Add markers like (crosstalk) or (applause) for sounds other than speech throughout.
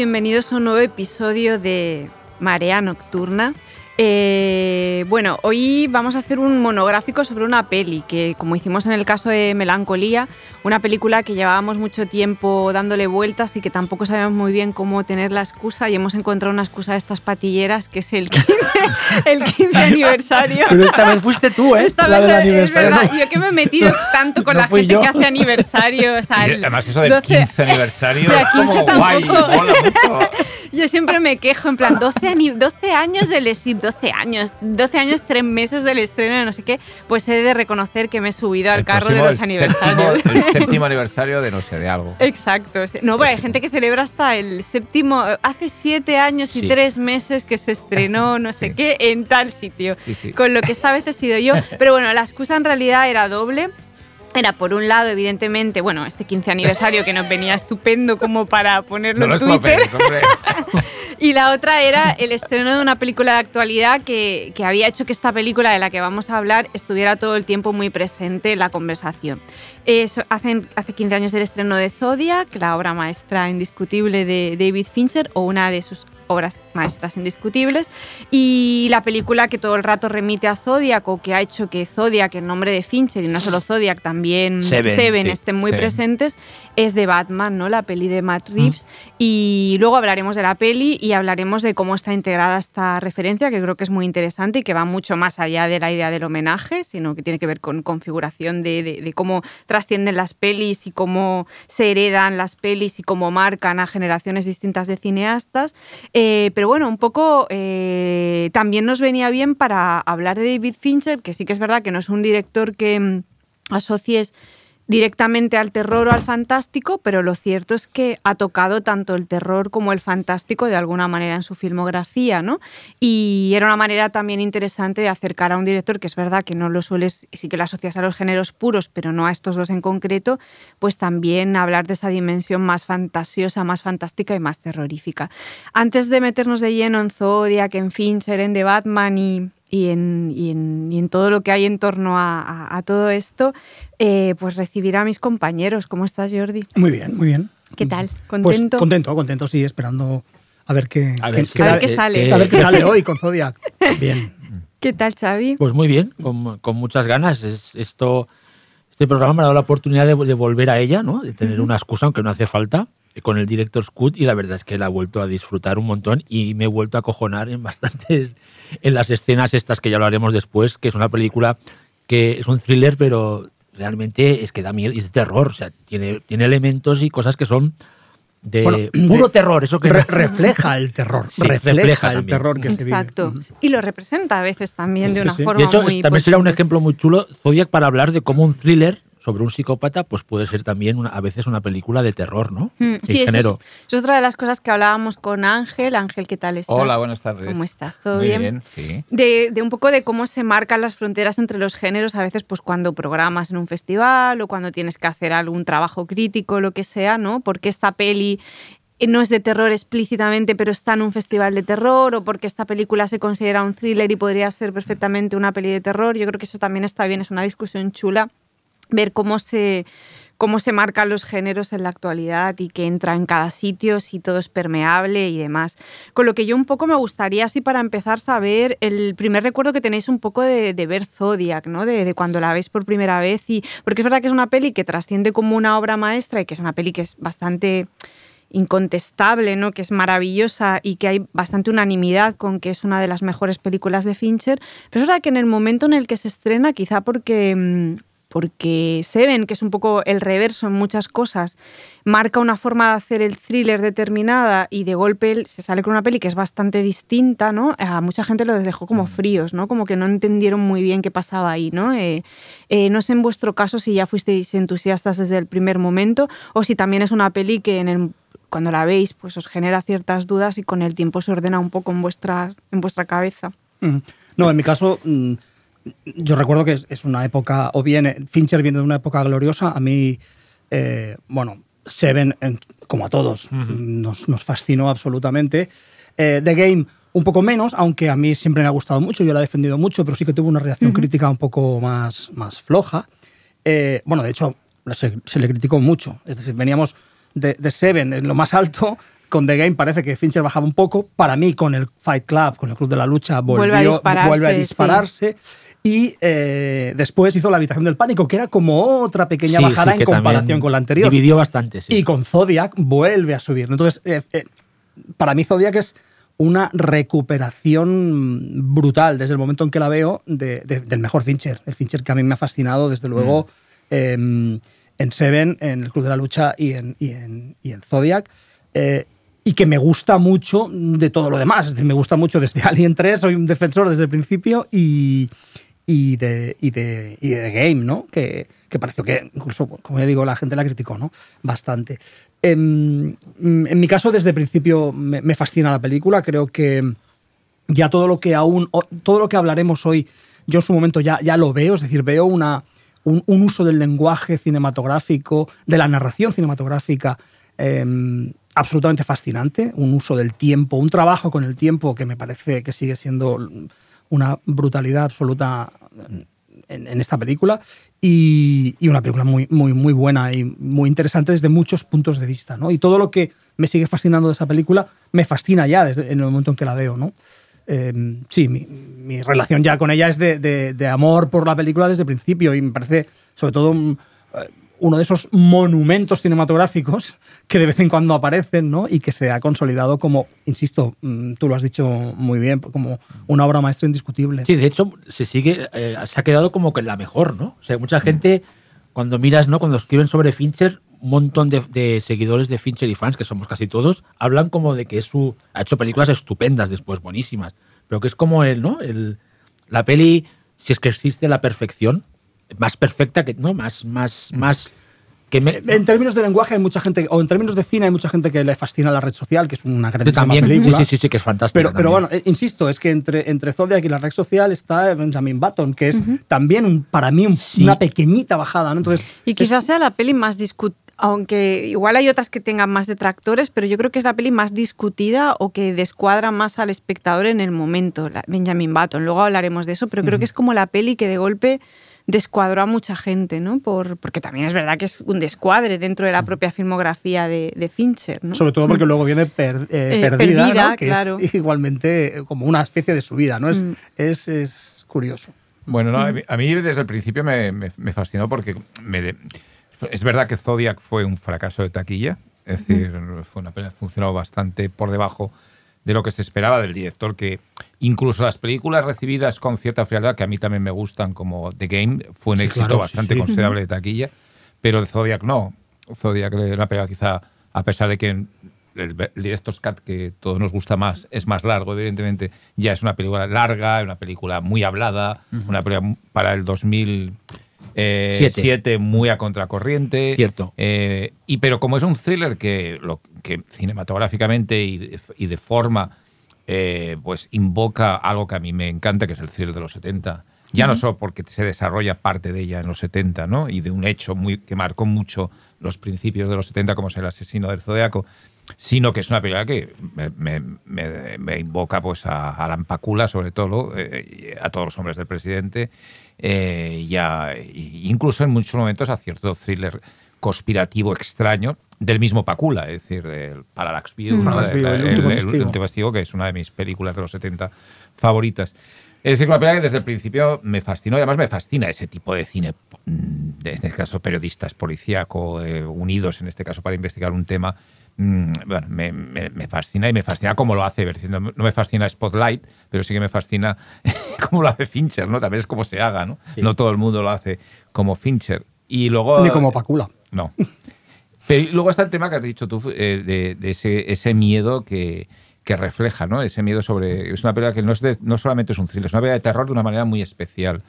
Bienvenidos a un nuevo episodio de Marea Nocturna. Eh, bueno, hoy vamos a hacer un monográfico sobre una peli que, como hicimos en el caso de Melancolía, una película que llevábamos mucho tiempo dándole vueltas y que tampoco sabíamos muy bien cómo tener la excusa y hemos encontrado una excusa de estas patilleras que es el (laughs) 15, el 15 aniversario. Pero esta vez fuiste tú, ¿eh? Esta la vez del es verdad, yo que me he metido tanto con No la gente yo. que hace aniversario. O sea, Y el además eso del 12 15 aniversario De es como tampoco. guay, mola mucho. (laughs) Yo siempre me quejo, en plan, 12, ani- 12 años del sí, 12 años, 12 años, 3 meses del estreno de no sé qué, pues he de reconocer que me he subido al El carro de los el aniversarios. Séptimo, el séptimo aniversario de no sé, de algo. Exacto. No, pero hay gente que celebra hasta el séptimo, hace 7 años y Sí. 3 meses que se estrenó (laughs) no sé Sí. qué en tal sitio. Sí. Con lo que esta vez he sido yo. (laughs) Pero bueno, la excusa en realidad era doble. Era por un lado, evidentemente, bueno, este 15 aniversario que nos venía estupendo como para ponerlo No en Twitter. hombre. (laughs) Y la otra era el estreno de una película de actualidad que, que había hecho que esta película de la que vamos a hablar estuviera todo el tiempo muy presente en la conversación. Eso, hace, hace 15 años el estreno de Zodiac, la obra maestra indiscutible de David Fincher, o una de sus obras maestras indiscutibles, y la película que todo el rato remite a Zodiac, o que ha hecho que Zodiac, el nombre de Fincher, y no solo Zodiac, también Seven, Seven, sí, estén muy Seven. presentes, es de Batman, ¿no? La peli de Matt Mm. Reeves. Y luego hablaremos de la peli y hablaremos de cómo está integrada esta referencia, que creo que es muy interesante y que va mucho más allá de la idea del homenaje, sino que tiene que ver con configuración de, de- de cómo trascienden las pelis y cómo se heredan las pelis y cómo marcan a generaciones distintas de cineastas. Eh, pero bueno, un poco eh, también nos venía bien para hablar de David Fincher, que sí que es verdad que no es un director que mm, asocies directamente al terror o al fantástico, pero lo cierto es que ha tocado tanto el terror como el fantástico de alguna manera en su filmografía, ¿no? Y era una manera también interesante de acercar a un director que es verdad que no lo sueles, sí que lo asocias a los géneros puros, pero no a estos dos en concreto, pues también hablar de esa dimensión más fantasiosa, más fantástica y más terrorífica. Antes de meternos de lleno en Zodiac, en Fincher, en The Batman y, y en, y en- y en todo lo que hay en torno a, a- a todo esto, eh, pues recibir a mis compañeros. ¿Cómo estás, Jordi? Muy bien, muy bien. ¿Qué tal? Pues ¿Contento? contento, contento, sí, esperando a ver qué, A qué- ver, qué si- A ver qué sale. a ver qué sale hoy con Zodiac. Bien. (laughs) ¿Qué tal, Xavi? Pues muy bien, con, con muchas ganas. Es- esto, este programa me ha dado la oportunidad de, de volver a ella, ¿no? de tener una excusa, aunque no hace falta, con el director Scott y la verdad es que la he vuelto a disfrutar un montón y me he vuelto a acojonar en bastantes, en las escenas estas que ya lo haremos después, que es una película que es un thriller, pero realmente es que da miedo y es de terror, o sea, tiene, tiene elementos y cosas que son de Bueno, puro de- terror, eso que Re- refleja el terror. Sí, refleja, refleja el también. terror que se vive. Exacto. Y lo representa a veces también de una sí. forma De hecho, muy también será un ejemplo muy chulo, Zodiac, para hablar de cómo un thriller sobre un psicópata pues puede ser también una- a veces una película de terror, ¿no? Mm, El Sí, eso es, género. eso es otra de las cosas que hablábamos con Ángel. Ángel, ¿qué tal estás? Hola, buenas tardes. ¿Cómo estás? ¿Todo Muy bien? bien? Sí. de, de un poco de cómo se marcan las fronteras entre los géneros, a veces pues cuando programas en un festival o cuando tienes que hacer algún trabajo crítico, lo que sea, ¿no? Porque esta peli eh, no es de terror explícitamente, pero está en un festival de terror, o porque esta película se considera un thriller y podría ser perfectamente una peli de terror. Yo creo que eso también está bien, es una discusión chula ver cómo se cómo se marcan los géneros en la actualidad y que entra en cada sitio, si todo es permeable y demás. Con lo que yo un poco me gustaría, así para empezar, saber el primer recuerdo que tenéis un poco de, de ver Zodiac, ¿no? De, de, cuando la veis por primera vez. Y, porque es verdad que es una peli que trasciende como una obra maestra y que es una peli que es bastante incontestable, ¿no? que es maravillosa y que hay bastante unanimidad con que es una de las mejores películas de Fincher, pero es verdad que en el momento en el que se estrena, quizá porque mm, porque Seven, que es un poco el reverso en muchas cosas, marca una forma de hacer el thriller determinada y de golpe se sale con una peli que es bastante distinta, ¿no? A mucha gente lo dejó como fríos, ¿no? Como que no entendieron muy bien qué pasaba ahí, ¿no? Eh, eh, no sé en vuestro caso si ya fuisteis entusiastas desde el primer momento o si también es una peli que en el, cuando la veis pues os genera ciertas dudas y con el tiempo se ordena un poco en, vuestras, en vuestra cabeza. No, en mi caso... Mm, yo recuerdo que es, una época, o bien Fincher viene de una época gloriosa, a mí, eh, bueno, Seven, como a todos, nos, nos, fascinó absolutamente. Eh, The Game, un poco menos, aunque a mí siempre me ha gustado mucho, yo la he defendido mucho, pero sí que tuvo una reacción crítica un poco más, más floja. Eh, bueno, de hecho, se, le criticó mucho. Es decir, veníamos de, de Seven en lo más alto con The Game parece que Fincher bajaba un poco. Para mí, con el Fight Club, con el Club de la Lucha, volvió, vuelve a dispararse. Vuelve a dispararse. Y eh, después hizo La Habitación del Pánico, que era como otra pequeña bajada en comparación con la anterior. Dividió bastante, sí. Y con Zodiac vuelve a subir. Entonces, eh, eh, para mí Zodiac es una recuperación brutal desde el momento en que la veo del mejor Fincher. El Fincher que a mí me ha fascinado, desde luego, mm. en Seven, en el Club de la Lucha y en, y en, y en Zodiac y que me gusta mucho de todo lo demás. Es decir, me gusta mucho desde (laughs) Alien 3, soy un defensor desde el principio y, y, de, y, de, y de Game, ¿no? Que, que pareció que, incluso, como ya digo, la gente la criticó, ¿no? Bastante. En, en mi caso, desde el principio me, fascina la película. Creo que ya todo lo que aún, todo lo que hablaremos hoy, yo en su momento ya, ya lo veo, es decir, veo una, un, uso del lenguaje cinematográfico, de la narración cinematográfica. Eh, absolutamente fascinante, un uso del tiempo, un trabajo con el tiempo que me parece que sigue siendo una brutalidad absoluta en, esta película y, y, una película muy, muy, muy buena y muy interesante desde muchos puntos de vista. ¿no? Y todo lo que me sigue fascinando de esa película me fascina ya desde en el momento en que la veo. ¿no? Eh, sí, mi, mi, relación ya con ella es de, de, amor por la película desde el principio y me parece sobre todo un, uno de esos monumentos cinematográficos que de vez en cuando aparecen ¿no? y que se ha consolidado como, insisto, mm, tú lo has dicho muy bien, como una obra maestra indiscutible. Sí, de hecho, se sigue, eh, se ha quedado como que la mejor, ¿no? O sea, mucha gente, cuando miras, ¿no? Cuando escriben sobre Fincher, un montón de, seguidores de Fincher y fans, que somos casi todos, hablan como de que su, ha hecho películas estupendas después, buenísimas, pero que es como él, ¿no? El, la peli, si es que existe la perfección, más perfecta que no más más más que me, en términos de lenguaje hay mucha gente o en términos de cine hay mucha gente que le fascina la red social que es una gran también película sí sí sí que es fantástica pero, pero bueno eh, insisto es que entre entre Zodiac y la red social está Benjamin Button que es uh -huh. también un, para mí un, sí. una pequeñita bajada ¿no? entonces y quizás sea la peli más discutida aunque igual hay otras que tengan más detractores, pero yo creo que es la peli más discutida o que descuadra más al espectador en el momento, Benjamin Button. Luego hablaremos de eso, pero creo uh -huh. que es como la peli que de golpe descuadró a mucha gente, ¿no? Por, porque también es verdad que es un descuadre dentro de la propia filmografía de, de Fincher, ¿no? Sobre todo porque luego viene per, eh, eh, perdida, perdida ¿no? que claro. es igualmente como una especie de subida, ¿no? Es, mm. es, es, curioso. Bueno, no, a mí desde el principio me, me, me fascinó porque me de, es verdad que Zodiac fue un fracaso de taquilla, es decir, mm. fue una película funcionó bastante por debajo de lo que se esperaba del director, que incluso las películas recibidas con cierta frialdad, que a mí también me gustan, como The Game, fue un sí, éxito claro, bastante sí, sí. considerable de taquilla, pero de Zodiac no. Zodiac era una película quizá, a pesar de que el, el Director's Cut, que todos nos gusta más, es más largo, evidentemente, ya es una película larga, una película muy hablada, uh -huh. una película para el 2000... Eh, muy a contracorriente. Cierto. Eh, y pero como es un thriller que, lo, que cinematográficamente y de forma eh, pues invoca algo que a mí me encanta, que es el thriller de los 70. Ya uh -huh. no solo porque se desarrolla parte de ella en los 70, ¿no? Y de un hecho muy, que marcó mucho los principios de los 70, como es el asesino del Zodiaco, sino que es una película que me, me, me, me invoca pues a, Alan Pakula, sobre todo, eh, a todos los hombres del presidente, eh, incluso en muchos momentos a cierto thriller conspirativo extraño del mismo Pacula, es decir, del Parallax View, Mm. El- El último el testigo. último testigo, que es una de mis películas de los 70 favoritas. Es decir, una película que desde el principio me fascinó y además me fascina ese tipo de cine, mm, en este caso periodistas, policíaco, eh, unidos en este caso para investigar un tema. Mm, Bueno, me, me- me fascina y me fascina cómo lo hace. No, no me fascina Spotlight, pero sí que me fascina (laughs) cómo lo hace Fincher, ¿no? También es como se haga, ¿no? Sí. No todo el mundo lo hace como Fincher. Y luego... Ni como Pacula. No. Pero luego está el tema que has dicho tú, eh, de, ese, miedo que, que refleja, ¿no? Ese miedo sobre. Es una película que no, es de- no solamente es un thriller, es una película de terror de una manera muy especial.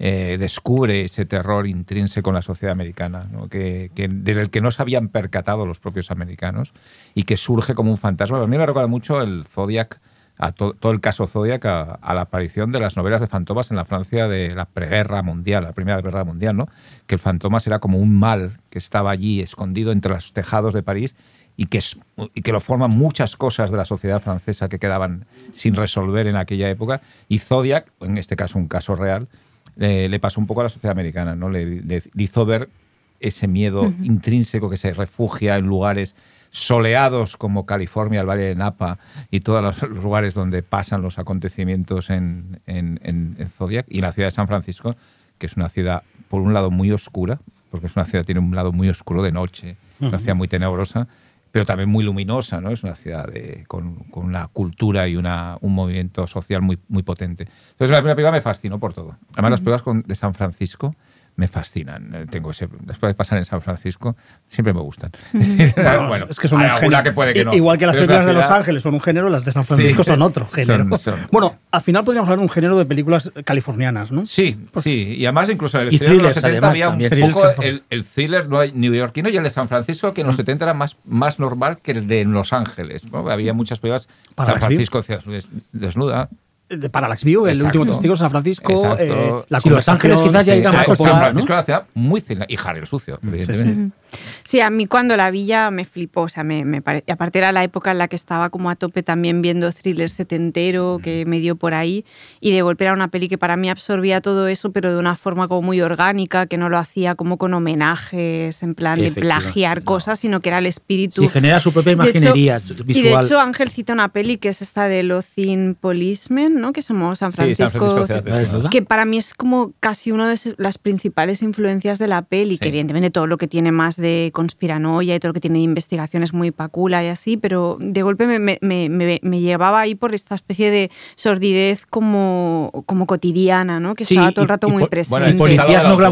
Eh, descubre ese terror intrínseco en la sociedad americana, ¿no? que- del que no se habían percatado los propios americanos y que surge como un fantasma. A mí me recuerda mucho el Zodiac, a to- todo el caso Zodiac, a, a la aparición de las novelas de fantomas en la Francia de la preguerra mundial, la primera guerra mundial, ¿no? que el fantomas era como un mal que estaba allí escondido entre los tejados de París y que, es- y que lo forman muchas cosas de la sociedad francesa que quedaban sin resolver en aquella época. Y Zodiac, en este caso un caso real, le, le pasó un poco a la sociedad americana, ¿no? Le, le- le hizo ver ese miedo intrínseco que se refugia en lugares soleados como California, el Valle de Napa y todos los (laughs) lugares donde pasan los acontecimientos en, en, en- en Zodiac y la ciudad de San Francisco, que es una ciudad por un lado muy oscura, porque es una ciudad que tiene un lado muy oscuro de noche, una ciudad muy tenebrosa, pero también muy luminosa, ¿no? Es una ciudad de- con, con una cultura y una, un movimiento social muy, muy potente. Entonces, la primera película me fascinó por todo. Además, las películas con- de San Francisco me fascinan. Eh, Tengo ese, después de pasar en San Francisco, siempre me gustan. (laughs) bueno, es que son hay un alguna género. que puede que no. Igual que las películas de una Los Ángeles son un género, las de San Francisco Sí. son otro género. Son- son- Bueno, al final podríamos hablar de un género de películas californianas, ¿no? Sí, sí. Y además, incluso en el thriller de los thrillers, 70 además, había un poco el, el thriller neoyorquino y el de San Francisco, que en los 70 era más, más normal que el de Los Ángeles. ¿no? Había muchas películas. San Francisco desnuda. De Parallax View, el último testigo de San Francisco, eh, la Sí, Los Ángeles quizás ya sí, la más San una ciudad muy thriller. Y Harry el sucio, evidentemente. Sí, a mí cuando la vi ya me flipó, o sea, me, me pare- y aparte era la época en la que estaba como a tope también viendo thriller setentero que me dio por ahí y de golpe era una peli que para mí absorbía todo eso pero de una forma como muy orgánica, que no lo hacía como con homenajes en plan de plagiar no. cosas, sino que era el espíritu. Sí, genera su propia De hecho- imaginería y de visual. hecho Ángel cita una peli que es esta de Lothin Policeman, ¿no? Que somos San Sí, San Francisco. Que para mí es como casi una de las principales influencias de la peli, Sí. que evidentemente todo lo que tiene más de conspiranoia y todo lo que tiene de investigaciones muy pacula y así, pero de golpe me, me- me- me- llevaba ahí por esta especie de sordidez como, como cotidiana, ¿no? Que Sí, estaba todo el rato y muy presente. Bueno,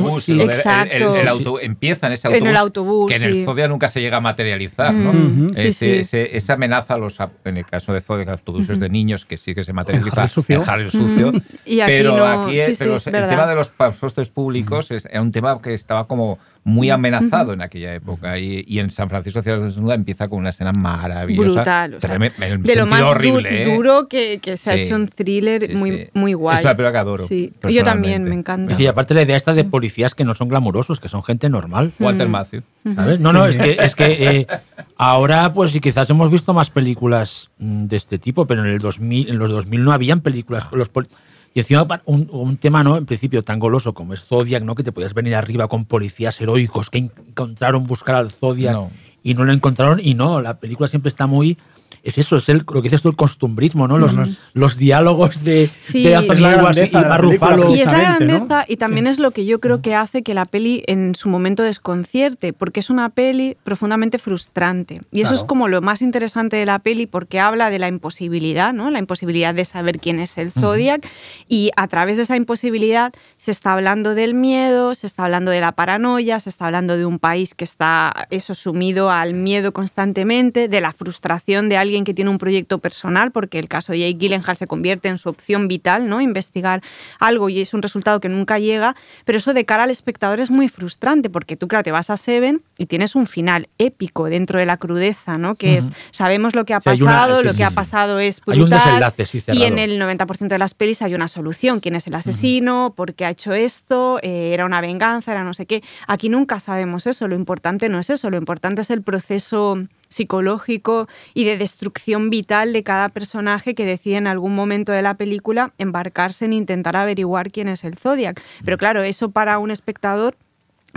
no sí. Exacto. empieza en ese En autobús, el autobús, que en el sí. Zodiac nunca se llega a materializar, ¿no? Mm, sí, Ese- sí. ese- esa amenaza a los, en el caso de Zodiac, autobuses de niños que sí que se materializa El sucio. Harry el sucio. Y aquí pero no, aquí, sí, sí, pero es el verdad. tema de los postes públicos es- era un tema que estaba como muy amenazado en aquella época y, y en San Francisco Ciudad Desnuda empieza con una escena maravillosa brutal. o sea, treme- en de lo más du- horrible ¿eh? duro que, que se ha hecho un thriller sí, muy, sí. muy guay. Es una película que adoro, Sí. Yo también, me encanta. Sí, aparte la idea esta de policías que no son glamurosos, que son gente normal. Walter Matthew ¿sabes? No, no, es que, es que eh, (laughs) ahora pues sí, quizás hemos visto más películas mm, de este tipo, pero en el 2000, en los 2000 no habían películas. Los y encima un, un tema, ¿no? En principio tan goloso como es Zodiac, ¿no? Que te podías venir arriba con policías heroicos que encontraron buscar al Zodiac No. y no lo encontraron. Y no, la película siempre está muy... Es eso, es el, lo que dices tú, el costumbrismo, ¿no? Los, los diálogos de, Sí. de Es Anthony y Ruffalo. Y es la grandeza y también es lo que yo creo que hace que la peli en su momento desconcierte, porque es una peli profundamente frustrante. Y eso es como lo más interesante de la peli porque habla de la imposibilidad, ¿no? La imposibilidad de saber quién es el Zodiac y a través de esa imposibilidad se está hablando del miedo, se está hablando de la paranoia, se está hablando de un país que está eso sumido al miedo constantemente, de la frustración de alguien que tiene un proyecto personal, porque el caso de Jake Gyllenhaal se convierte en su opción vital, ¿no? Investigar algo y es un resultado que nunca llega, pero eso de cara al espectador es muy frustrante, porque tú, claro, te vas a Seven y tienes un final épico dentro de la crudeza, ¿no? Que es, sabemos lo que ha hay una- pasado, sí, lo sí, que ha sí. pasado es Hay un brutal. desenlace, sí, y en el 90% de las pelis hay una solución, quién es el asesino, por qué ha hecho esto, eh, era una venganza, era no sé qué. Aquí nunca sabemos eso, lo importante no es eso, lo importante es el proceso psicológico y de destrucción vital de cada personaje que decide en algún momento de la película embarcarse en intentar averiguar quién es el Zodiac. Pero claro, eso para un espectador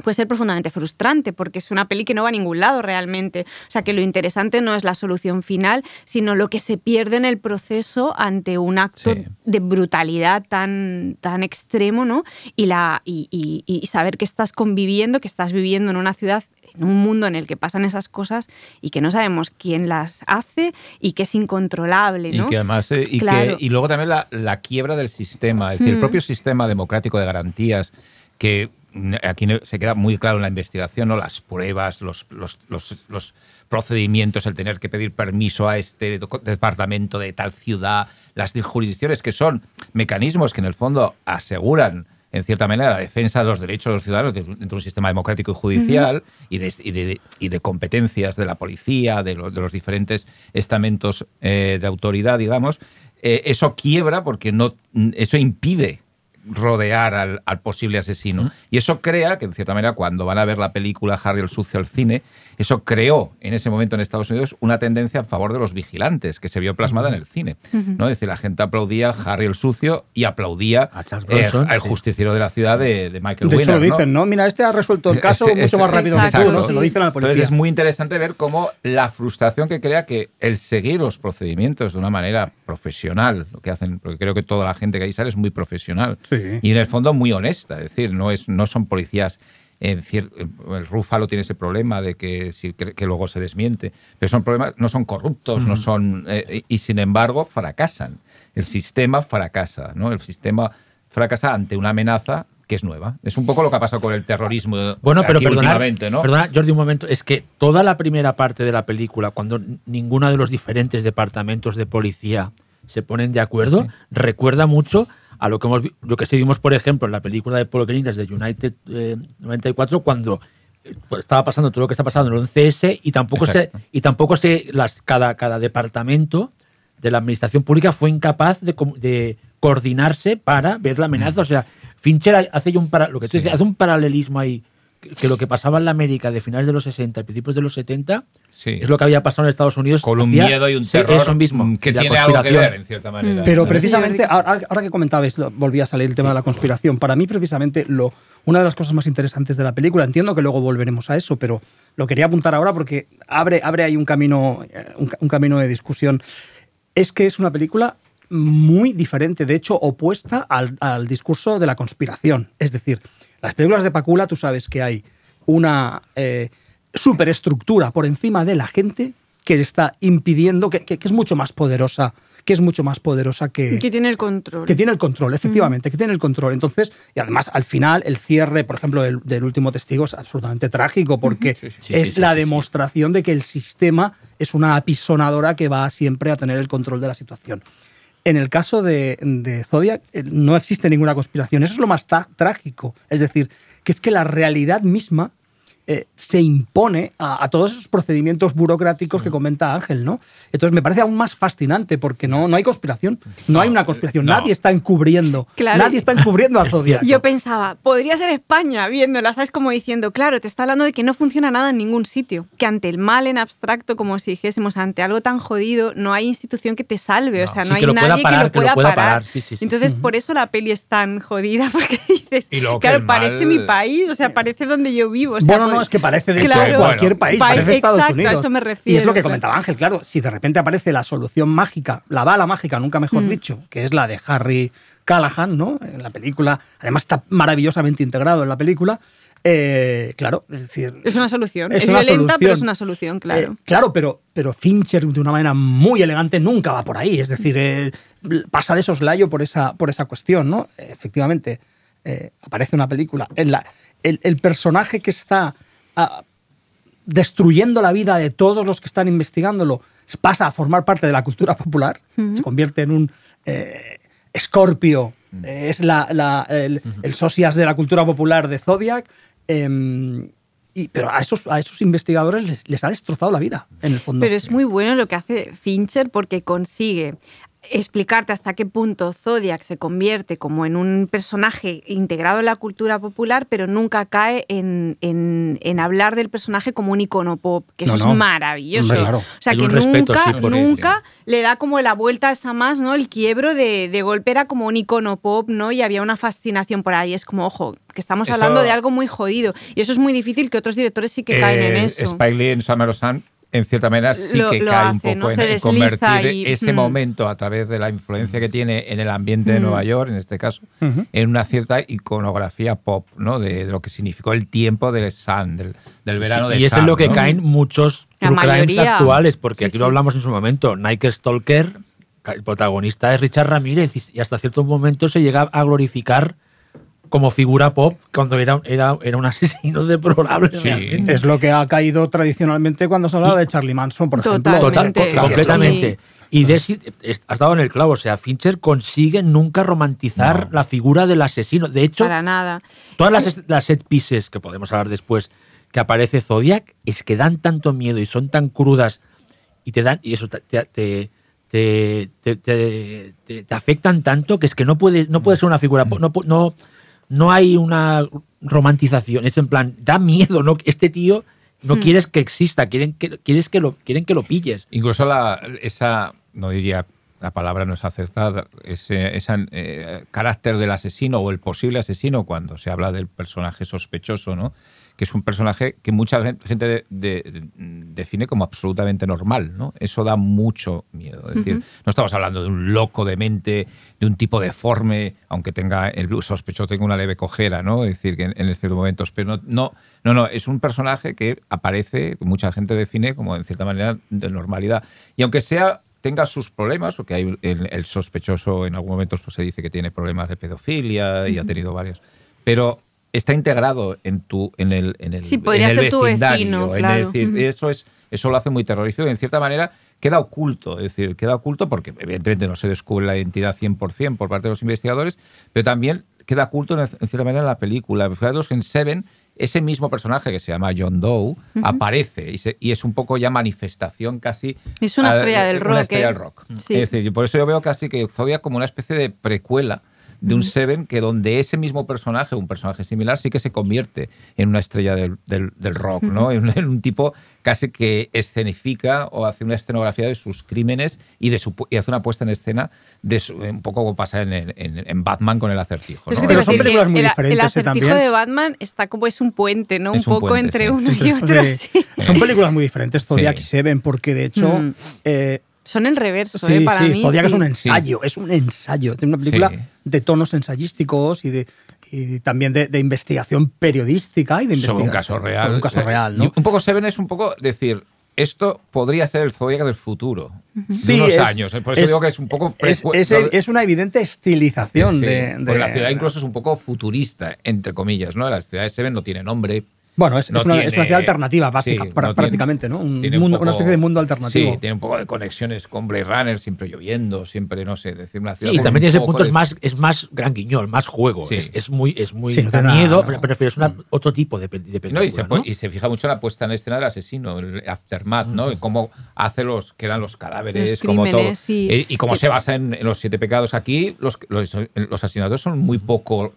puede ser profundamente frustrante porque es una peli que no va a ningún lado realmente. O sea que lo interesante no es la solución final, sino lo que se pierde en el proceso ante un acto Sí. de brutalidad tan, tan extremo, ¿no? Y, la, y, y- y saber que estás conviviendo, que estás viviendo en una ciudad en un mundo en el que pasan esas cosas y que no sabemos quién las hace y que es incontrolable, ¿no? Y que además, eh, y, Claro. que, y luego también la, la quiebra del sistema, es decir, el Mm. propio sistema democrático de garantías, que aquí se queda muy claro en la investigación, ¿no? las pruebas, los, los, los- los procedimientos, el tener que pedir permiso a este departamento de tal ciudad, las jurisdicciones que son mecanismos que en el fondo aseguran en cierta manera, la defensa de los derechos de los ciudadanos dentro de un sistema democrático y judicial y, de, y, de, y de competencias de la policía, de, lo- de los diferentes estamentos eh, de autoridad, digamos, eh, eso quiebra porque no, eso impide rodear al, al posible asesino. Y eso crea que, en cierta manera, cuando van a ver la película Harry el Sucio al cine, eso creó en ese momento en Estados Unidos una tendencia a favor de los vigilantes, que se vio plasmada en el cine. ¿no? Es decir, la gente aplaudía a Harry el Sucio y aplaudía eh, al justiciero de la ciudad de, de Michael De hecho, lo Winner, ¿no? dicen, ¿no? Mira, este ha resuelto el caso Ese- mucho más rápido que tú, ¿no? Se lo dicen a la Entonces policía. es muy interesante ver cómo la frustración que crea que el seguir los procedimientos de una manera profesional, lo que hacen, porque creo que toda la gente que ahí sale es muy profesional Sí. y en el fondo muy honesta, es decir, no es no son policías en el Rúfalo tiene ese problema de que, luego se desmiente, pero son problemas, no son corruptos, no son eh, y sin embargo fracasan. El sistema fracasa, ¿no? El sistema fracasa ante una amenaza que es nueva. Es un poco lo que ha pasado con el terrorismo Bueno, pero aquí perdona, últimamente, ¿no? perdona, Jordi, un momento. Es que toda la primera parte de la película, cuando ninguno de los diferentes departamentos de policía se ponen de acuerdo, recuerda mucho a lo que hemos lo que seguimos, por ejemplo, en la película de Paul Greengrass de United eh, 94, cuando eh, pues, estaba pasando todo lo que está pasando en el 11S y tampoco se Exacto. y tampoco se las cada cada departamento de la administración pública fue incapaz de, de coordinarse para ver la amenaza. O sea, Fincher hace un para- lo que tú Sí. dices, hace un paralelismo ahí que, lo que pasaba en la América de finales de los 60 y principios de los 70 Sí. es lo que había pasado en Estados Unidos. con un miedo y un sí, terror eso mismo, que tiene algo que ver en cierta manera. Pero ¿sabes? precisamente, Sí, ahora, ahora que comentabais, volvía a salir el tema de la conspiración. Para mí, precisamente, lo, una de las cosas más interesantes de la película, entiendo que luego volveremos a eso, pero lo quería apuntar ahora porque abre, abre ahí un camino, eh, un, un camino de discusión. Es que es una película muy diferente, de hecho, opuesta al, al discurso de la conspiración. Es decir, las películas de Pacula, tú sabes que hay una eh, superestructura por encima de la gente que está impidiendo, que, que- que es mucho más poderosa, que es mucho más poderosa que, Que tiene el control. que tiene el control, efectivamente, que tiene el control. Entonces, y además al final el cierre, por ejemplo, del, del último testigo es absolutamente trágico porque sí, es sí, la sí, sí. demostración de que el sistema es una apisonadora que va siempre a tener el control de la situación. En el caso de, Zodiac eh, no existe ninguna conspiración. Eso es lo más trágico. Es decir, que es que la realidad misma eh, se impone a, a todos esos procedimientos burocráticos que comenta Ángel, ¿no? Entonces me parece aún más fascinante porque no, no hay conspiración. No, hay una conspiración. no. Nadie está encubriendo. Claro. Nadie está encubriendo a (laughs) Zodiac. Yo pensaba, podría ser España viéndola, ¿sabes? Como diciendo, claro, te está hablando de que no funciona nada en ningún sitio, que ante el mal en abstracto, como si dijésemos, ante algo tan jodido, no hay institución que te salve, o No, sea, sí, no hay que nadie parar, que lo que lo pueda, parar. parar, sí, sí, sí. Entonces, por eso la peli es tan jodida, (laughs) porque dices, Y claro, parece mal- mi país, o sea, parece donde yo vivo. o sea, bueno, no, es que parece de Claro. cualquier Bueno, país, parece Estados exacto, a Unidos. eso me y es refiero, lo que comentaba Ángel, claro, si de repente aparece la solución mágica, la bala mágica, nunca mejor Mm. dicho, que es la de Harry Callahan, ¿no? En la película, además está maravillosamente integrado en la película. eh, claro, es decir, Es una solución. Es Es, una violenta, pero es una solución, claro. Eh, claro, pero, pero Fincher de una manera muy elegante nunca va por ahí. Es decir, eh, pasa de soslayo por esa, por esa cuestión, ¿no? Efectivamente, aparece una película. En la, el, el personaje que está destruyendo la vida de todos los que están investigándolo pasa a formar parte de la cultura popular, se convierte en un eh, escorpio, eh, es la, la- el, el socias de la cultura popular de Zodiac. em, y, pero a esos, a esos investigadores les, les ha destrozado la vida, en el fondo. Pero es muy bueno lo que hace Fincher porque consigue explicarte hasta qué punto Zodiac se convierte como en un personaje integrado en la cultura popular, pero nunca cae en, en- en hablar del personaje como un icono pop, que eso No, es maravilloso. Hombre, claro. O sea, Hay que nunca, sí, por él, nunca le da como la vuelta a esa más, ¿no? El quiebro de, de golpe era como un icono pop, ¿no? Y había una fascinación por ahí. Es como, ojo, que estamos Eso- hablando de algo muy jodido. Y eso es muy difícil que otros directores sí que caen en Eh, eso. Spike Lee en Summer of Sun, en cierta manera, sí Lo- que lo cae un poco ¿no? en, convertir y- ese mm. momento a través de la influencia que tiene en el ambiente de Mm. Nueva York, en este caso, en una cierta iconografía pop, ¿no? De, de lo que significó el tiempo del Sun, del, del verano Sí, de y es Sun, en lo que ¿no? caen muchos true crimes actuales, porque Sí, aquí sí. lo hablamos en su momento. Nike Stalker, el protagonista es Richard Ramírez y- y hasta cierto momento se llega a glorificar como figura pop cuando era, era, era un asesino deplorable. Sí. Es lo que ha caído tradicionalmente cuando se hablaba de Charlie Manson, por ejemplo. Totalmente. Total, completamente. Y Desi, es- has dado en el clavo, o sea, Fincher consigue nunca romantizar No. la figura del asesino. De hecho, Para nada. todas las, las set pieces que podemos hablar después que aparece Zodiac es que dan tanto miedo y son tan crudas y te dan y eso te, te, te, te- te- te- te- te afectan tanto que es que no puede no puede ser una figura no pu- no no hay una romantización es en plan da miedo no este tío no Hmm. quieres que exista quieren que quieres que lo quieren que lo pilles Incluso la, esa, no diría, la palabra no es acertada, ese, ese eh, carácter del asesino o el posible asesino cuando se habla del personaje sospechoso, ¿no? Que es un personaje que mucha gen- gente de- de- define como absolutamente normal. ¿no? Eso da mucho miedo. Es decir, no estamos hablando de un loco de mente, de un tipo deforme, aunque tenga el sospechoso tenga una leve cojera, ¿no? es decir, que en, en estos momentos, pero no, no, no, no, es un personaje que aparece, que mucha gente define como en cierta manera de normalidad. Y aunque sea tenga sus problemas, porque hay el, el sospechoso en algún momento pues, se dice que tiene problemas de pedofilia y ha tenido varios, pero está integrado en tu en el en el, Sí, podría en el ser tu vecino, claro. decir, Ujú. eso es eso lo hace muy terrorífico y en cierta manera queda oculto, es decir, queda oculto porque evidentemente no se descubre la identidad 100% por parte de los investigadores, pero también queda oculto en, en cierta manera en la película. Fijaros que en Seven ese mismo personaje que se llama John Doe aparece y, se- y es un poco ya manifestación casi Es una estrella del una rock, estrella ¿eh? del rock. Sí. Es decir, por eso yo veo casi que Zodiac como una especie de precuela de un Seven que donde ese mismo personaje, un personaje similar, sí que se convierte en una estrella del, del- del rock, ¿no? En, un- en un tipo casi que escenifica o hace una escenografía de sus crímenes y, de su, y hace una puesta en escena de su- un poco como pasa en, en- en Batman con el acertijo. Es ¿no? que te iba Pero son que películas muy el, diferentes, el ¿eh? acertijo también. de Batman está como es un puente, ¿no? Es un un poco puente, entre sí. uno (laughs) y otro. Sí. sí. Son películas muy diferentes, Zodiac Sí. y Seven, porque de hecho. Mm. eh, Son el reverso, sí, ¿eh? Para sí, mí. Zodiac es sí. un ensayo, es un ensayo. Tiene una película Sí. de tonos ensayísticos y de y también de, de investigación periodística y de sobre un investigación. caso real. Sobre un caso real. Un poco Seven es un poco decir, esto podría ser el Zodiac del futuro, Sí, de unos es- años. eh, Por eso es- digo que es un poco... Es, es- es una evidente estilización Sí, de, porque la ciudad incluso es un poco futurista, entre comillas, ¿no? La ciudad de Seven no tiene nombre. Bueno, es, no es una, es tiene- una ciudad alternativa, básica, sí, no tiene- prácticamente, ¿no? Un tiene un mundo- poco- una especie de mundo alternativo. Sí, tiene un poco de conexiones con Blade Runner, siempre lloviendo, siempre, no sé, decir una Sí, ciudad. y con también tiene ese punto, es más, es más gran guiñol, más juego. Sí. Es, es muy, es muy Sí, no nada- miedo, pero prefieres una, otro tipo de, de película. No, y se, ¿no? pu- y se fija mucho en la puesta en escena del asesino, el aftermath, ¿no? Y cómo hace los, quedan los cadáveres, Los como todo. crímenes, sí. Y, y cómo se basa en, en los siete pecados. Aquí los, los, los asesinatos son muy poco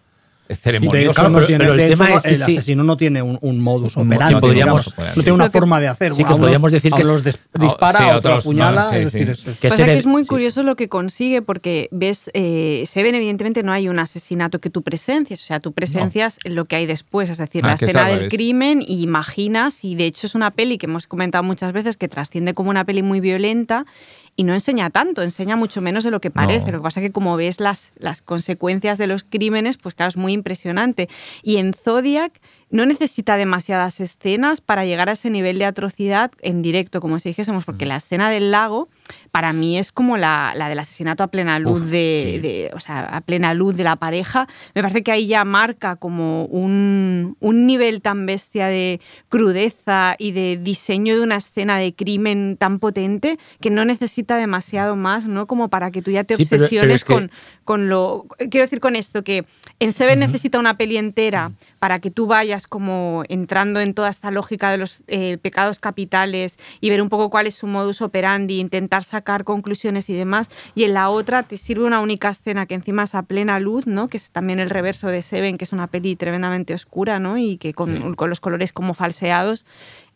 No pero- tiene- pero el de tema hecho, es que el sí. asesino no tiene un, un modus operandi. digamos. no tiene una que- forma de hacer. sí que podríamos decir que Oh, dispara, sí, a otro otros apuñala. no, sí, es decir, sí. es- es- Que Pasa Seven- que es muy sí. curioso lo que consigue porque ves, eh, Seven evidentemente no hay un asesinato que tú presencias, o sea, tú presencias lo que hay después, es decir, Ah, la escena del crimen y imaginas, y de hecho es una peli que hemos comentado muchas veces que trasciende como una peli muy violenta y no enseña tanto, enseña mucho menos de lo que parece. No. Lo que pasa es que como ves las, las consecuencias de los crímenes, pues claro, es muy impresionante. Y en Zodiac no necesita demasiadas escenas para llegar a ese nivel de atrocidad en directo, como si dijésemos, porque la escena del lago para mí es como la, la del asesinato a plena luz Uf, de, sí. de- o sea, a plena luz de la pareja. Me parece que ahí ya marca como un, un nivel tan bestia de crudeza y de diseño de una escena de crimen tan potente que no necesita demasiado más, ¿no? Como para que tú ya te Sí, pero- pero obsesiones es que- con, con lo... Quiero decir con esto que en Seven necesita una peli entera para que tú vayas como entrando en toda esta lógica de los eh, pecados capitales y ver un poco cuál es su modus operandi, intentar sacar conclusiones y demás. Y en la otra te sirve una única escena que encima es a plena luz, ¿no? Que es también el reverso de Seven, que es una peli tremendamente oscura, ¿no? Y que con, con los colores como falseados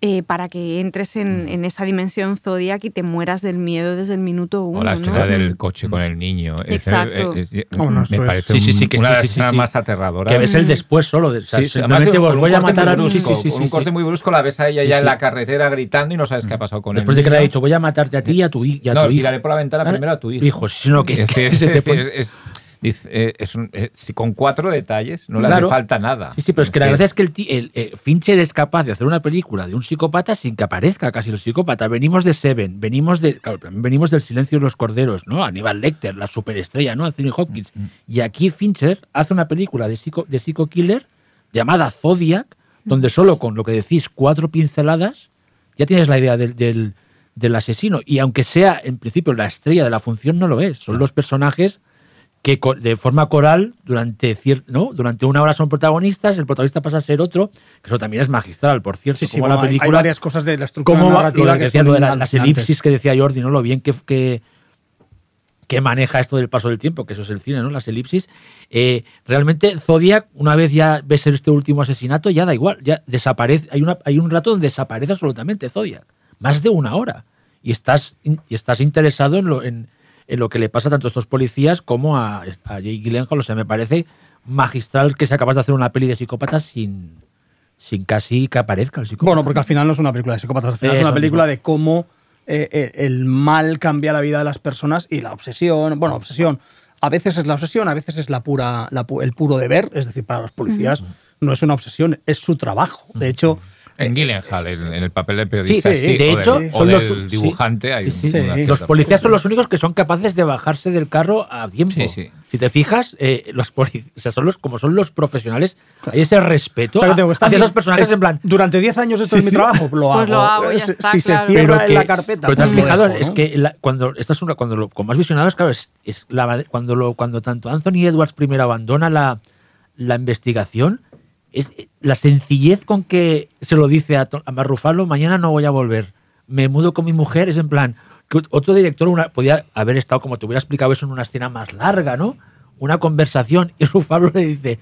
eh, para que entres en, en esa dimensión Zodiac y te mueras del miedo desde el minuto uno. O la ¿no? escena del coche con el niño. Exacto. eh, es- Oh, no, me parece Sí, sí, sí, un- que una de las más aterradoras. Que ves el después solo. De, o sea, simplemente voy un a corte matar a muy sí, sí, brusco, sí, con sí, un corte sí. muy brusco, la ves a ella Sí, ya sí. en la carretera gritando y no sabes qué ha pasado con él. Después de que le ha dicho, voy a matarte a ti y a tu, hi- y a No, tu hijo. tiraré por la ventana primero a tu hijo. Hijo, sino que (laughs) es, Dice, eh, es un- eh, si con cuatro detalles no le hace falta nada. Sí, sí, pero es que la gracia es que el, eh, Fincher es capaz de hacer una película de un psicópata sin que aparezca casi el psicópata. Venimos de Seven, venimos de claro, venimos del Silencio de los Corderos, ¿no? Aníbal Lecter, la superestrella, ¿no? Anthony Hopkins. Y aquí Fincher hace una película de psico, de psico killer llamada Zodiac, donde solo con lo que decís cuatro pinceladas ya tienes la idea del, del- del asesino. Y aunque sea en principio la estrella de la función, no lo es. Son los personajes que de forma coral durante ¿no? durante una hora son protagonistas, el protagonista pasa a ser otro, que eso también es magistral, por cierto. Sí, sí, como bueno, la hay- hay, película, varias cosas de la estructura lo narrativa que que decía, de la- las elipsis que decía Jordi, ¿no? Lo bien que, que, que maneja esto del paso del tiempo, que eso es el cine, ¿no? Las elipsis. Eh, realmente Zodiac, una vez ya ves este último asesinato, ya da igual, ya desaparece. Hay, una, hay un rato donde desaparece absolutamente Zodiac. Más de una hora. Y estás, y estás interesado en lo, en, en lo que le pasa tanto a estos policías como a, a Jake Gyllenhaal. O sea, me parece magistral que sea capaz de hacer una peli de psicópatas sin, sin casi que aparezca el psicópata. Bueno, porque al final no es una película de psicópatas, al final es una película mismo. de cómo eh, eh, el mal cambia la vida de las personas y la obsesión, bueno, obsesión, a veces es la obsesión, a veces es la pura, la pu- el puro deber, es decir, para los policías no es una obsesión, es su trabajo. De hecho, En Gyllenhaal, en, en el papel del periodista, Sí, sí, de o hecho, del, o son los- del dibujante, hay Sí, un- sí. Sí. Los policías son los únicos que son capaces de bajarse del carro a tiempo. Sí, sí. Si te fijas, eh, los poli- o sea, son los, como son los profesionales, hay ese respeto o sea, a- hacia esos personajes es- en plan. Durante 10 años esto Sí, es mi sí. trabajo, lo hago. Pues lo hago, ya Si- está, si claro. se cierra que- en la carpeta. Pero te has pues fijado, es que la- cuando esta es una, cuando lo, como has visionado, es claro, es, es la- cuando lo, cuando tanto Anthony Edwards primero abandona la, la investigación, eh, la sencillez con que se lo dice a, a Mark Ruffalo, mañana no voy a volver, me mudo con mi mujer, es en plan, que otro director podía haber estado, como te hubiera explicado eso en una escena más larga, ¿no? Una conversación, y (laughs) Ruffalo le dice,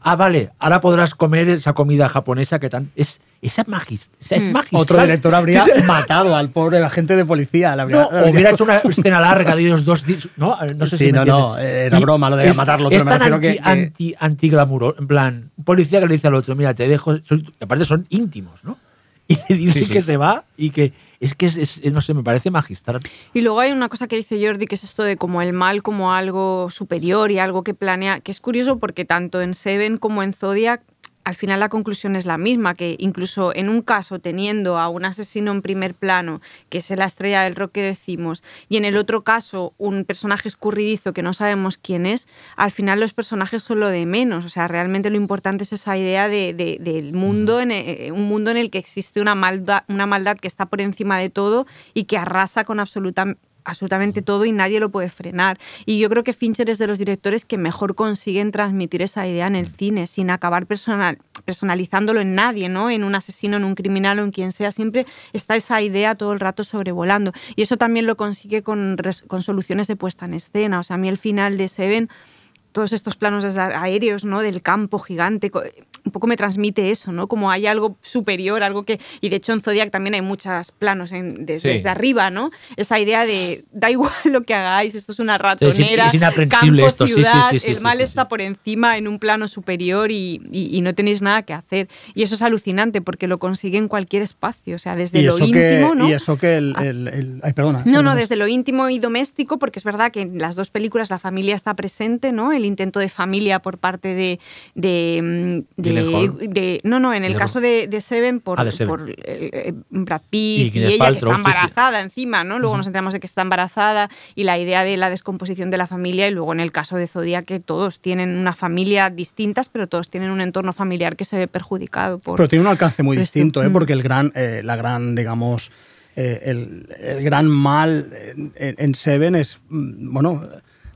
ah, vale, ahora podrás comer esa comida japonesa que tan... Es, esa magis- esa es magistral. Otro director habría (laughs) Sí, sí. matado al pobre agente de policía. habría- No, habría- hubiera hecho una escena larga de ellos dos días. No, no sé Sí, si me no, no, entiendes. era broma lo de es- matarlo, Es pero me tan refiero anti, que- que- anti, antiglamuro, En plan, un policía que le dice al otro, mira, te dejo. soy- aparte son íntimos, ¿no? (laughs) Y le dice Sí, sí. que se va y que. Es que es, es- no sé, me parece magistral. Y luego hay una cosa que dice Jordi, que es esto de como el mal como algo superior y algo que planea, que es curioso porque tanto en Seven como en Zodiac, al final la conclusión es la misma, que incluso en un caso teniendo a un asesino en primer plano, que es la estrella del rock que decimos, y en el otro caso un personaje escurridizo que no sabemos quién es, al final los personajes son lo de menos. O sea, realmente lo importante es esa idea de, de- del mundo, en el- un mundo en el que existe una maldad, una maldad que está por encima de todo y que arrasa con absoluta absolutamente todo y nadie lo puede frenar. Y yo creo que Fincher es de los directores que mejor consiguen transmitir esa idea en el cine, sin acabar personal, personalizándolo en nadie, ¿no? En un asesino, en un criminal o en quien sea. Siempre está esa idea todo el rato sobrevolando. Y eso también lo consigue con, con soluciones de puesta en escena. O sea, a mí el final de Seven todos estos planos aéreos, ¿no? Del campo gigante, un poco me transmite eso, ¿no? Como hay algo superior, algo que... Y de hecho en Zodiac también hay muchos planos en- Sí. desde arriba, ¿no? Esa idea de, da igual (laughs) lo que hagáis, esto es una ratonera, es inaprensible campo, esto, sí, sí, ciudad, sí, sí, el mal sí, está sí. por encima en un plano superior y, y- y no tenéis nada que hacer. Y eso es alucinante porque lo consigue en cualquier espacio, o sea, desde lo que, íntimo, ¿no? Y eso que el... Ah. el- el- ay, perdona. No, no, desde lo íntimo y doméstico, porque es verdad que en las dos películas la familia está presente, ¿no? El intento de familia por parte de. de, mm, de- Gyllenhaal. de- no, no, en el De- caso de, de Seven por, Ah, de Seven. por, eh, eh, Brad Pitt y, ella Paltrow, que está sí. embarazada encima, ¿no? Luego nos enteramos de que está embarazada y la idea de la descomposición de la familia, y luego en el caso de Zodiac, que todos tienen una familia distintas, pero todos tienen un entorno familiar que se ve perjudicado por. Pero tiene un alcance muy distinto, ¿eh? Porque el gran, eh, la gran, digamos, eh, el, el gran mal en, en Seven es, mm, bueno,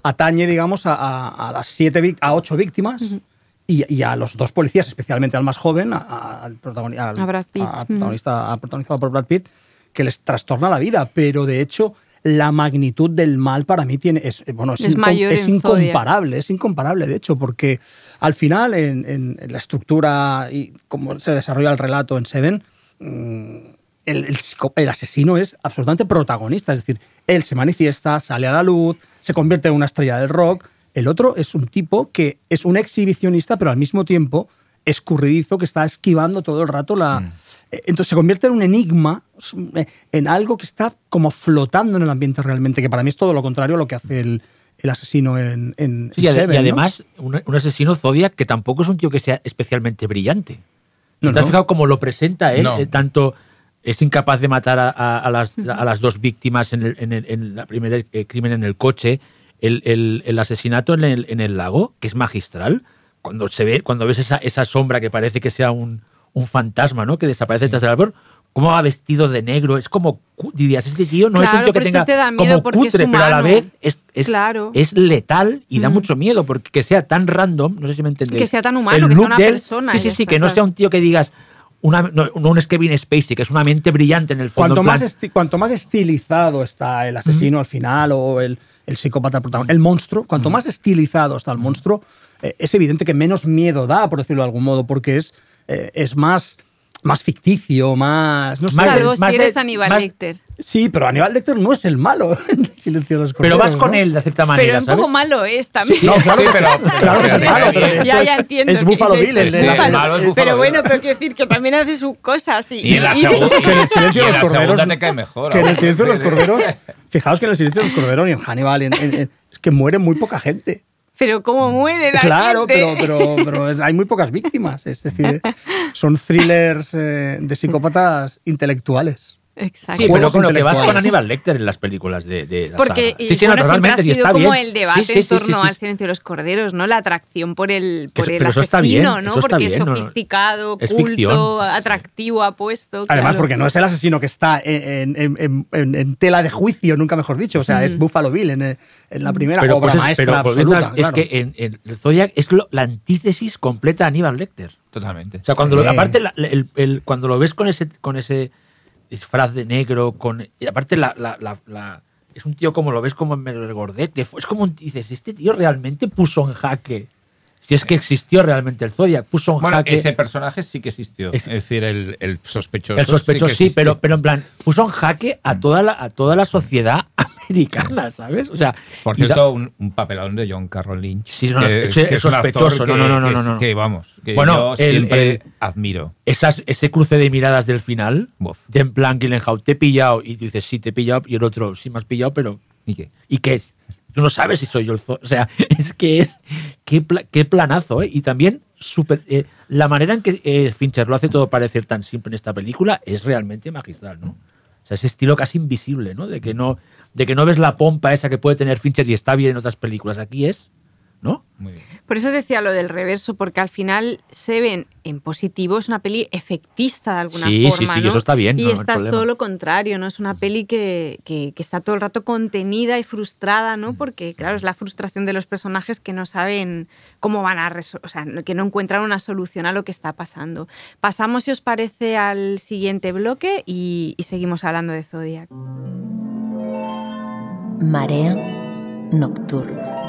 atañe, digamos, a, a- a las siete, a ocho víctimas y, y a los dos policías, especialmente al más joven, al protagonista, al protagonizado por Brad Pitt, que les trastorna la vida, pero de hecho la magnitud del mal para mí tiene es bueno es, Es incom- mayor es en Zodiac. incomparable es incomparable de hecho porque al final en, en- en la estructura y cómo se desarrolla el relato en Seven mm, el, el psico- el asesino es absolutamente protagonista es decir él se manifiesta sale a la luz se convierte en una estrella del rock el otro es un tipo que es un exhibicionista pero al mismo tiempo escurridizo que está esquivando todo el rato la eh, entonces se convierte en un enigma, eh, en algo que está como flotando en el ambiente realmente, que para mí es todo lo contrario a lo que hace el, el asesino en, en, Sí, y, en ade- y Seven, ¿no? además, un, un asesino Zodiac que tampoco es un tío que sea especialmente brillante. No, ¿Te has no. fijado cómo lo presenta él? No. Eh, tanto es incapaz de matar a, a- a las, a las dos víctimas en el, en el- en la primera eh, crimen en el coche, el, el- el asesinato en el, en el lago, que es magistral. Cuando se ve, cuando ves esa, esa sombra que parece que sea un, un fantasma, ¿no? Que desaparece tras el árbol, cómo va vestido de negro, es como dirías, este tío no es un Claro, tío que tenga te da miedo como cutre, pero a la vez es, es, Claro. es letal y da Mm. mucho miedo porque que sea tan random, no sé si me entendéis. Que sea tan humano, El que sea una de él, persona, Sí, sí, sí, que no claro. sea un tío que digas una, no, no un es Kevin Spacey, que es una mente brillante en el fondo. Cuanto más, esti- cuanto más estilizado está el asesino al final o el, el psicópata protagonista, el monstruo, cuanto más estilizado está el monstruo, eh, es evidente que menos miedo da, por decirlo de algún modo, porque es, eh, es más, más ficticio, más... No sé, Salvo más si de- eres Aníbal más- Lecter. Sí, pero Aníbal Lecter no es el malo (laughs) en Silencio de los pero vas Corderos, con ¿no? él de cierta Pero manera, un ¿sabes? poco malo es también. No, claro, Sí, que- pero- claro que es pero- malo, pero ya, ya es- entiendo. Es Buffalo Bill, Sí, la- el malo es Pero bueno, pero quiero decir que también hace sus cosas. Y, Y en la segunda, que en el silencio de los la corderos- segunda te cae mejor. que en el silencio de los corderos, fijaos que en el silencio de los corderos y en Hannibal, en- en- en- es que muere muy poca gente. Pero cómo muere la claro, gente. pero, pero, pero hay muy pocas víctimas. Es decir, (laughs) son thrillers eh, de psicópatas intelectuales. Exacto. Sí, pero con lo que vas con. Aníbal Lecter en las películas de, de la Porque saga. y, Sí, sí, bueno, siempre naturalmente, ha y sido está como bien. el debate Sí, sí, en torno sí, sí. al silencio de los corderos, ¿no? La atracción por el, por Eso- el está asesino, bien, ¿no? está Porque es bien, no, no. sofisticado, Es culto, ficción, sí, sí. atractivo, apuesto. Además, claro. porque no es el asesino que está en, en- en- en- en tela de juicio, nunca mejor dicho. O sea, es Buffalo Bill en, en la primera Pero, obra pues es- maestra pero volviendo absoluta. es claro. que en, Zodiac es lo- la antítesis completa de Aníbal Lecter. Totalmente. O sea, cuando lo, aparte el- cuando lo ves con ese con ese disfraz de negro, con y aparte la, la- la- la- es un tío como lo ves como en medio del gordete, es como un, dices, este tío realmente puso en jaque. Si es que existió realmente el Zodiac, puso en Bueno, jaque. ese personaje sí que existió. Es- Es, decir, el, el sospechoso. el sospechoso sí, existió. pero, pero en plan, puso en jaque a toda la, a toda la sociedad americana, ¿sabes? O sea, Por da- cierto, un, un papelón de John Carroll Lynch. Sí, no, ese- es un actor sospechoso. No, no, no, que no, es- no. Que vamos, que Bueno, yo el- siempre el- admiro. esas, ese cruce de miradas del final, de en plan Gyllenhaal, te he pillado, y tú dices, sí, te he pillado, y el otro, sí, me has pillado, pero ¿Y qué? ¿Y qué es? Tú no sabes si soy yo el. O sea, (laughs) es que es. Qué, pla- qué planazo, ¿eh? Y también súper, eh, la manera en que eh, Fincher lo hace todo parecer tan simple en esta película es realmente magistral, ¿no? O sea, ese estilo casi invisible, ¿no? De que no, de que no ves la pompa esa que puede tener Fincher y está bien en otras películas. Aquí es, ¿no? Muy bien. Por eso decía lo del reverso, porque al final se ven en positivo, es una peli efectista de alguna Sí, sí, forma. sí, ¿no? eso está bien, Y no, no hay esta es problema. todo lo contrario, ¿no? Es una peli que, que- que está todo el rato contenida y frustrada. ¿no? Porque, claro, es la frustración de los personajes que no saben cómo van a resolver, o sea, que no encuentran una solución a lo que está pasando. Pasamos, si os parece, al siguiente bloque y, y seguimos hablando de Zodiac. Marea nocturna.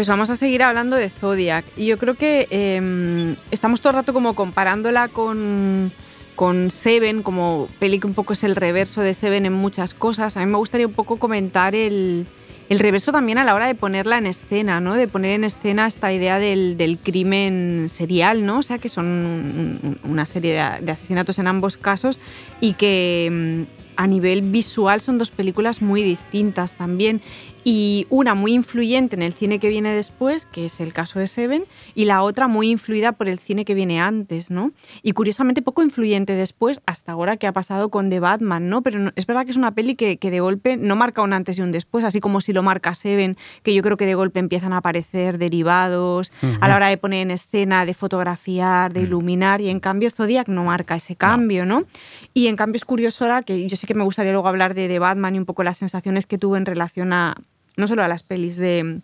Pues vamos a seguir hablando de Zodiac. Y yo creo que eh, estamos todo el rato como comparándola con, con Seven, como peli que un poco es el reverso de Seven en muchas cosas. A mí me gustaría un poco comentar el, el reverso también a la hora de ponerla en escena, ¿no? De poner en escena esta idea del, del crimen serial, ¿no? O sea, que son un- un- una serie de, asesinatos en ambos casos y que mm, a nivel visual son dos películas muy distintas también. Y una muy influyente en el cine que viene después, que es el caso de Seven, y la otra muy influida por el cine que viene antes, ¿no? Y curiosamente poco influyente después, hasta ahora que ha pasado con The Batman, ¿no? Pero no- es verdad que es una peli que, que de golpe no marca un antes y un después, así como si lo marca Seven, que yo creo que de golpe empiezan a aparecer derivados a la hora de poner en escena, de fotografiar, de iluminar, y en cambio Zodiac no marca ese cambio, ¿no? Y en cambio es curioso ahora que yo sí que me gustaría luego hablar de, de Batman y un poco las sensaciones que tuve en relación a no solo a las pelis de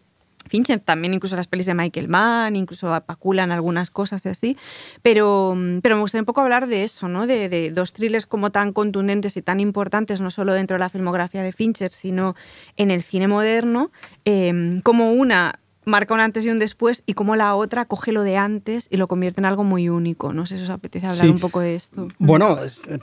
Fincher, también incluso a las pelis de Michael Mann, incluso apaculan algunas cosas y así, pero, pero me gustaría un poco hablar de eso, ¿no? De, de dos thrillers como tan contundentes y tan importantes, no solo dentro de la filmografía de Fincher, sino en el cine moderno, eh, como una marca un antes y un después y como la otra coge lo de antes y lo convierte en algo muy único. No sé si os apetece hablar Sí. un poco de esto. Bueno, eh,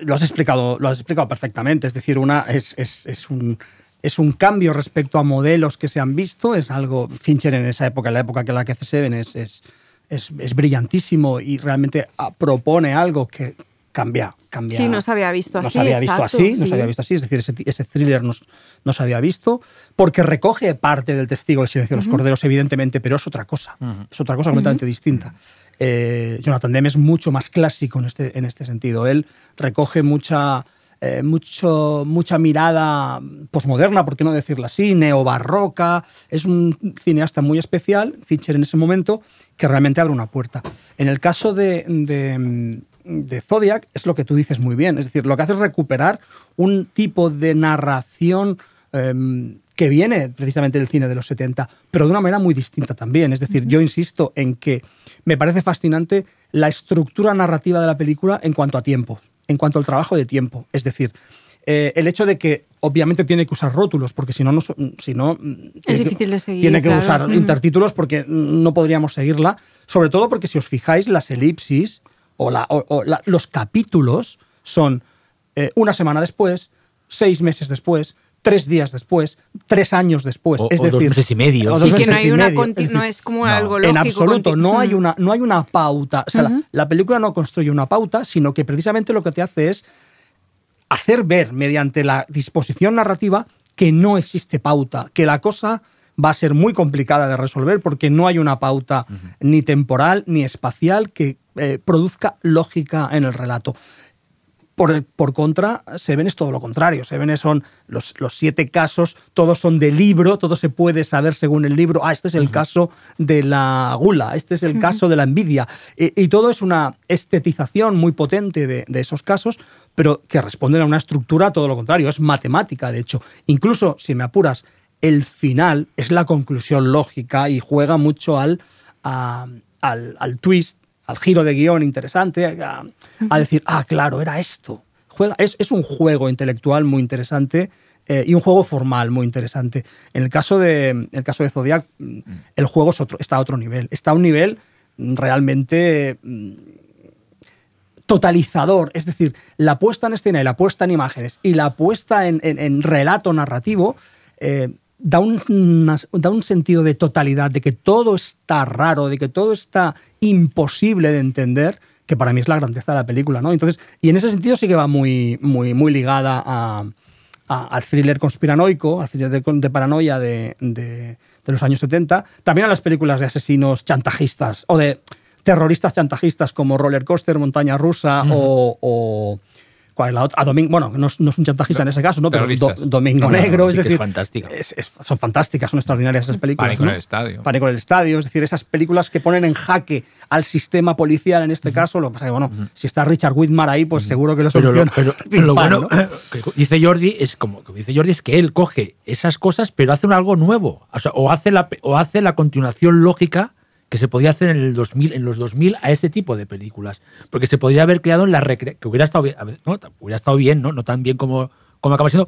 lo has explicado, lo has explicado perfectamente. Es decir, una es, es- es un es un cambio respecto a modelos que se han visto. Es algo Fincher en esa época, en la época que la que hace Seven es, es, es, es brillantísimo y realmente ah, propone algo que cambia, cambia. Sí, no se había visto no así, se había visto así, no se había visto así. Es decir, ese, thriller no, no se había visto porque recoge parte del testigo del silencio de los corderos, evidentemente, pero es otra cosa. Es otra cosa completamente distinta. Eh, Jonathan Demme es mucho más clásico en este, en este sentido. Él recoge mucha, eh, mucho, mucha mirada posmoderna, por qué no decirlo así, neobarroca. Es un cineasta muy especial, Fincher en ese momento, que realmente abre una puerta. En el caso de, de, de Zodiac, es lo que tú dices muy bien. Es decir, lo que hace es recuperar un tipo de narración em, que viene precisamente del cine de los 70, pero de una manera muy distinta también. Es decir, yo insisto en que me parece fascinante la estructura narrativa de la película en cuanto a tiempos, en cuanto al trabajo de tiempo. Es decir, eh, el hecho de que obviamente tiene que usar rótulos, porque si no, no, si no mm, que- difícil de seguir, Tiene que claro. usar Mm. intertítulos porque no podríamos seguirla, sobre todo porque si os fijáis, las elipsis o, la- o- o la- los capítulos son eh, una semana después, seis meses después, tres días después, tres años después. O- es o dos decir, meses y medio. o Sí, Sí, dos que no hay y una Es no decir, es como no, algo en lógico. absoluto, conti- no hay, una, no hay una pauta. O sea, la- la, película no construye una pauta, sino que precisamente lo que te hace es hacer ver mediante la disposición narrativa que no existe pauta, que la cosa va a ser muy complicada de resolver porque no hay una pauta ni temporal ni espacial que eh, produzca lógica en el relato. Por, el- por contra, Seven es todo lo contrario. Seven son los, los siete casos, todos son de libro, todo se puede saber según el libro. Ah, este es el caso de la gula, este es el caso de la envidia. Y, y todo es una estetización muy potente de, de esos casos, pero que responden a una estructura todo lo contrario, es matemática, de hecho. Incluso, si me apuras, el final es la conclusión lógica y juega mucho al, a- al, al twist, al giro de guion interesante, a, a decir, ah, claro, era esto. Juega, es, es un juego intelectual muy interesante eh, y un juego formal muy interesante. En el caso de, en el caso de Zodiac, mm, el juego es otro, está a otro nivel. Está a un nivel realmente mm, totalizador, es decir, la puesta en escena y la puesta en imágenes y la puesta en, en- en relato narrativo eh, da, un, da un sentido de totalidad, de que todo está raro, de que todo está imposible de entender, que para mí es la grandeza de la película, ¿no? Entonces, y en ese sentido sí que va muy, muy, muy ligada a, a- al thriller conspiranoico, al thriller de, de paranoia de, de- de los años 70, también a las películas de asesinos chantajistas o de terroristas chantajistas como Roller Coaster, Montaña Rusa o, o- ¿cuál es la otra? Domingo, bueno, no, es no es un chantajista en ese caso, ¿no? Pero Do-. Domingo No, no, Negro, sí es decir, fantástica. es- es- son fantásticas, son extraordinarias esas películas. Pánico en el estadio. Pánico en el estadio, es decir, esas películas que ponen en jaque al sistema policial en este caso. Lo que pasa es que, bueno, si está Richard Whitmar ahí, pues seguro que lo Pero, lo, soluciona. pero- (laughs) lo bueno (laughs) dice Jordi es como que dice Jordi es que él coge esas cosas pero hace un algo nuevo o, sea, o hace la o hace la continuación lógica que se podía hacer en el 2000 en los 2000 a ese tipo de películas porque se podría haber creado en la recre que hubiera estado bien ¿no? hubiera estado bien no no tan bien como como acaba siendo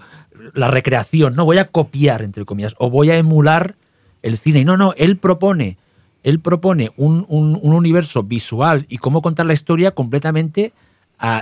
la recreación no voy a copiar entre comillas o voy a emular el cine. No, no, él propone, él propone un- un universo visual y cómo contar la historia completamente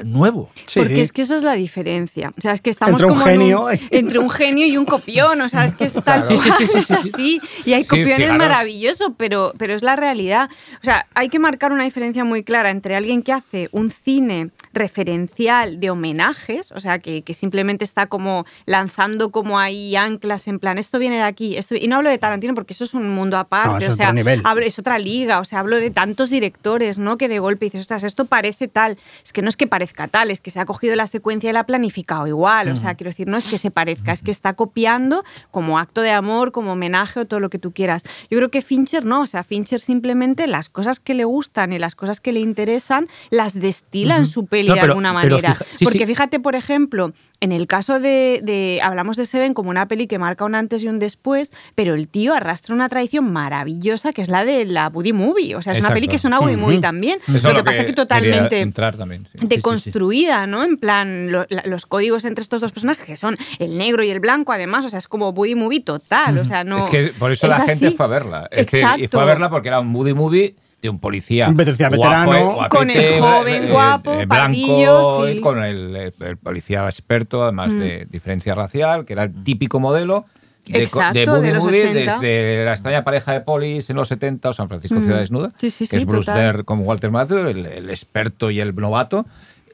nuevo. Sí. Porque es que esa es la diferencia. O sea, es que estamos Entre un como en genio y- (laughs) entre un genio y un copión. O sea, es que es tal Sí, sí, sí, sí, es sí, sí. así. Y hay Sí, copiones fijaros. maravillosos, pero, pero es la realidad. O sea, hay que marcar una diferencia muy clara entre alguien que hace un cine referencial de homenajes, o sea, que, que simplemente está como lanzando como ahí anclas en plan, esto viene de aquí, esto... y no hablo de Tarantino porque eso es un mundo aparte, No, es o otro sea, nivel. hablo- es otra liga, o sea, hablo de tantos directores, ¿no? Que de golpe dices, ostras, esto parece tal. Es que no es que parezca tal, es que se ha cogido la secuencia y la ha planificado igual. O sea, quiero decir, no es que se parezca, es que está copiando como acto de amor, como homenaje o todo lo que tú quieras. Yo creo que Fincher no, o sea, Fincher simplemente las cosas que le gustan y las cosas que le interesan las destila en su peli No, de alguna manera. fija- sí, Porque sí. fíjate, por ejemplo, en el caso de, de- hablamos de Seven como una peli que marca un antes y un después, pero el tío arrastra una tradición maravillosa que es la de la Buddy Movie. O sea, es una peli que es una Buddy Movie también. Eso lo que pasa es que totalmente entrar también, sí. Deconstruida, ¿no? En plan, lo- la- los códigos entre estos dos personajes, que son el negro y el blanco, además, o sea, es como Buddy Movie total, o sea, no... es que por eso es la gente fue a verla. Es decir, y Exacto. fue a verla porque era un moody movie de un policía. Un policía veterano. eh, guapete, Con el joven eh, guapo, eh, pardillo, blanco, sí. y con el, el policía experto, además Mm. de diferencia racial, que era el típico modelo. De, Exacto, de de Buddy los Movie, 80. desde la extraña pareja de polis en los 70 o San Francisco Mm. Ciudad Desnuda, Sí, sí, que es Bruce total. Dare como Walter Matthau, el, el experto y el novato,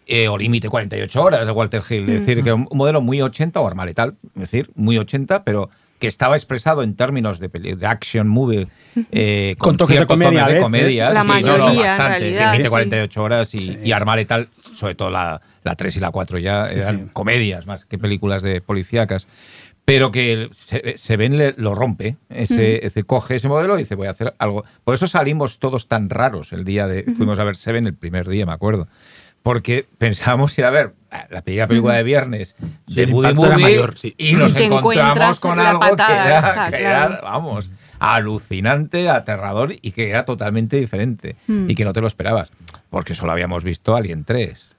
eh, o Límite 48 horas de Walter Hill. Mm. Es decir, que un, un modelo muy 80 o armaletal, es decir, muy 80, pero que estaba expresado en términos de, peli- de action movie eh, Con toques de comedia a de veces. comedia. La sí, no, no, mayoría, en bastante, realidad, Límite sí. 48 horas y, Sí. y armaletal, sobre todo la, la 3 y la 4 ya, Sí, eran sí. comedias más que películas de policíacas. Pero que se, se ven, le- lo rompe, ese, ese- coge ese modelo y dice, voy a hacer algo. Por eso salimos todos tan raros el día de. Fuimos a ver Seven el primer día, me acuerdo. Porque pensábamos ir a ver ah, la película, película de viernes de Movie mayor, sí. y nos encontramos con algo patada que, era, esta, que claro. era, vamos, alucinante, aterrador y que era totalmente diferente Mm. y que no te lo esperabas. Porque solo habíamos visto Alien 3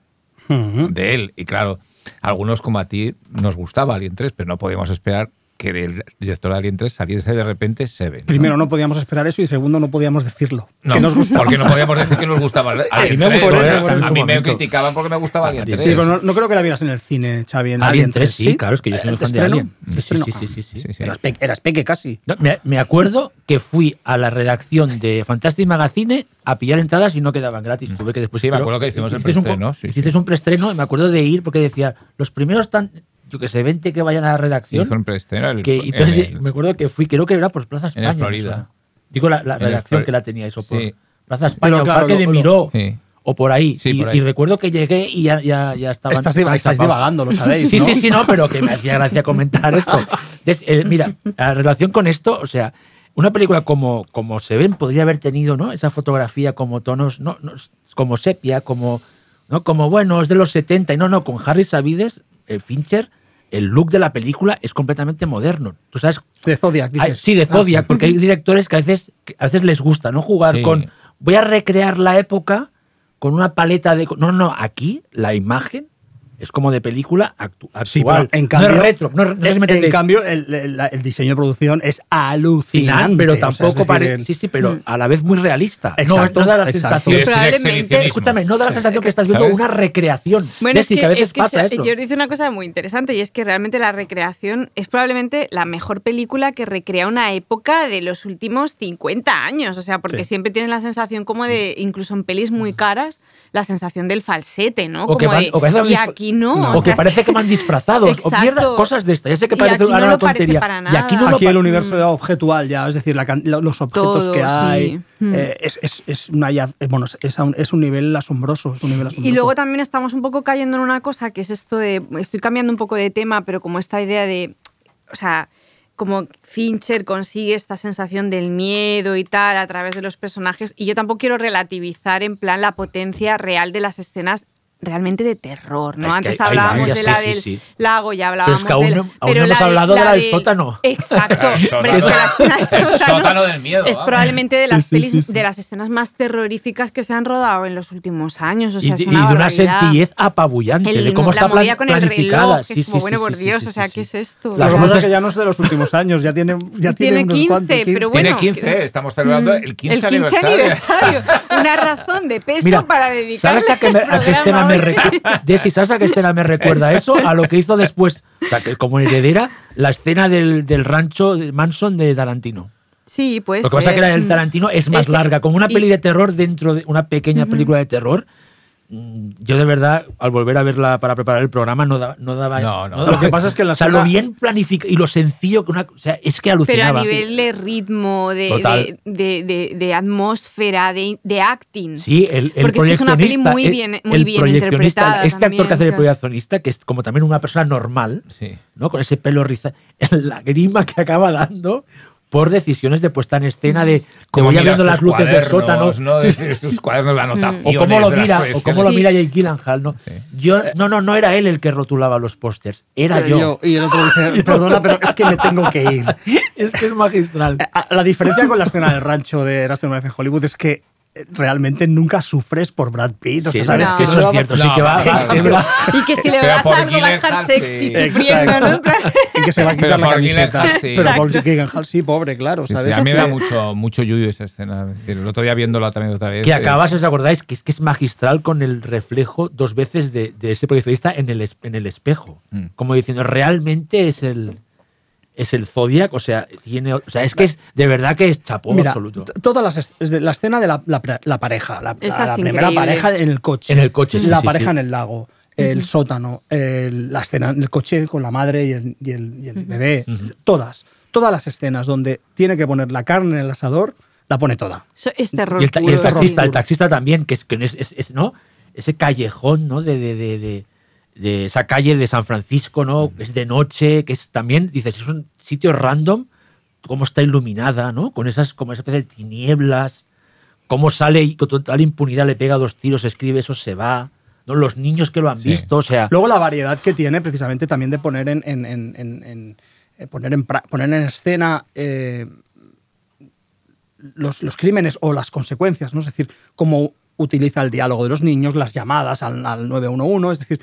Ujú. de él. Y claro, algunos como a ti nos gustaba Alien 3, pero no podíamos esperar que del director de Alien 3 saliese de repente Seven. ¿no? Primero, no podíamos esperar eso y segundo, no podíamos decirlo. No, que nos gustaba. porque no podíamos decir que nos gustaba (laughs) Alien mí me 3. eh, a mí me criticaban porque me gustaba Alien 3. Sí, pero no, no creo que la vieras en el cine, Xavi. En Alien 3, sí, claro, es que yo soy ¿El un fan de? Alien. ¿El Sí, sí, sí, sí, sí. Sí, sí. Eras, pe- eras peque casi. No, me, me acuerdo que fui a la redacción de Fantastic Magazine a pillar entradas y no quedaban gratis. Tuve que después. Sí, me acuerdo que hicimos el preestreno, sí, sí. hicisteis un preestreno y me acuerdo de ir porque decía, los primeros tan, yo que sé, 20 que vayan a la redacción. Hizo un preestreno el- que, en entonces el- me acuerdo que fui, creo que era por Plaza en España. me Florida. Digo la, la En el redacción que la tenía eso por Sí. Plaza España Pero o claro, Parque lo- de lo- Miró. Sí. O por ahí. Sí, y, por ahí. y recuerdo que llegué y ya, ya, ya estaban. Estás, diva- estáis divagando, lo sabéis. Sí, ¿no? sí, sí, no, pero que me hacía gracia comentar esto. Entonces, eh, mira, a relación con esto, o sea, una película como, como se ven podría haber tenido, ¿no? Esa fotografía como tonos, no, no, como sepia, como, ¿no? Como, bueno, es de los 70. Y no, no, con Harry Savides, el Fincher, el look de la película es completamente moderno. Tú sabes, De Zodiac, hay- dices. sí, de Ah, Zodiac, porque hay directores que a veces, que a veces les gusta, ¿no? Jugar Sí. con, voy a recrear la época con una paleta de... No, no, aquí la imagen es como de película actu- actual. Sí, pero en cambio, no es retro, no, es- no en, cambio el, el- la- el diseño de producción es alucinante. Final, pero o sea, es tampoco parece. el- Sí, sí, pero a la vez muy realista. no, Exacto, no da la exacto. sensación. Probablemente-. Escúchame, no da la sensación que estás viendo ¿Sabes? una recreación. Bueno, es Y que, que a veces es que pasa eso. yo dice una cosa muy interesante y es que realmente la recreación es probablemente la mejor película que recrea una época de los últimos 50 años. O sea, porque Sí. siempre tienes la sensación como de, incluso en pelis muy caras, la sensación del falsete, ¿no? O que como van- de, o que a veces y no. No. o que sea, parece que van (laughs) disfrazados. O mierda, cosas de estas. Ya sé que Y parece aquí ahora no una lo parece tontería. para Y aquí no lo Aquí el universo objetual ya, es decir, la los objetos Todo, que hay. sí. Mm. eh, es, es- es una hallaz- bueno, es, a un, es un nivel asombroso. Es un nivel asombroso. Y luego también estamos un poco cayendo en una cosa que es esto de. Estoy cambiando un poco de tema, pero como esta idea de. O sea, como Fincher consigue esta sensación del miedo y tal a través de los personajes. Y yo tampoco quiero relativizar en plan la potencia real de las escenas realmente de terror, ¿no? Es que Antes hay- hay hablábamos varias, de la sí, sí, del sí. lago, ya Pero hablábamos es que aún, del- aún pero no hemos la de- hablado de la del de- sótano. (laughs) Exacto. (laughs) El Hombre, es que la (laughs) El sótano sótano del miedo. es probablemente de las Sí, sí, pelis, sí, sí. de las escenas más terroríficas que se han rodado en los últimos años. O Y, sea, es y una de una sencillez apabullante, El- de cómo la está plan- con el planificada. reloj, que Sí, es como, sí, bueno, sí, por sí, Dios, sí, o sea, sí, ¿qué sí. es esto? Que pasa es que ya no es de los últimos años, ya tiene, ya tiene, Tiene unos 15, cuantos, pero Tiene bueno, 15, estamos celebrando el 15, el 15 aniversario. Una razón de peso para dedicarle ¿sabes a qué, me- me recuerda? (laughs) Desi, ¿sabes a qué escena me recuerda eso? A lo que hizo después, o sea, que como heredera, la escena del, del rancho de Manson de Tarantino. Sí, pues. Lo que pasa es que la del Tarantino es más larga, como una y- peli de terror dentro de una pequeña película de terror. Mm, Yo de verdad, al volver a verla para preparar el programa, no, da- no daba. No, no. daba- Lo que pasa es que la o sea, lo bien planificado y lo sencillo que una. O sea, es que Pero a alucinaba. nivel de ritmo, de, de, de, de- de atmósfera, de, de acting. Sí, el, el Porque es que es una peli muy el- bien- muy el bien proyeccionista, interpretada este actor que hace de también, proyeccionista, que es como también una persona normal, Sí. ¿no? Con ese pelo rizado, (laughs) la grima que acaba dando por decisiones de puesta en escena de (laughs) mira abriendo sus las luces del sótano. ¿no? Sí, De- de sus cuadernos, las o cómo lo mira, o cómo lo Sí. mira Jake Gyllenhaal, ¿no? Sí. Yo, no, no, no era él el que rotulaba los pósters, era yo. Y el otro dice, (laughs) perdona, pero es que me tengo que ir. (laughs) Es que es magistral. A- La diferencia con la escena del rancho de vez en Hollywood es que eh, realmente nunca sufres por Brad Pitt. O Sí, sea, ¿sabes? no. que eso es cierto, sí que va, a. Y que si le das por algo va a estar sexy sufriendo, ¿no? En (laughs) que se va a quitar Pero la camiseta. Gyllenhaal, sí. Pero por Exacto. Gyllenhaal sí, pobre, claro. Sí, sí, ¿sabes? a mí me da mucho, mucho yuyu esa escena. Es decir, el otro día viéndola también otra vez. Que acaba, si os acordáis, que es que es magistral con el reflejo dos veces de, de ese proyeccionista en el, en el espejo. Mm. Como diciendo, realmente es el es el Zodiac, o sea, tiene, o sea, es que es de verdad que es chapó Mira, absoluto. t- todas las est- desde la escena de la, la pareja, la, primera increíble. pareja en el coche, En el coche, sí, la sí, pareja sí. en el lago, el sótano, el- la escena en el coche con la madre y el, y el- y el bebé, todas, todas las escenas donde tiene que poner la carne en el asador, la pone toda. Eso Es terror. Y el, ta- y taxista, el taxista también, que es, que es, es- es, ¿no? Ese callejón, ¿no? De, de, de, de- de esa calle de San Francisco, ¿no? Es de noche, que es también, dices, es un sitio random, cómo está iluminada, ¿no? Con esas, como esa especie de tinieblas, cómo sale y con total impunidad le pega dos tiros, escribe eso, se va, ¿no? Los niños que lo han Sí. visto, o sea, Luego la variedad que tiene precisamente también de poner en, en- en- en- eh, poner, en poner en escena eh, los, los crímenes o las consecuencias, ¿no? Es decir, cómo utiliza el diálogo de los niños, las llamadas al, al 911, es decir,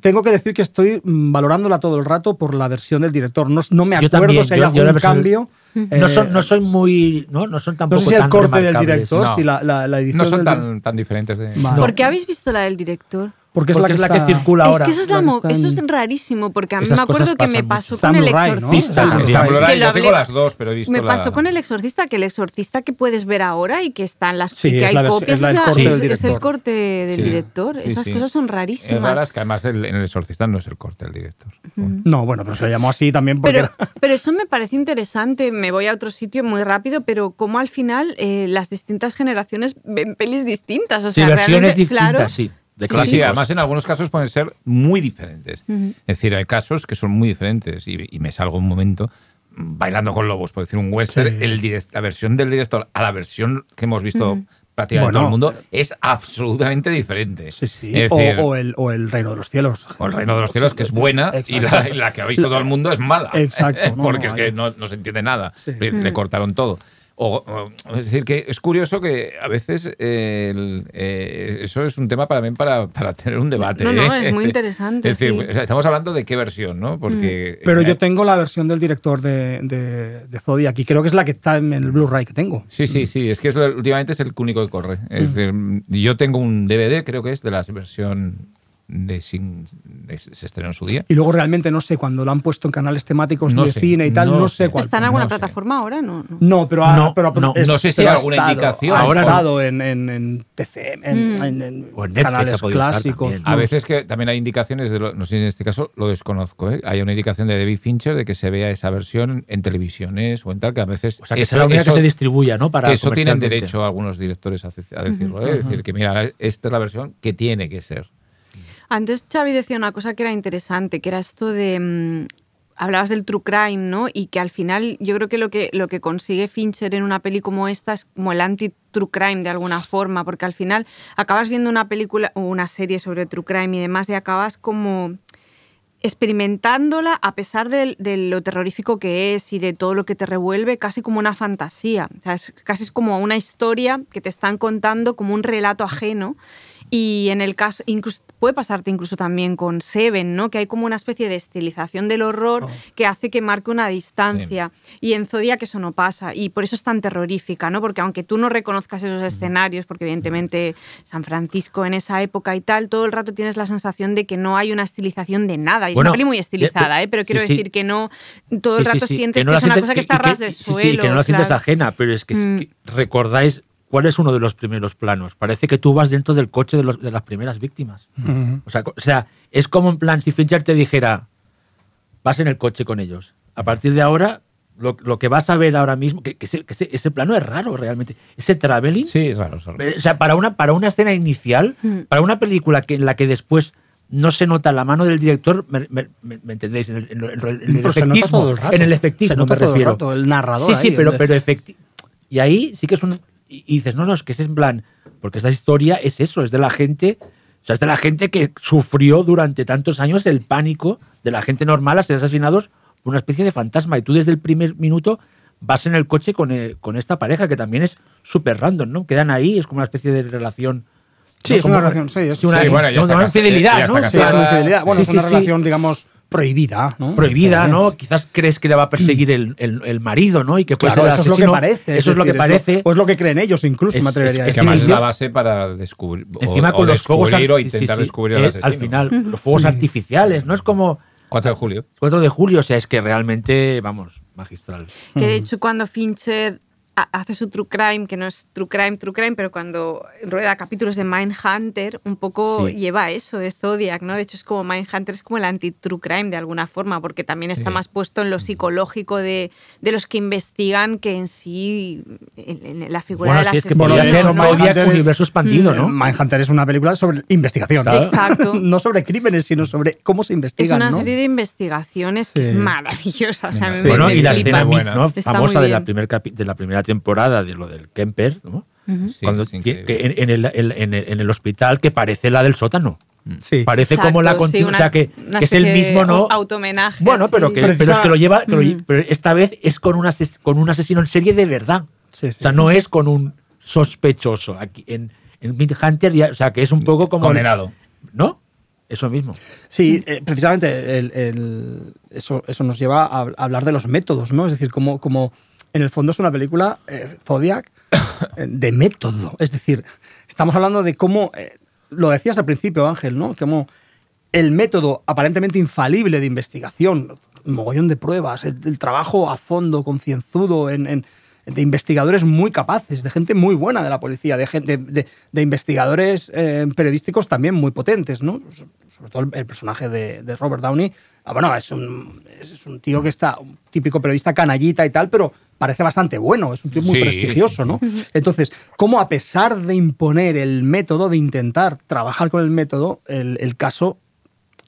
tengo que decir que estoy mm, valorándola todo el rato por la versión del director. No, no me acuerdo también, si hay yo- algún yo la versión- cambio. No, eh, son, no son muy, ¿no? No son no tampoco sé si el tan corte del director, No. si la, la- la edición No son del- tan, tan diferentes. De... Vale. ¿Por qué habéis visto la del director? Porque es Porque la que, está- circula ahora. Es que esa es la la que mo- está eso es rarísimo, porque a mí Esas me acuerdo que me pasó mucho. Con el Blu-ray, ¿no? exorcista. Está Está. Que lo Yo tengo hablé- las dos, pero he visto Me la- pasó con el exorcista, que el exorcista que puedes ver ahora y que está en las Sí, y que es hay la copias es la- el es, corte es- del es el director. corte del Sí. director. Sí, Esas sí. cosas son Es rarísimas. es que además el- en el exorcista no es el corte del director. No, bueno, pero se le llamó así también porque Pero, pero eso me parece interesante. Me voy a otro sitio muy rápido, pero como al final eh, las distintas generaciones ven pelis distintas. O Sí, sea, versiones realmente, distintas, claro, sí. De Sí, sí, además en algunos casos pueden ser muy diferentes. Es decir, hay casos que son muy diferentes y, y me salgo un momento bailando con lobos, por decir un western, Sí. el direct- la versión del director a la versión que hemos visto prácticamente Bueno. todo el mundo es absolutamente diferente. Sí, sí. Es O, decir, o el, o el Reino de los Cielos. o el Reino de los (laughs) Cielos, que es buena, y la, Exacto. y la que ha visto todo el mundo es mala. Exacto, (laughs) no, Porque no, es que no, no se entiende nada. Sí. Le, le cortaron todo. O, o- es decir, que es curioso que a veces eh, el- eh, eso es un tema para mí para, para tener un debate. No, no, ¿eh? es muy (laughs) interesante, Es decir, sí. o sea, estamos hablando de qué versión, ¿no? Porque. Pero eh, yo tengo la versión del director de, de, de Zodiac y creo que es la que está en el Blu-ray que tengo. Sí, sí, sí. Es que es, últimamente es el único que corre. Es decir, yo tengo un DVD, creo que es de la versión de sin de- se estrenó en su día. Y luego realmente no sé, cuando lo han puesto en canales temáticos No de sé, cine y tal, no no, sé. sé cuál. ¿Está en alguna No sé. plataforma ahora? No, no. No, pero ha, No, pero no. es- No sé si pero hay ha alguna estado- indicación. Ha Ahora estado en, en, en TCM, en, Mm. en- en O en Netflix canales clásicos. también. A veces que también hay indicaciones, de lo- no sé si en este caso lo desconozco, ¿eh? hay una indicación de David Fincher de que se vea esa versión en televisiones o en tal, que a veces... O sea, que eso- será la única eso- que se distribuya, ¿no? Para que eso tienen derecho algunos directores a decirlo, ¿eh? es decir, que mira, esta es la versión que tiene que ser. Antes Xavi decía una cosa que era interesante, que era esto de mm, hablabas del true crime, ¿no? Y que al final yo creo que lo que, lo que consigue Fincher en una peli como esta es como el anti-true crime de alguna forma, porque al final acabas viendo una película o una serie sobre true crime y demás y acabas como experimentándola a pesar de, de lo terrorífico que es y de todo lo que te revuelve, casi como una fantasía. O sea, es- casi es como una historia que te están contando como un relato ajeno. Y en el caso, incluso, puede pasarte incluso también con Seven, ¿no? Que hay como una especie de estilización del horror Oh. que hace que marque una distancia. Y en Zodiac eso no pasa. Y por eso es tan terrorífica, ¿no? Porque aunque tú no reconozcas esos escenarios, porque evidentemente San Francisco en esa época y tal, todo el rato tienes la sensación de que no hay una estilización de nada. Y Bueno, es una peli muy estilizada, eh. Pero quiero sí, sí. decir que no todo el Sí, sí, rato sí, sientes que, no la es una sientes- cosa que y está ras del sí, suelo. Sí, que no la sientes claro. ajena, pero es que, Mm. que recordáis cuál es uno de los primeros planos. Parece que tú vas dentro del coche de, los- de las primeras víctimas. O sea, o sea, es como en plan, si Fincher te dijera, vas en el coche con ellos. A partir de ahora, lo, lo que vas a ver ahora mismo, que, que ese, que ese- ese plano es raro realmente. Ese traveling, Sí, es raro, es raro. eh, o sea, para una, para una escena inicial, Mm. para una película que, en la que después no se nota la mano del director, me, me- me- me entendéis, en el, en el- en el Pero se nota efectismo. todo el rato. En el Se efectismo nota me todo el refiero. rato, el narrador Sí, sí, ahí, pero, el- pero efecti- Y ahí sí que es un. Y y dices, no, no, es que es en plan. Porque esta historia es eso, es de la gente. O sea, es de la gente que sufrió durante tantos años el pánico de la gente normal a ser asesinados por una especie de fantasma. Y tú desde el primer minuto vas en el coche con, eh, con esta pareja, que también es súper random, ¿no? Quedan ahí, es como una especie de relación. Sí, ¿no? es una relación, sí, es- sí, una, Sí, bueno, ya no, está una infidelidad, ya está ¿no? Sí, es una infidelidad. Bueno, Sí, es una sí, sí. relación, digamos, prohibida, ¿no? prohibida. ¿no? Quizás crees que le va a perseguir el, el- el marido, ¿no? Y que puede Claro, ser el eso es lo que parece. Eso es lo que parece. O es lo que creen ellos, incluso, Es- me atrevería es- a Es que además es la base para descubrir o- Encima o con los fuegos descubrir o ar- sí, sí, intentar descubrir al Eh, asesino. Al final, los fuegos Sí. artificiales, ¿no? Es como 4 de julio. 4 de julio, o sea, es que realmente, vamos, magistral. Que de hecho cuando Fincher hace su True Crime, que no es True Crime, True Crime, pero cuando rueda capítulos de Mindhunter, un poco Sí. lleva eso de Zodiac, ¿no? De hecho es como Mindhunter es como el anti-True Crime de alguna forma, porque también está Sí. más puesto en lo psicológico de, de los que investigan que en sí en, en la figura Bueno, del sí, es que podría de ser Mindhunter Zodiac es- universo expandido, ¿no? Mindhunter es una película sobre investigación. Claro. Exacto. (laughs) no sobre crímenes, sino sobre cómo se Es investigan. una ¿no? serie de investigaciones que es maravillosa. O sea, Sí. me- Bueno, me y la escena. ¿no? Famosa de la, primer de la primera temporada de lo del Kemper, ¿no? Sí, Cuando que en, en el, en- en el- en el hospital que parece la del sótano. Sí. Parece como la sí, continua, una- o sea, que, es el mismo, ¿no? autohomenaje, Bueno, pero, que, pero es que lo lleva, Mm. pero esta vez es con, un ases- con un asesino en serie de verdad. Sí, sí. O sea, no es con un sospechoso. Aquí en, en Hunter, ya, o sea, que es un poco como. Condenado. ¿No? Eso mismo. Sí, eh, precisamente el- el- eso, eso nos lleva a, a hablar de los métodos, ¿no? Es decir, como, como en el fondo es una película, eh, Zodiac, eh, de método. Es decir, estamos hablando de cómo, eh, lo decías al principio, Ángel, ¿no? Como el método aparentemente infalible de investigación, un mogollón de pruebas, el, trabajo a fondo, concienzudo, en, en- de investigadores muy capaces, de gente muy buena de la policía, de, gente, de, de investigadores eh, periodísticos también muy potentes, ¿no? So- Sobre todo el, el personaje de, de Robert Downey. Ah, bueno, es un, es un tío que está, un típico periodista canallita y tal, pero parece bastante bueno, es un tío muy Sí. prestigioso, ¿no? (laughs) Entonces, ¿cómo a pesar de imponer el método, de intentar trabajar con el método, el, el caso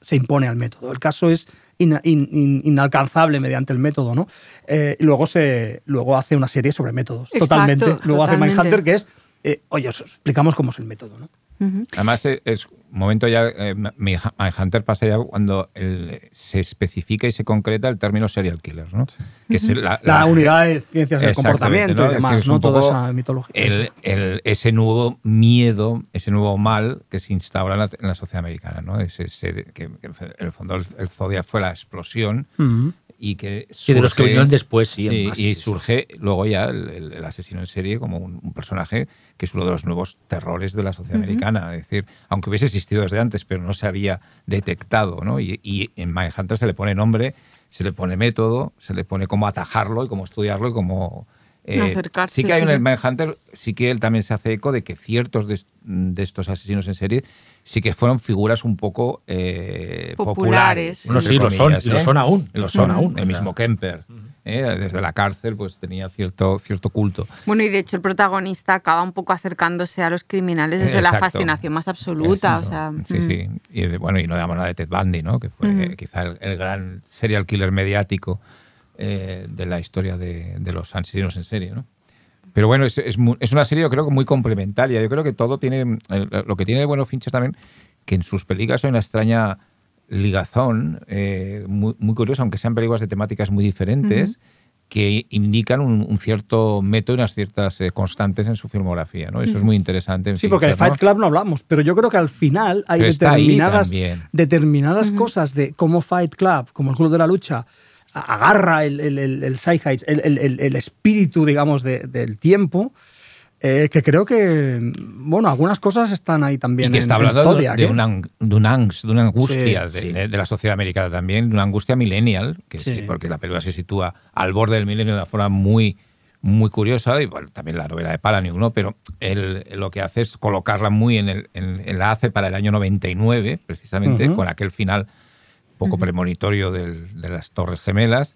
se impone al método. El caso es in- in- inalcanzable mediante el método, ¿no? Eh, y luego, se, luego hace una serie sobre métodos, Exacto, totalmente. Luego totalmente. hace Mindhunter, que es, eh, oye, os explicamos cómo es el método, ¿no? Ujú. Además, eh, es un momento ya. Eh, mi Hunter pasa ya cuando el- se especifica y se concreta el término serial killer, ¿no? Que es la, La, la- unidad de ciencias del comportamiento ¿no? y Es demás, es ¿no? Toda esa mitología. el- el- ese nuevo miedo, ese nuevo mal que se instaura en la, en la sociedad americana, ¿no? Ese, ese- que, que en el fondo el, el Zodiac fue la explosión Ujú. y que Sí, de los que surge- vinieron después, sí. Sí, además, y sí, sí. surge luego ya el, el- el asesino en serie como un, un personaje que es uno de los nuevos terrores de la sociedad americana. Es decir, aunque hubiese existido desde antes, pero no se había detectado, ¿no? Y, y en Mindhunter se le pone nombre, se le pone método, se le pone cómo atajarlo y cómo estudiarlo y cómo, eh, Acercarse, sí que hay sí, sí. el Mindhunter, sí que él también se hace eco de que ciertos de, de estos asesinos en serie sí que fueron figuras un poco eh, Populares. populares. Bueno, sí, lo son, lo ¿eh? son aún, Lo lo son aún, El o mismo. Kemper, ¿eh? desde la cárcel, pues tenía cierto, cierto culto. Bueno, y de hecho el protagonista acaba un poco acercándose a los criminales desde la Exacto. fascinación más absoluta. O sea, sí, mm. sí. Y bueno, y no digamos nada de Ted Bundy, ¿no? Que fue Ujú. quizá el, el gran serial killer mediático eh, de la historia de, de los asesinos en serie, ¿no? Pero bueno, es, es es una serie yo creo que muy complementaria. Yo creo que todo tiene, lo que tiene de bueno Fincher también, que en sus películas hay una extraña ligazón eh, muy, muy curiosa, aunque sean películas de temáticas muy diferentes, que indican un, un cierto método y unas ciertas eh, constantes en su filmografía, ¿no? Eso es muy interesante. en Sí, porque de. Fight Club no hablamos, pero yo creo que al final hay determinadas, cosas de cómo Fight Club, como el Club de la Lucha, agarra el, el, el, el zeitgeist, el, el- el- el espíritu, digamos, de- del tiempo, eh, que creo que, bueno, algunas cosas están ahí también Y que en- está en hablando de, Zodiac, de ¿eh? una, ang- de una angst, de una angustia Sí, de, sí. de- de la sociedad americana también, de una angustia millennial, que sí. Sí. porque la película se sitúa al borde del milenio de una forma muy, muy curiosa, y bueno, también la novela de Palahniuk, ¿no? Pero él lo que hace es colocarla muy en, el, en, en la hace para el año 99, precisamente, Ujú. con aquel final poco premonitorio del- de las Torres Gemelas,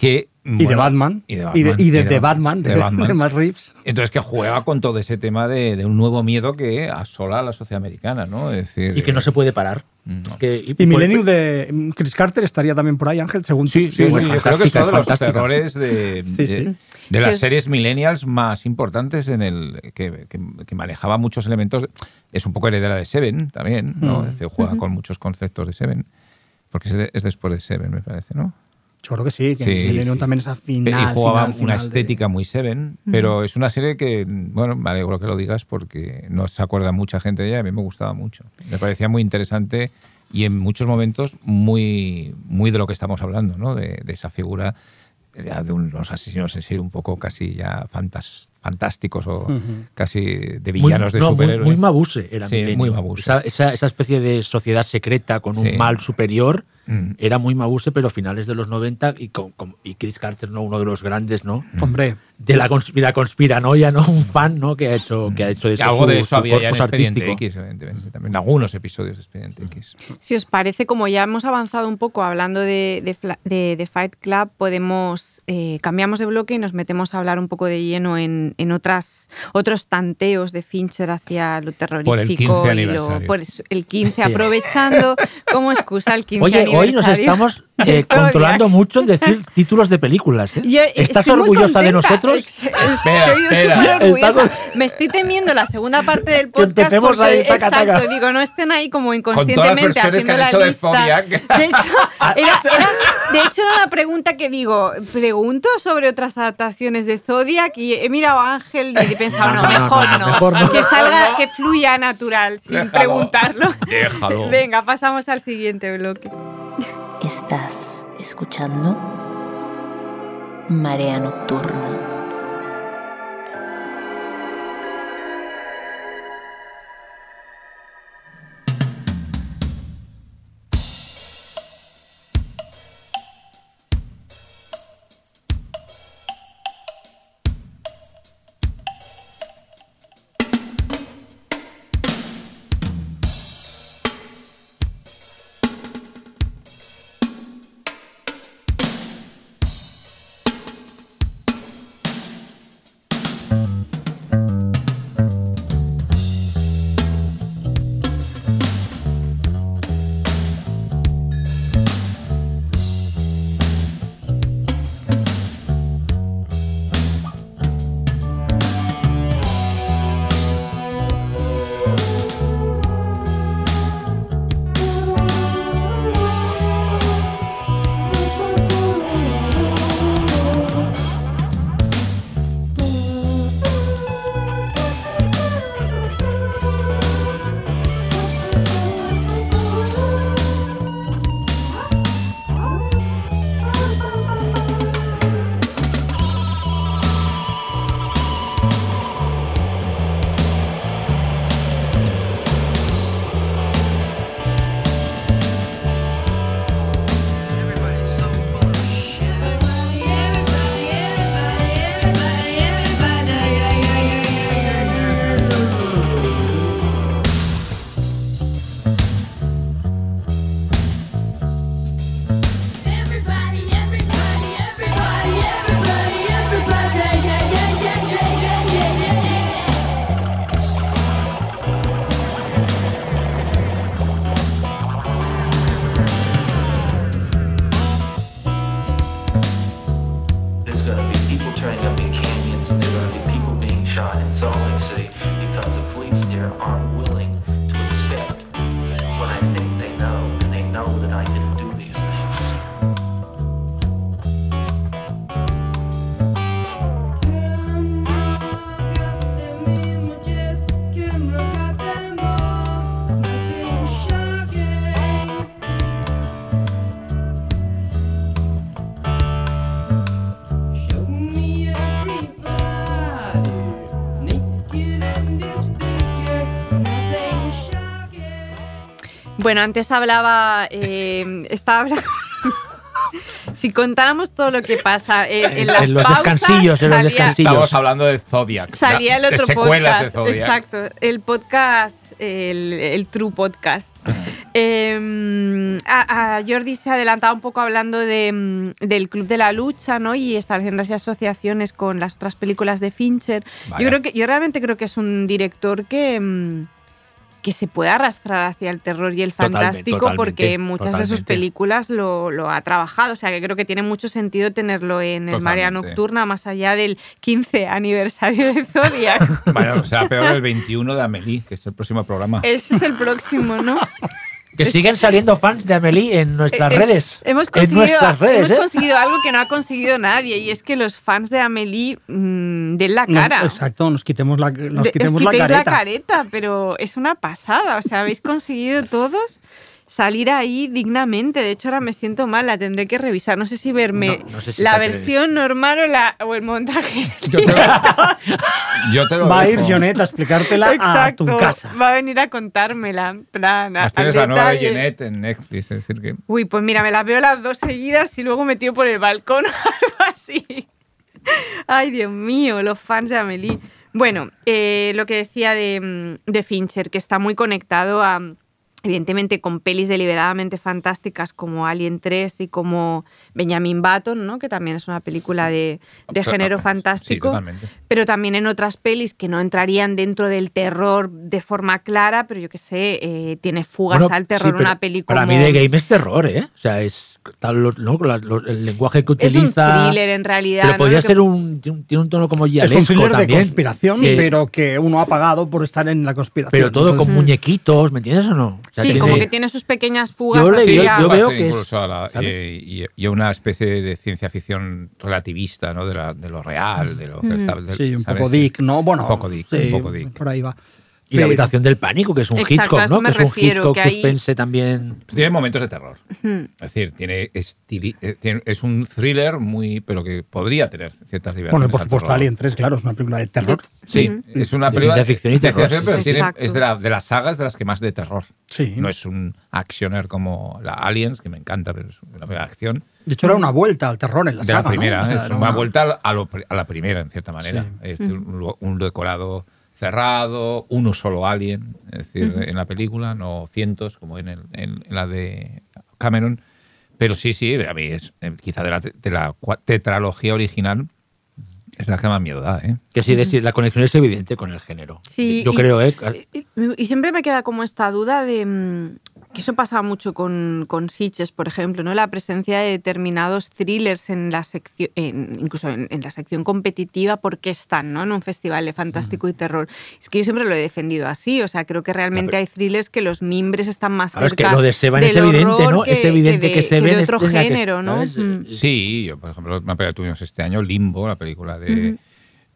que... Y de bueno, Batman. Y de Batman. y de, y de Batman, de, de Batman. de Matt Reeves. Entonces que juega con todo ese tema de, de un nuevo miedo que asola a la sociedad americana, ¿no? Es decir, Y que no se puede parar. No. Es que- Y Millennium de Chris Carter estaría también por ahí, Ángel, según Sí, tú. sí, sí, yo creo que es uno de los terrores de, Sí, de- sí. de Sí, las es- series millennials más importantes en el que, que- que manejaba muchos elementos. Es un poco heredera de Seven también, ¿no? Mm. Es decir, juega con muchos conceptos de Seven. Porque es, de- es después de Seven, me parece, ¿no? Yo creo que sí, que Sí, Millennium sí. también es a final. y jugaba final, una final de- estética muy Seven, pero es una serie que, bueno, me alegro que lo digas porque no se acuerda mucha gente de ella, a mí me gustaba mucho. Me parecía muy interesante y en muchos momentos muy, muy de lo que estamos hablando, ¿no? De, de esa figura de, unos asesinos en serie un poco casi ya fantas- fantásticos o Ujú. casi de Muy- villanos de no, muy- superhéroes. Muy, Mabuse era Sí, muy Mabuse. Esa, esa- esa especie de sociedad secreta con un mal superior Mm. era muy Mabuse, pero finales de los 90 y, con, con- y Chris Carter, ¿no? uno de los grandes, ¿no? Hombre, De la conspira, conspiranoia, ¿no? Un fan, ¿no? Que ha hecho, que ha hecho eso algo su, de eso había ya en Expediente artístico. X, evidentemente. También algunos episodios de Expediente X. Si os parece, como ya hemos avanzado un poco hablando de, de de- de Fight Club, podemos eh, cambiamos de bloque y nos metemos a hablar un poco de lleno en, en otras otros tanteos de Fincher hacia lo terrorífico Por el 15 y lo, aniversario. por el 15 aprovechando como excusa el 15 Oye, hoy nos estamos (laughs) eh, controlando mucho en (laughs) decir títulos de películas. ¿eh? Yo ¿Estás orgullosa de nosotros? Espera, estoy (laughs) espera. súper orgullosa. Me estoy temiendo la segunda parte del Que podcast. empecemos porque, ahí, taca, taca. exacto, digo, no estén ahí como todas las inconscientemente que haciendo han la hecho de lista. De hecho, era, era- de hecho, era una pregunta que digo, pregunto sobre otras adaptaciones de Zodiac y he mirado a Ángel y he pensado, no, No, no, no, mejor no, no, mejor no. que salga, que fluya natural sin Déjalo. preguntarlo. Déjalo. Venga, pasamos al siguiente bloque. Estás escuchando Marea Nocturna. Bueno, antes hablaba, eh, estaba hablando... (laughs) si contáramos todo lo que pasa eh, en, En- las en los pausas, descansillos, en los descansillos. Estamos hablando de Zodiac. Salía el de otro secuelas podcast. de Zodiac. Exacto, el podcast, el, el True Podcast. Eh, a, a Jordi se adelantaba un poco hablando de, mm, del Club de la Lucha, ¿no? Y estableciendo así asociaciones con las otras películas de Fincher. Vaya. Yo creo que, yo realmente creo que es un director que. Que se puede arrastrar hacia el terror y el Totalmente, fantástico totalmente, porque en muchas de sus totalmente. películas lo, lo ha trabajado. O sea que creo que tiene mucho sentido tenerlo en el Marea Totalmente. Nocturna, más allá del 15 aniversario de Zodiac. (laughs) Bueno, será peor el 21 de Amélie, que es el próximo programa. Ese es el próximo, ¿no? (laughs) Que siguen saliendo fans de Amelie en nuestras Eh, eh, redes. Hemos en conseguido, nuestras redes, hemos ¿eh? conseguido algo que no ha conseguido nadie y es que los fans de Amelie mm, den la cara. exacto, nos quitemos la, nos De- os quitemos la quitéis careta. la careta, pero es una pasada. O sea, habéis conseguido todos salir ahí dignamente. De hecho, ahora me siento mal, la tendré que revisar. No sé si verme No, no sé si la versión normal o, la, o el montaje. Yo te, (laughs) yo te lo Va a ir. Jonet a explicártela Exacto. a tu casa. Va a venir a contármela. en plan, a- tienes la nueva de. Jeanette en Netflix, es decir que... Uy, pues mira, me las veo las dos seguidas y luego me tiro por el balcón (laughs) o algo así. Ay, Dios mío, los fans de Amelie. Bueno, eh, lo que decía de, mm, de Fincher, que está muy conectado a, evidentemente, con pelis deliberadamente fantásticas como Alien 3 y como Benjamin Button, ¿no? que también es una película de, de género Sí, fantástico totalmente. pero también en otras pelis que no entrarían dentro del terror de forma clara, pero yo qué sé, eh, tiene fugas Bueno, al sí, terror una película. Para mí The Game es terror, ¿eh? O sea, es tal el lenguaje que Es un utiliza. thriller en realidad. Pero ¿no? podría que- ser un, tiene un- tiene un tono como Es yalesco un thriller de también. conspiración, Sí. pero que uno ha pagado por estar en la conspiración. Pero todo con muñequitos, ¿me entiendes o no? Sea, Sí, tiene- como que tiene sus pequeñas fugas. Yo le- yo- yo veo que es- y, y- y una especie de ciencia ficción relativista, ¿no? De, la- de lo real, de lo que está... de- Sí, un ¿sabes? poco Dick, ¿no? Bueno, Un poco Dick, sí, un poco Dick. Por ahí va. Y la Pero- habitación del pánico, que es un Exacto, Hitchcock, ¿no? me Que es un refiero, Hitchcock que ahí- suspense también. Tiene momentos de terror. Hmm. Es decir, tiene, estili- eh, tiene- es un thriller muy, pero que podría tener ciertas diversiones. Bueno, por supuesto. Alien 3, claro, es una película de terror. Sí, Ujú. es una De película ciencia ficción y de terror, pero sí. tiene- es de, la- de las sagas de las que más de terror. Sí. No es un actioner como la Aliens, que me encanta, pero es una de acción. De hecho, era una vuelta al terror en la de saga, la primera, ¿no? O sea, es una una- vuelta a, lo a la primera, en cierta manera. Sí. Es decir, un, un decorado cerrado, uno solo alien, es decir, en la película, no cientos como en, el- en- en la de Cameron. Pero sí, sí, a mí es eh, quizá de la, de la tetralogía original es la que más miedo da, ¿eh? Que sí, decir, la conexión es evidente con el género. Sí, Yo y- creo, ¿eh? Y, y siempre me queda como esta duda de mm, que eso pasaba mucho con, con Sitges, por ejemplo, ¿no? La presencia de determinados thrillers en la sección, en- incluso en, en la sección competitiva, ¿por qué están, ¿no? En un festival de fantástico y terror. Es que yo siempre lo he defendido así, o sea, creo que realmente hay thrillers que los mimbres están más Claro, es cerca que lo de Seven es evidente, ¿no? Es evidente de- que Seven de es- otro que- género, ¿no? Mm. Sí, yo, por ejemplo, una película que tuvimos este año, Limbo, la película de,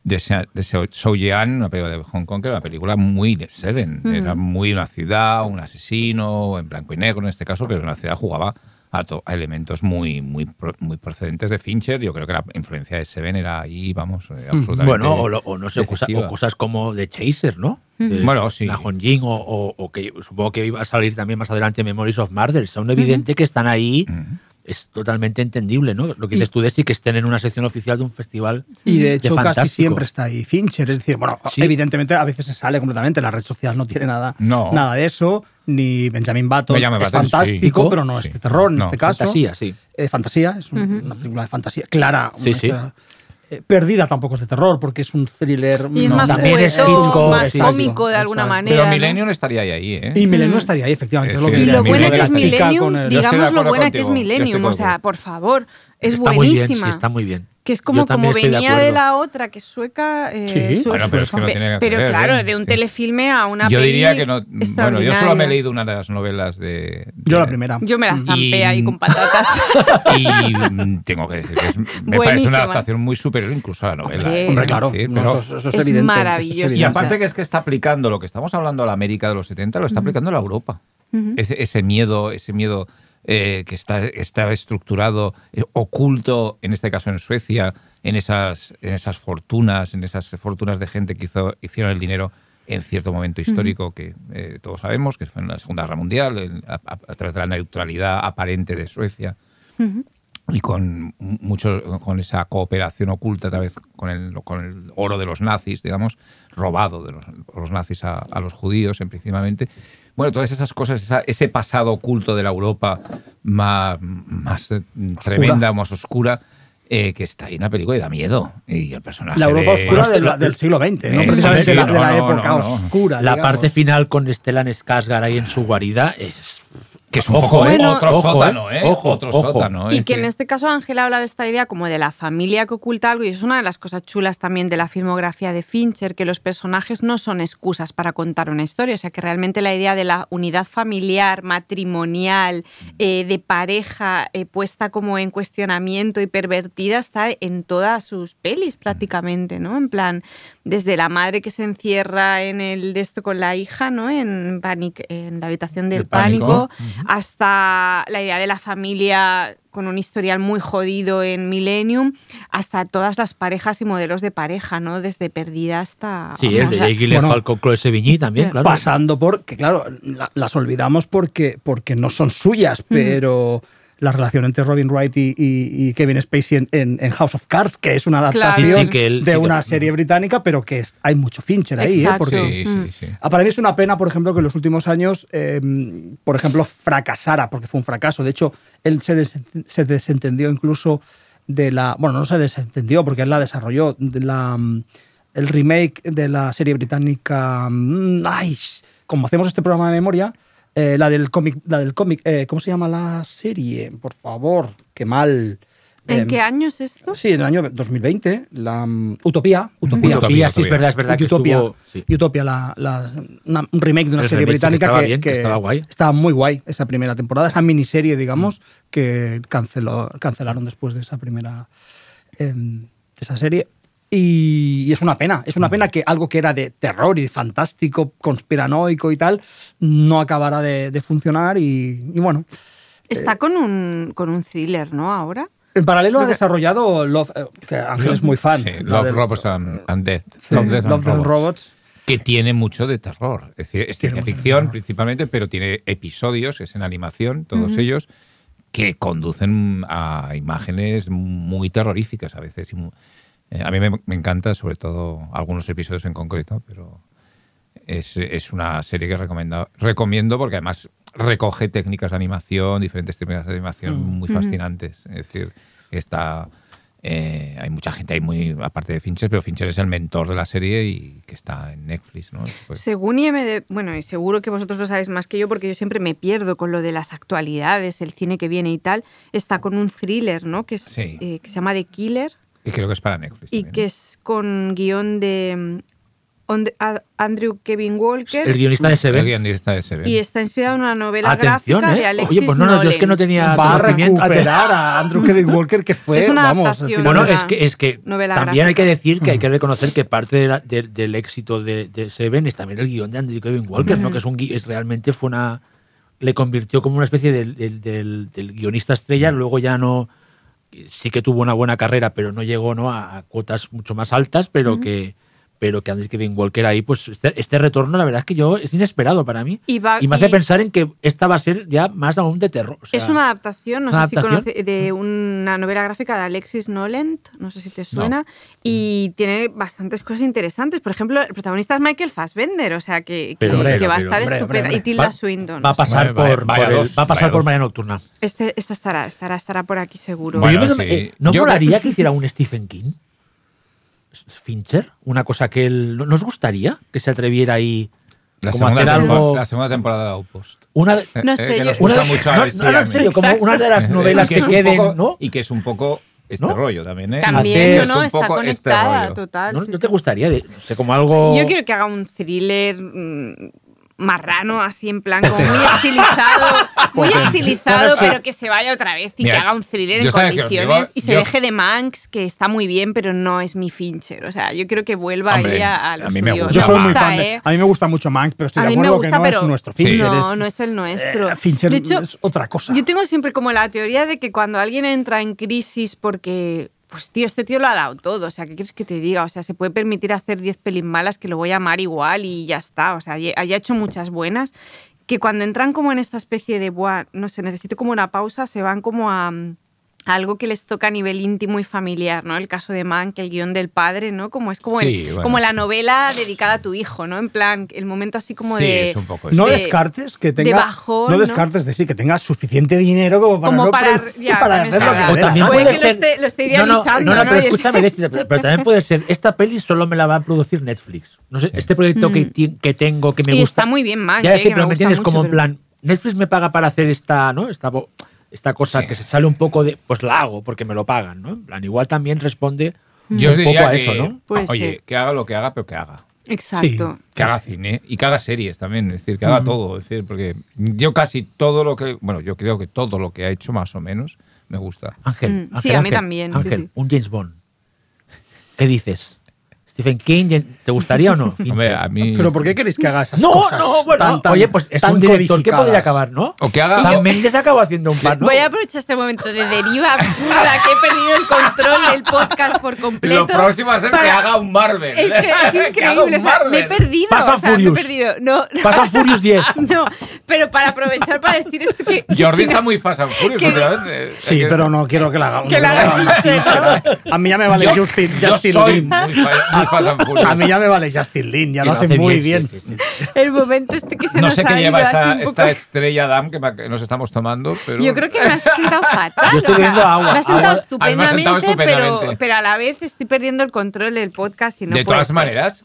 de, Sha- de Shou- una película de Hong Kong, que era una película muy de Seven. Era muy una ciudad, un asesino, en blanco y negro en este caso, pero una ciudad jugaba a, to- a elementos muy, muy, muy procedentes de Fincher. Yo creo que la influencia de Seven era ahí, vamos, eh, absolutamente. Bueno, o, lo- o no sé, cosa- o cosas como de Chaser, ¿no? De Bueno, sí. La Honjin, o, o- o que supongo que iba a salir también más adelante Memories of Murder. Son evidente que están ahí. Ujú. Es totalmente entendible, ¿no? Lo que dices tú de sí, que estén en una sección oficial de un festival. Y de hecho, casi siempre está ahí Fincher. Es decir, bueno, Sí. evidentemente a veces se sale completamente. La red social no tiene nada, No. nada de eso. Ni Benjamin Button. Benjamin es Button, sí. fantástico, pero no es Sí. de terror en No, este caso. Fantasía, sí. Eh, fantasía, es un- una película de fantasía clara. Sí, una sí. Eh, perdida tampoco es de terror, porque es un thriller. Y es no, más También es Hitchcock, más exacto, cómico de alguna exacto. manera. Pero ¿no? Millennium estaría ahí, ahí, ¿eh? Y Millennium estaría ahí, efectivamente. Es es lo que que Y lo buena que es Millennium, digamos lo buena que es Millennium, o sea, por favor. Es está muy bien, buenísima. sí, está muy bien. Que es como, como de venía de, la otra, que es sueca. eh, Sí. su- Bueno, pero es que no tiene que pero ver, claro, ¿eh? de un Sí. telefilme a una Yo diría que no. Bueno, yo solo me he leído una de las novelas de. Yo la primera. Yo me la zampé Y- ahí con patatas. (laughs) Y mm, tengo que decir que es- me parece Buenísima. una adaptación muy superior incluso a la novela. Hombre. ¿eh? Hombre, claro. Sí, no, pero- eso, eso es, Es evidente. maravilloso. eso es y aparte que es que está aplicando lo que estamos hablando a la América de los 70, lo está aplicando a la Europa. ese, ese miedo, ese miedo eh, que está, está estructurado, eh, oculto, en este caso en Suecia, en esas, en esas fortunas, en esas fortunas de gente que hizo, hicieron el dinero en cierto momento histórico que eh, todos sabemos, que fue en la Segunda Guerra Mundial, en- a, través de la neutralidad aparente de Suecia. Y con mucho con esa cooperación oculta tal vez con el, con el oro de los nazis digamos robado de los, los nazis a, a los judíos en principalmente bueno todas esas cosas esa- ese pasado oculto de la Europa más, más tremenda más oscura eh, que está ahí en la película y da miedo y el personaje La Europa de- oscura de la- del siglo XX, no precisamente sí, la, no, de la no, época no, no. oscura. La digamos. parte final con Stellan Skarsgård ahí en su guarida es... que es un Ojo, poco eh, otro ojo, sótano eh, eh, ojo, otro ojo. sótano Y es que en este caso Ángela habla de esta idea como de la familia que oculta algo y es una de las cosas chulas también de la filmografía de Fincher, que los personajes no son excusas para contar una historia, o sea que realmente la idea de la unidad familiar, matrimonial, eh, de pareja eh, puesta como en cuestionamiento y pervertida está en todas sus pelis prácticamente, ¿no? En plan, desde la madre que se encierra en el de esto con la hija, ¿no? En, Panic, en la habitación del El pánico. pánico hasta la idea de la familia con un historial muy jodido en Millennium, hasta todas las parejas y modelos de pareja, ¿no? Desde perdida hasta... Sí, el de Jake Gyllenhaal Bueno. con Chloe Sevigny también, claro. Pasando por, que claro, la- las olvidamos porque, porque no son suyas, pero la relación entre Robin Wright y, y- y Kevin Spacey en, en- en House of Cards, que es una Claro. adaptación Sí, sí, que él- de sí que- una serie británica, pero que es- hay mucho Fincher ahí, ¿eh? Porque, sí, Mm. sí, sí. Para mí es una pena, por ejemplo, que en los últimos años, eh, por ejemplo, fracasara, porque fue un fracaso. De hecho, él se, des- se desentendió incluso de la. Bueno, no se desentendió porque él la desarrolló. De la, mm, el remake de la serie británica. mm, ¡Ay! Como hacemos este programa de memoria, eh, la del cómic. La del cómic eh, ¿Cómo se llama la serie? Por favor, qué mal. ¿En Em, qué año es esto? Sí, en el año 2020, la mm, Utopía. Utopía. Utopía, sí, es verdad, es verdad que Utopia, estuvo... sí. Utopia, la, la- una- un remake de una El serie sí que británica estaba que, bien, que que estaba guay. estaba muy guay esa primera temporada, esa miniserie, digamos, que canceló, cancelaron después de esa primera em, de esa serie. Y, y es una pena, es una pena que algo que era de terror y fantástico, conspiranoico y tal, no acabara de, de funcionar. Y, y bueno, Está con un, con un thriller, ¿no? Ahora. en paralelo ha desarrollado Love, eh, que Ángel es muy fan. Sí, Love, del- Robots and, and Death. sí, Love, Death and Love, and Robots. Robots. que tiene mucho de terror. Es decir, es ciencia ficción principalmente, pero tiene episodios, es en animación, todos ellos, que conducen a imágenes muy terroríficas a veces. y mu- eh, a mí me, me encanta, sobre todo algunos episodios en concreto, pero es, es una serie que recomiendo, recomiendo porque además recoge técnicas de animación, diferentes técnicas de animación muy fascinantes. Es decir, está... eh, hay mucha gente ahí muy, aparte de Fincher, pero Fincher es el mentor de la serie y que está en Netflix, ¿no? Según IMDb, bueno, y seguro que vosotros lo sabéis más que yo, porque yo siempre me pierdo con lo de las actualidades, el cine que viene y tal. Está con un thriller, ¿no? Que, es, Sí. eh, que se llama The Killer que creo que es para Netflix. y también, que ¿no? es con guion de mm, Andrew Kevin Walker. El guionista de El Seven. guionista de Seven. Y está inspirado en una novela Atención, gráfica ¿eh? de Alexis Oye, pues no, no, yo es que no tenía Va a recuperar a Andrew Kevin Walker, que fue, Es una vamos, Bueno, es que, es que también hay que decir que hay que reconocer que parte de la- de- del éxito de, de Seven es también el guion de Andrew Kevin Walker, ¿no? que es un es realmente fue una le convirtió como una especie del, del- del- del guionista estrella, luego ya no sí que tuvo una buena carrera, pero no llegó ¿no? a, a cuotas mucho más altas, pero que pero que Andrew Kevin Walker ahí, pues este, este retorno, la verdad es que yo es inesperado para mí. Y va- me hace y- pensar en que esta va a ser ya más aún de terror. o sea, es una adaptación, no ¿una sé si conoce, de una novela gráfica de Alexis Nolent, no sé si te suena, y Mm. tiene bastantes cosas interesantes. Por ejemplo, el protagonista es Michael Fassbender, o sea que, que- Pero, hombre, que va a estar hombre, estupenda. hombre, Y Tilda va- Swinton. va a pasar Vaya- por, vaya por el- dos, va a pasar por. María Nocturna. Este, esta estará, estará, estará por aquí seguro. Bueno, eh, ¿No Yo molaría que hiciera un Stephen King? Fincher, una cosa que él. ¿no- ¿Nos gustaría que se atreviera ahí? La como hacer algo. la segunda temporada de Outpost. Una de, No Eh, sé, que yo- nos una gusta de- mucho a no, no, no, en serio, como una de las (laughs) novelas que es un queden, poco- ¿no? Y que es un poco este ¿No? rollo también, ¿eh? También, Hacer- ¿no? Está este conectada, total. ¿No, sí, ¿No sí. te gustaría? de- no sé, como algo. Yo quiero que haga un thriller mm, marrano, así en plan, como muy estilizado, (laughs) muy estilizado, pero que se vaya otra vez y Mira, que haga un thriller en digo, condiciones y se yo- deje de Manx, que está muy bien, pero no es mi Fincher. O sea, yo quiero que vuelva Hombre, ahí a, a a lo mí me suyo. gusta Yo soy muy fan de, ¿eh? A mí me gusta mucho Mank, pero estoy A de mí me acuerdo gusta, que no pero es nuestro Fincher. no, es- no es el nuestro. eh, Fincher De hecho, es otra cosa. Yo tengo siempre como la teoría de que cuando alguien entra en crisis porque, pues tío, este tío lo ha dado todo, o sea, ¿qué quieres que te diga? O sea, se puede permitir hacer 10 pelis malas que lo voy a amar igual y ya está, o sea, ya haya hecho muchas buenas, que cuando entran como en esta especie de, Buah, no sé, necesito como una pausa, se van como a... mm, algo que les toca a nivel íntimo y familiar, ¿no? El caso de Mank, el guion del padre, ¿no? Como es como, Sí, el, bueno, como la novela dedicada a tu hijo, ¿no? En plan, el momento así como Sí, de... es un poco no eso. de- descartes que de tenga. bajón, no ¿no? descartes de sí, que tenga suficiente dinero como para, como no para, pre- ya, para hacer lo que. O también. Puede que lo esté, lo esté No, no, idealizando, no, no, ¿no? pero (laughs) escúchame, pero también puede ser, esta peli solo me la va a producir Netflix. No sé, este proyecto que, ti- que tengo, que me Mm. y gusta. está muy bien, Mank, Ya eh, sé, que pero me entiendes, mucho, como en plan, Netflix me paga para hacer esta, ¿no? Esta, bo- esta cosa Sí. que se sale un poco de, pues la hago porque me lo pagan, ¿no? En plan, igual también responde Yo os un poco a que, eso, ¿no? Puede oye, que haga lo que haga, pero que haga. Exacto. Que haga cine y que haga series también, es decir, que haga todo. Es decir, porque yo casi todo lo que, bueno, yo creo que todo lo que ha hecho más o menos me gusta. Ángel, Mm, Ángel, sí, a mí Ángel, también, sí, Ángel, sí. un James Bond. ¿Qué dices? Stephen King, ¿te (laughs) gustaría o no? Hombre, a mí. Pero ¿por qué queréis que haga esas No, cosas? no, bueno, tan, tan- oye, pues es un director que podría acabar, ¿no? O que haga. Sam Mendes acabó haciendo un par, ¿no? Voy a aprovechar este momento de deriva absurda que he perdido el control del podcast por completo. Lo próximo va a ser que haga un Marvel. Es que es (laughs) Que haga un increíble, o sea, me he perdido. And o sea, me he Furious. perdido. No, and (laughs) Furious 10. no, pero para aprovechar para decir esto que. Jordi si está no- muy fast and furious que- últimamente. Sí, pero no quiero que la haga. Que la haga. A mí ya me vale Justin, yo Justin soy A mí ya me vale Justin Lin, ya Y lo hace muy bien. sí, sí, sí. El momento este que se no nos sé qué lleva esta, un poco- esta estrella Dam que, nos estamos tomando, pero Yo creo que me has sentado (laughs) fatal. Yo estoy o sea, bebiendo agua, Me has sentado agua. A mí me has estupendamente, sentado estupendamente. Pero, pero a la vez estoy perdiendo el control del podcast y no de todas ser. maneras,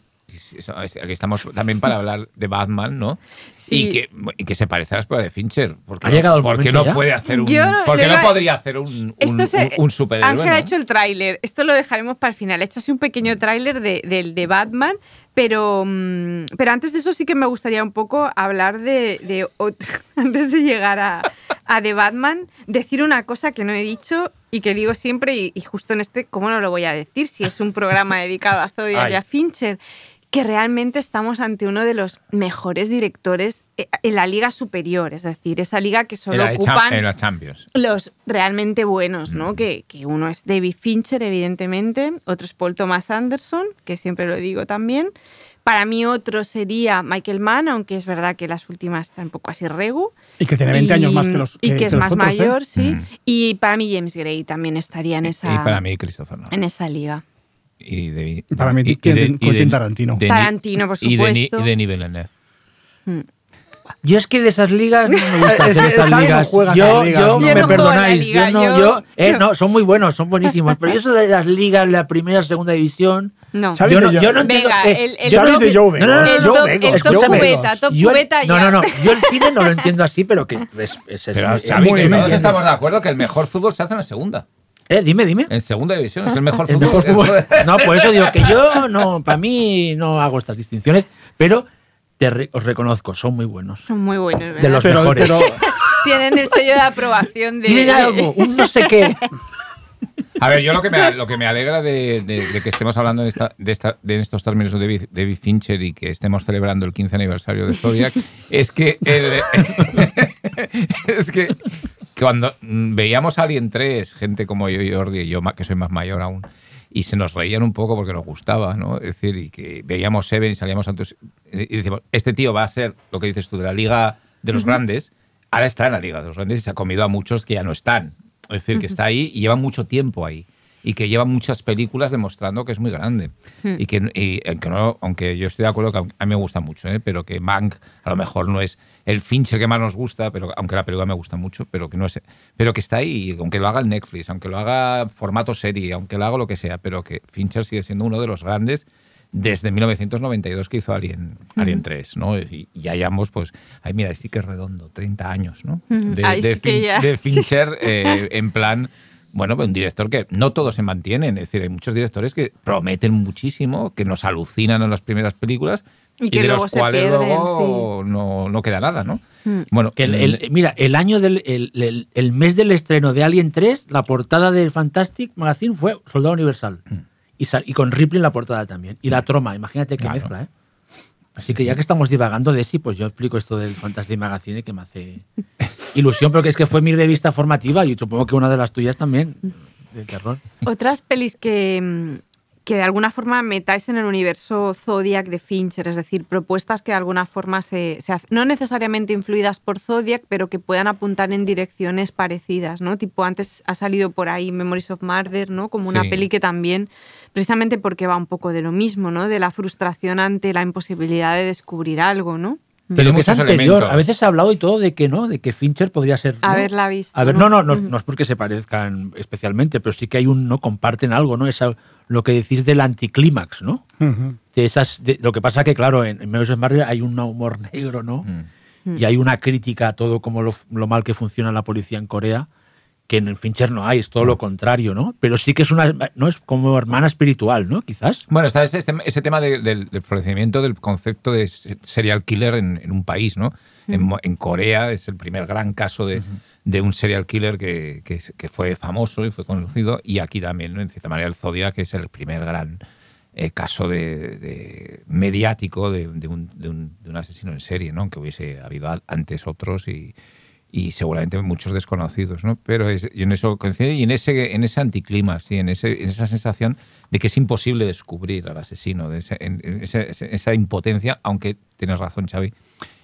aquí estamos también para hablar de Batman, ¿no? Sí. Y, que, y que se parece a la escuela de Fincher. Porque Ha llegado el ¿Por qué no ya? puede hacer un. No- ¿Por qué le no podría hacer un, un, Esto se- un, un superhéroe? Ángel no? ha hecho el tráiler. Esto lo dejaremos para el final. He hecho así un pequeño tráiler de, del de Batman, pero, mm, pero antes de eso sí que me gustaría un poco hablar de... (laughs) antes de llegar a, a The Batman, decir una cosa que no he dicho y que digo siempre, y, y justo en este, ¿cómo no lo voy a decir? Si es un programa dedicado a Zodiac y a Fincher, que realmente estamos ante uno de los mejores directores eh, en la liga superior, es decir, esa liga que solo la, ocupan en la Champions. los realmente buenos, Mm. ¿no? Que, que uno es David Fincher, evidentemente, otro es Paul Thomas Anderson, que siempre lo digo también. Para mí otro sería Michael Mann, aunque es verdad que las últimas están un poco así regu. Y que tiene 20 Y- años más que los Y que, es los más otros, ¿eh? mayor, sí. Mm. Y para mí James Gray también estaría en esa, Y para mí, Christopher Nolan. en esa liga. Y de, Para mí, y- y Quentin- de- y Quentin de- Tarantino. de- Tarantino, por de, supuesto. y de Villeneuve. Yo es que de esas ligas no me gusta (laughs) Es- hacer es- esas no ligas. juega yo, esas ligas, yo ¿no? me Yo no perdonáis, liga, yo no, yo- yo, eh, no, son muy buenos, son buenísimos, pero yo eso de las ligas, la primera, segunda división, No. Yo de no, Yo- yo no entiendo. Venga, eh, el- el yo no de Joe no, no, no, Yo top, vengo, el es top yo vengo. cubeta, top yo cubeta no, no, no, yo el cine no lo entiendo así, pero que es, es- es- Pero, es muy que bien. todos estamos de acuerdo que el mejor fútbol se hace en la segunda. Eh, dime, dime. En segunda división es el mejor El fútbol. mejor fútbol. (laughs) No, por eso digo que yo no, para mí no hago estas distinciones, pero te re- os reconozco, son muy buenos. Son muy buenos, ¿verdad? De los Pero, mejores. pero (laughs) Tienen el sello de aprobación de... Tienen algo, un no sé qué. A ver, yo lo que me, lo que me alegra de, de- de que estemos hablando de, esta, de, esta- de estos términos de David, David Fincher y que estemos celebrando el 15 aniversario de Zodiac es que el- (laughs) es que cuando mm, veíamos Alien 3, gente como yo y Jordi yo, que soy más mayor aún, y se nos reían un poco porque nos gustaba, ¿no? Es decir, y que veíamos Seven y salíamos antes y decíamos, este tío va a ser lo que dices tú de la liga de los grandes, ahora está en la liga de los grandes y se ha comido a muchos que ya no están. Es decir, que está ahí y lleva mucho tiempo ahí. Y que lleva muchas películas demostrando que es muy grande. Y que, y, aunque, no, aunque yo estoy de acuerdo que a mí me gusta mucho, ¿eh? pero que Mank a lo mejor no es el Fincher que más nos gusta, pero aunque la película me gusta mucho, pero que no es, pero que está ahí, aunque lo haga el Netflix, aunque lo haga formato serie, aunque lo haga lo que sea, pero que Fincher sigue siendo uno de los grandes desde 1992 que hizo Alien, Alien 3, ¿no? Y, y ya llevamos, pues, ay, mira, sí que es redondo, 30 años, ¿no? De, de Fin- de. (laughs) Fincher eh, en plan, bueno, un director que no todos se mantienen, es decir, hay muchos directores que prometen muchísimo, que nos alucinan en las primeras películas Y y, que de luego los cuales pierden, luego no, no queda nada, ¿no? Mm. Bueno, Que el- el- mira, el año del el, el- el mes del estreno de Alien 3, la portada de Fantastic Magazine fue Soldado Universal. Y, sal- y con Ripley en la portada también. Y la troma, imagínate qué Claro. mezcla, ¿eh? Así que ya que estamos divagando de sí, pues yo explico esto del Fantastic Magazine que me hace (laughs) ilusión, porque es que fue mi revista formativa y supongo que una de las tuyas también, de terror. Otras pelis que, mm, que de alguna forma metáis en el universo Zodiac de Fincher, es decir, propuestas que de alguna forma se, se hacen, no necesariamente influidas por Zodiac, pero que puedan apuntar en direcciones parecidas, ¿no? Tipo, antes ha salido por ahí Memories of Murder, ¿no? Como una Sí. peli que también, precisamente porque va un poco de lo mismo, ¿no? De la frustración ante la imposibilidad de descubrir algo, ¿no? Pero que es anterior. elementos. A veces se ha hablado y todo de que no, de que Fincher podría ser. ¿no? Haberla visto, A ver, ¿no? no, no, no, es porque se parezcan especialmente, pero sí que hay un, ¿no? Comparten algo, ¿no? Esa, lo que decís del anticlímax, ¿no? De esas, de- lo que pasa que, claro, en, en Menos Marvel hay un humor negro, ¿no? Mm. Y hay una crítica a todo como lo, lo mal que funciona la policía en Corea, que en Fincher no hay, es todo lo contrario, ¿no? Pero sí que es una, no es como hermana espiritual, ¿no? Quizás. Bueno, está ese, ese tema de- del, del florecimiento del concepto de se- serial killer en, en un país, ¿no? En, Corea es el primer gran caso de, de un serial killer que, que- que fue famoso y fue conocido, y aquí también, ¿no? en cierta manera, el Zodiac es el primer gran eh, caso de, mediático un, de un- de un asesino en serie, ¿no? Aunque hubiese habido antes otros y, y seguramente muchos desconocidos, ¿no? Pero es- y en eso coincide y en ese, en ese anticlima, sí, en, ese, en esa sensación de que es imposible descubrir al asesino, de ese- en- en esa, esa impotencia, aunque tienes razón, Xavi,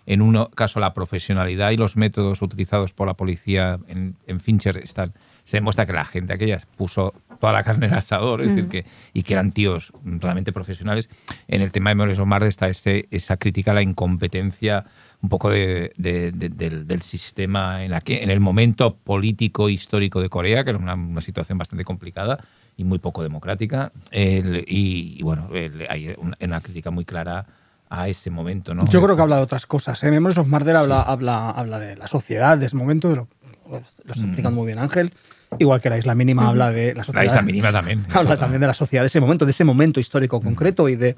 en un caso la profesionalidad y los métodos utilizados por la policía en, en Fincher están, se demuestra que la gente aquella puso toda la carne en el asador, es decir, que, y que eran tíos realmente profesionales. En el tema de Memories of Murder está este, esa crítica a la incompetencia un poco de- de- de- del, del sistema en, la que- en el momento político histórico de Corea, que era una, una situación bastante complicada y muy poco democrática. El- y, y bueno, el- hay una, una crítica muy clara a ese momento. ¿no? Yo creo que habla de otras cosas. ¿eh? Memories of Murder habla, habla, habla de la sociedad, de ese momento, de lo, lo está explicando muy bien Ángel. Igual que la isla mínima habla de la sociedad. La isla mínima también. (laughs) habla otra. también de la sociedad de ese momento, de ese momento histórico concreto y de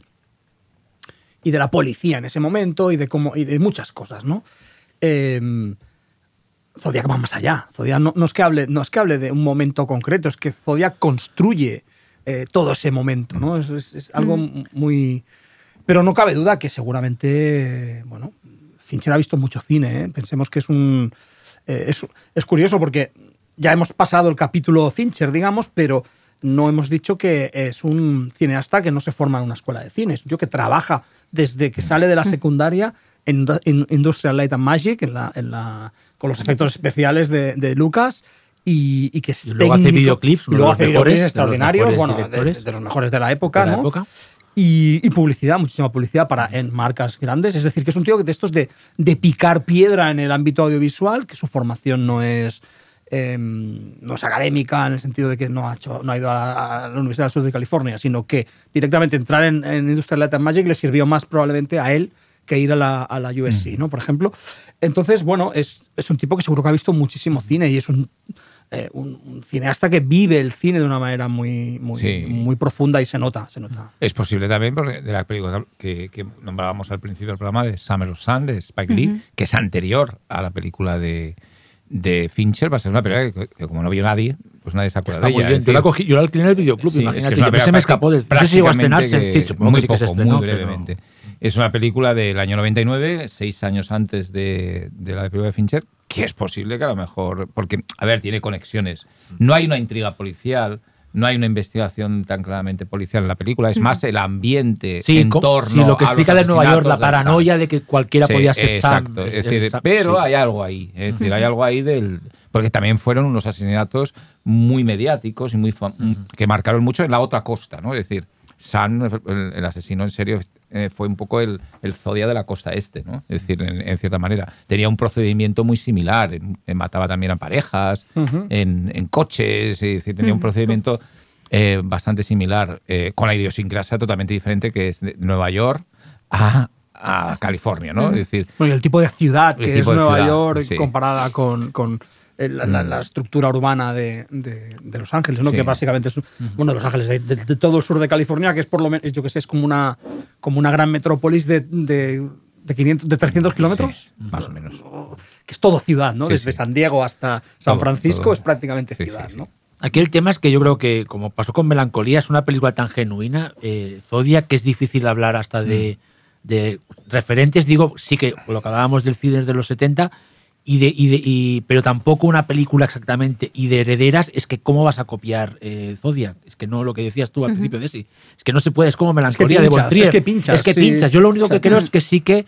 y de la policía en ese momento y de cómo y de muchas cosas, ¿no? Eh, Zodiac va más allá. Zodiac no, no es que hable, no es que hable de un momento concreto, es que Zodiac construye eh, todo ese momento, ¿no? Es, es- es algo muy. Pero no cabe duda que seguramente, bueno, Fincher ha visto mucho cine. ¿eh? Pensemos que es un. eh, es, es curioso porque ya hemos pasado el capítulo Fincher, digamos, pero no hemos dicho que es un cineasta que no se forma en una escuela de cine. Es un tío que trabaja desde que sale de la secundaria en, Industrial Light and Magic, en la, en la, con los efectos especiales de, de Lucas. Y, y que es Y luego hace videoclips, y de luego hace mejores, videoclips de extraordinarios, mejores bueno, de, de los mejores de la época, de la ¿no? época. Y, y publicidad, muchísima publicidad para en marcas grandes. Es decir, que es un tío de estos de, de picar piedra en el ámbito audiovisual, que su formación no es, eh, no es académica en el sentido de que no ha, hecho, no ha ido a, a la Universidad del Sur de California, sino que directamente entrar en, en Industrial Light and Magic le sirvió más probablemente a él que ir a la, a la USC, ¿no? Por ejemplo. Entonces, bueno, es, es un tipo que seguro que ha visto muchísimo cine y es un, eh, un, un cineasta que vive el cine de una manera muy, muy, Sí. muy profunda y se nota, se nota. Es posible también porque de la película que, que nombrábamos al principio del programa de Summer of Sun de Spike Lee, que es anterior a la película de, de Fincher, va a ser una película que, que como no vio nadie, pues nadie se acuerda de muy ella. bien. Yo la, cogí, yo la alquilé en el videoclub, Sí, es que imagínate. es película se me escapó del. No sé si llegó a estrenarse. Sí, muy que sí que se poco, estrenó, muy pero- brevemente. Es una película del año 99, seis años antes de, de la película de Fincher, que es posible que a lo mejor, porque, a ver, tiene conexiones. No hay una intriga policial, no hay una investigación tan claramente policial en la película, es más el ambiente Sí, en co- torno sí, lo que a los explica de Nueva York, la paranoia de que cualquiera Sí, podía ser exacto. Es decir, Sam, pero sí. hay algo ahí. Es decir, hay algo ahí del. Porque también fueron unos asesinatos muy mediáticos y muy que marcaron mucho en la otra costa, ¿no? Es decir, San, el, el asesino en serio, eh, fue un poco el, el Zodia de la costa este, ¿no? Es decir, en, en cierta manera. Tenía un procedimiento muy similar. en- en mataba también a parejas, en, en coches, es decir, tenía un procedimiento eh, bastante similar, eh, con la idiosincrasia totalmente diferente que es de Nueva York a, a California, ¿no? Es decir, Bueno, y el tipo de ciudad que es Nueva ciudad, York sí. comparada con, con la, la- Mm. la estructura urbana de, de- de Los Ángeles, ¿no? Sí. que básicamente es, bueno, Los Ángeles, de, de- todo el sur de California, que es por lo menos, yo que sé, es como una, como una gran metrópolis de, de, de 500, de 300 kilómetros, sí, más o menos. que es todo ciudad, ¿no? Sí, Desde sí. San Diego hasta San Todo, Francisco todo. es prácticamente ciudad. ¿no? Aquí el tema es que yo creo que, como pasó con Melancolía, es una película tan genuina, eh, Zodiac, que es difícil hablar hasta de, de referentes. Digo, sí que lo que hablábamos del cine de los 70, y de, y de, y- pero tampoco una película exactamente. Y de herederas, es que ¿cómo vas a copiar eh, Zodiac? Es que no lo que decías tú al principio de sí. Es que no se puede, es como Melancolía de pinchas, Bontrier. es que pinchas, Es que sí. pinchas. Yo lo único O sea, que creo es que sí que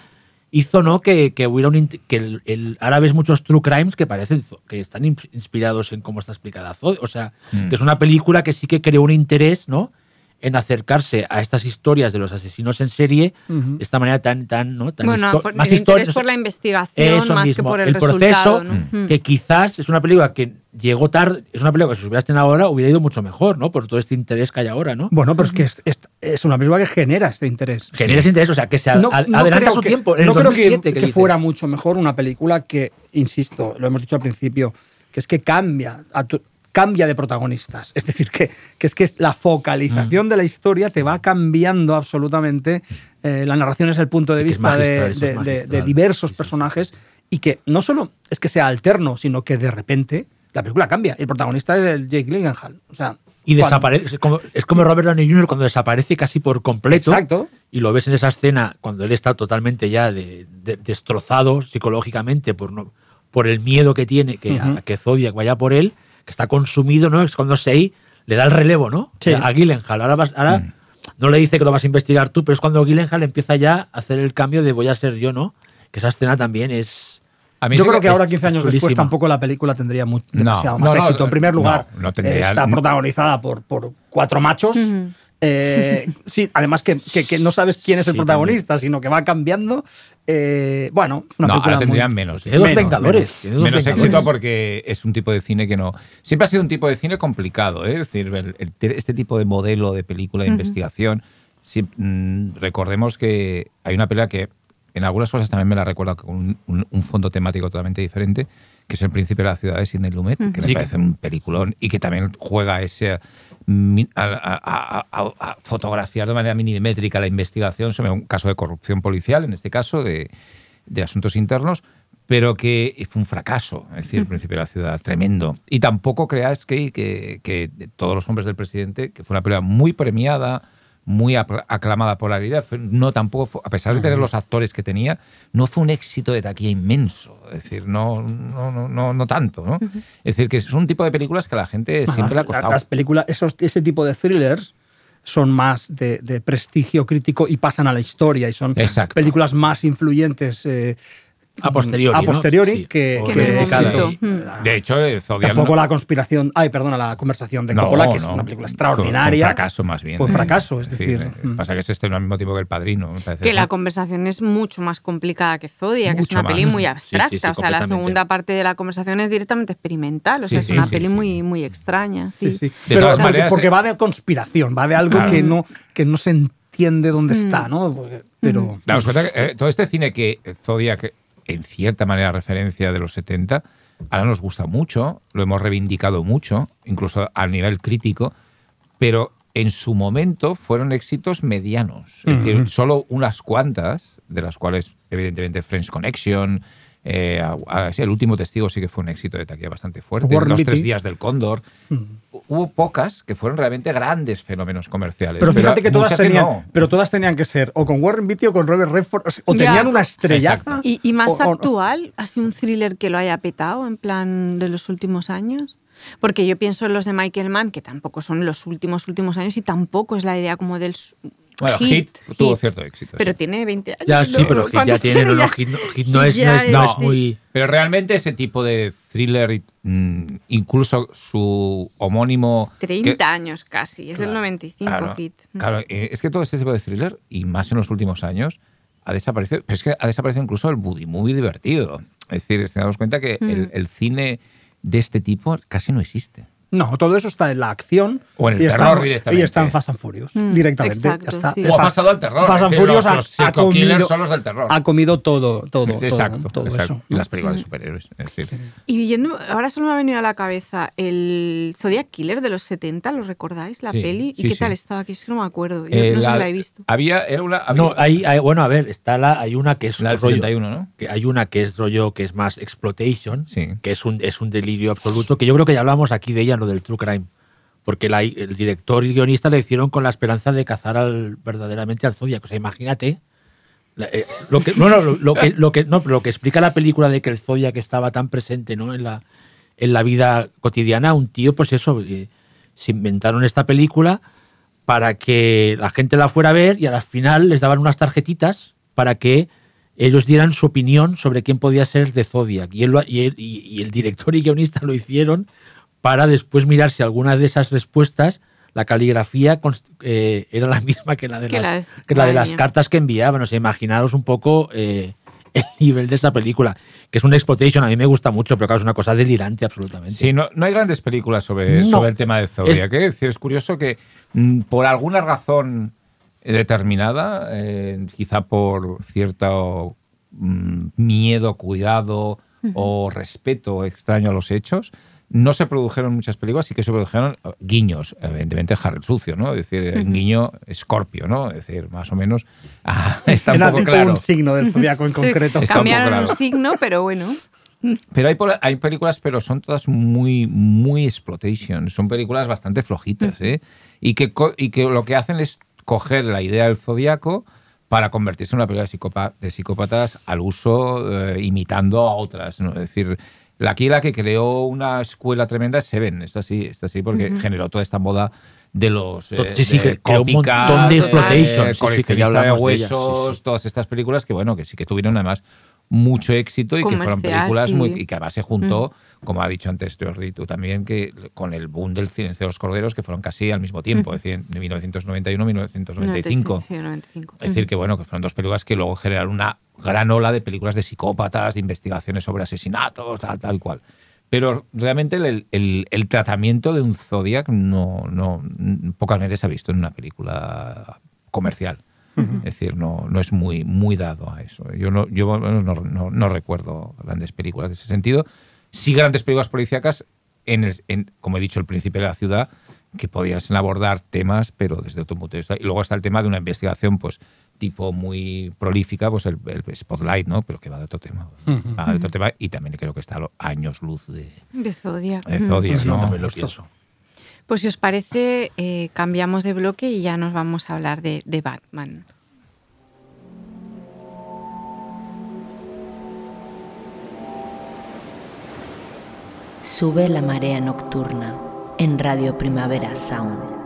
hizo no que, que hubiera un que el, el- ahora ves muchos true crimes que parecen que están in- inspirados en cómo está explicada Zod- o sea Mm. que es una película que sí que creó un interés no en acercarse a estas historias de los asesinos en serie de esta manera tan tan no tan Bueno, histo- por- más el interés historia por la investigación Eso más que mismo, por el, el proceso ¿no? Mm. que quizás es una película que llegó tarde es una película que si se hubiera estrenado ahora hubiera ido mucho mejor no por todo este interés que hay ahora no Bueno, pero es que es, es- es una película que genera este interés. genera ese interés o sea que se No- no adelanta creo su que- tiempo en el no creo 2007 que, que que fuera mucho mejor una película que, insisto, lo hemos dicho al principio, que es que cambia, a tu- cambia de protagonistas. Es decir, que, que es que la focalización Mm. de la historia te va cambiando absolutamente. Eh, la narración es el punto de Sí, vista de, de- de- de diversos Sí, sí, personajes y que no solo es que sea alterno, sino que de repente la película cambia. El protagonista es el Jake Gyllenhaal. O sea, Y desaparece. Es como, es como Robert Downey Jr. cuando desaparece casi por completo. Exacto. Y lo ves en esa escena cuando él está totalmente ya de- de- destrozado psicológicamente por, no, por el miedo que tiene que, a- Ujú. que Zodiac vaya por él, que está consumido, ¿no? Es cuando Sei le da el relevo, ¿no? Sí. A Gyllenhaal. Ahora, vas- ahora Mm. no le dice que lo vas a investigar tú, pero es cuando Gyllenhaal empieza ya a hacer el cambio de voy a ser yo, ¿no? Que esa escena también es. A mí Yo creo que ahora, 15 años es después, tampoco la película tendría mu- No, demasiado más no, no, éxito. En primer lugar, no tendría- está protagonizada por, por cuatro machos. Eh, sí, además que, que- que no sabes quién es el Sí, protagonista, sino que va cambiando. Eh, bueno, una no, película ahora tendrían muy- menos. Tiene dos Menos, Vengadores. menos. Vengadores. éxito porque es un tipo de cine que no. Siempre ha sido un tipo de cine complicado, ¿eh? es decir, el- el- este tipo de modelo de película de investigación. mm, recordemos que hay una película que en algunas cosas también me la recuerda con un, un- un fondo temático totalmente diferente, que es El Príncipe de la Ciudad de Sidney Lumet, que Sí, me parece un peliculón y que también juega ese. A, fotografiar de manera milimétrica la investigación sobre un caso de corrupción policial, en este caso, de, de asuntos internos, pero que fue un fracaso, es decir, el principio de la ciudad, tremendo. Y tampoco creáis que, que, que todos los hombres del presidente, que fue una película muy premiada, muy aclamada por la crítica, no tampoco, fue- a pesar de tener los actores que tenía, no fue un éxito de taquilla inmenso, es decir, no, no, no, no, no tanto, ¿no? Es decir, que es un tipo de películas que a la gente siempre le ha costado. Las películas, esos, ese tipo de thrillers son más de, prestigio crítico y pasan a la historia y son películas más influyentes eh, A posteriori, a ¿no? posteriori Sí. que, Mm. De hecho, Zodiac Tampoco no- la conspiración, ay, perdona, la conversación de No, Coppola, que es no. una película extraordinaria. Fue un fracaso más bien. Fue un fracaso, es decir, mm. Pasa que se estrenó al mismo tiempo que El Padrino. me parece. Que la conversación es mucho más complicada que Zodiac, que es una peli muy Sí, sí, abstracta. sí, o sea, la segunda parte de la conversación es directamente experimental. O sea, Sí, es una sí, peli sí. muy, muy extraña. Sí. Sí, sí. De Pero todas porque, maneras, porque eh, va de conspiración, va de algo Claro. que, no, que no se entiende dónde Mm. está, ¿no? Porque- Pero. Daos cuenta que eh, todo este cine que Zodiac, en cierta manera, referencia de los 70, ahora nos gusta mucho, lo hemos reivindicado mucho, incluso a nivel crítico, pero en su momento fueron éxitos medianos. Es decir, solo unas cuantas, de las cuales, evidentemente, French Connection. Eh, a- a- sí, el último testigo sí que fue un éxito de taquilla bastante fuerte. Los Beatty. tres días del Cóndor. Hubo pocas que fueron realmente grandes fenómenos comerciales. Pero fíjate que todas tenían, no. pero todas tenían que ser o con Warren Beatty o con Robert Redford, o, sea, o Ya, tenían una estrellaza. Exacto. Y, y más o- o- actual, así un thriller que lo haya petado en plan de los últimos años. Porque yo pienso en los de Michael Mann, que tampoco son los últimos últimos años y tampoco es la idea como del Bueno, Hit, tuvo cierto éxito. Pero sí. tiene 20 años. Ya sí, ¿no? pero Hit ¿Cuántos ya tiene, no, no, ya? Hit no, Hit no es, no es, no es- es muy... Pero realmente ese tipo de thriller, mm, incluso su homónimo... 30 que- años casi, es el 95 Claro, Hit. claro, eh, es que todo este tipo de thriller, y más en los últimos años, ha desaparecido. Pero es que ha desaparecido incluso el buddy movie divertido. Es decir, nos damos cuenta que Mm. el, el cine de este tipo casi no existe. No, todo eso está en la acción. O en el y terror está, directamente. Y está en Fast and Furious, Mm, directamente. exacto, ya está. sí. O ha pasado al terror. Fast and Furious los, ha- los ha killers comido- son los del terror. Ha comido todo, todo, todo, exacto, todo exacto. eso. Y las películas de superhéroes. Es decir, Y yendo, ahora solo me ha venido a la cabeza el Zodiac Killer de los 70, ¿lo recordáis? La Sí, peli. ¿Y sí, qué sí. tal estaba? Que es que no me acuerdo. Yo eh, no sé la- si la he visto. Había, era una, había- No, hay, hay- bueno, a ver, está la, hay una que es la rollo, 71, ¿no? que hay una que es rollo que es más exploitation, Sí. que es un, es un delirio absoluto, que yo creo que ya hablamos aquí de ella, lo del true crime. Porque el director y guionista le hicieron con la esperanza de cazar al, verdaderamente al Zodiac. O sea, imagínate. eh, lo que, no, lo, lo que, lo, no, lo que explica la película de que el Zodiac estaba tan presente ¿no? en, la, en la vida cotidiana, un tío, pues eso, eh, se inventaron esta película para que la gente la fuera a ver y al final les daban unas tarjetitas para que ellos dieran su opinión sobre quién podía ser de Zodiac. Lo- y el director y guionista lo hicieron para después mirar si alguna de esas respuestas, la caligrafía eh, era la (laughs) misma que la de, las, la- que la de las cartas que enviaban. O sea, imaginaros un poco eh, (laughs) el nivel de esa película, que es una exploitation. A mí me gusta mucho, pero claro, es una cosa delirante absolutamente. Sí, no, no hay grandes películas sobre, No. sobre el tema de Zodiac. Es, decir, es curioso que mm, por alguna razón determinada, eh, quizá por cierto mm, miedo, cuidado o respeto extraño a los hechos, no se produjeron muchas películas y que se produjeron eh, guiños, evidentemente Harry el sucio, ¿no? Es decir, un guiño Scorpio, ¿no? Es decir, más o menos ah, (laughs) está un poco claro. un signo del zodiaco en Sí, concreto. Un poco Cambiaron claro. un signo, pero bueno. (laughs) Pero hay, hay películas, pero son todas muy, muy exploitation. Son películas bastante flojitas, ¿eh? Y que, y que lo que hacen es coger la idea del zodiaco para convertirse en una película de psicópatas al uso, eh, imitando a otras. ¿no? Es decir, la aquí la que creó una escuela tremenda es Seven. Esta sí, esta sí, porque generó toda esta moda de los eh, Sí, sí, de que creó un copycat, montón de exploitation. Sí, sí, que ya coleccionista de hablamos de ellas, sí, huesos, sí. todas estas películas que, bueno, que sí que tuvieron además mucho éxito y que fueron películas sí. muy y que además se juntó, como ha dicho antes Jordi, tú también, que con el boom del silencio de los corderos, que fueron casi al mismo tiempo, es decir, de 1991 a 1995. Sí, 95. Es decir, que bueno, que fueron dos películas que luego generaron una gran ola de películas de psicópatas, de investigaciones sobre asesinatos, tal, tal cual. Pero realmente el, el- el tratamiento de un Zodiac no, no, pocas veces se ha visto en una película comercial. Es decir, no, no es muy, muy dado a eso. Yo, no, yo no- no recuerdo grandes películas de ese sentido. Sí grandes películas policíacas, en el- en- como he dicho, El Príncipe de la Ciudad, que podían abordar temas, pero desde otro punto de vista. Y luego está el tema de una investigación, pues, tipo muy prolífica, pues el, el Spotlight, ¿no? Pero que va de otro tema. Va de otro tema y también creo que está a los años luz de, De Zodiac. de. Zodiac, Sí, ¿no? también lo Justo. pienso. Pues si os parece, eh, cambiamos de bloque y ya nos vamos a hablar de, de Batman. Sube la marea nocturna en Radio Primavera Sound.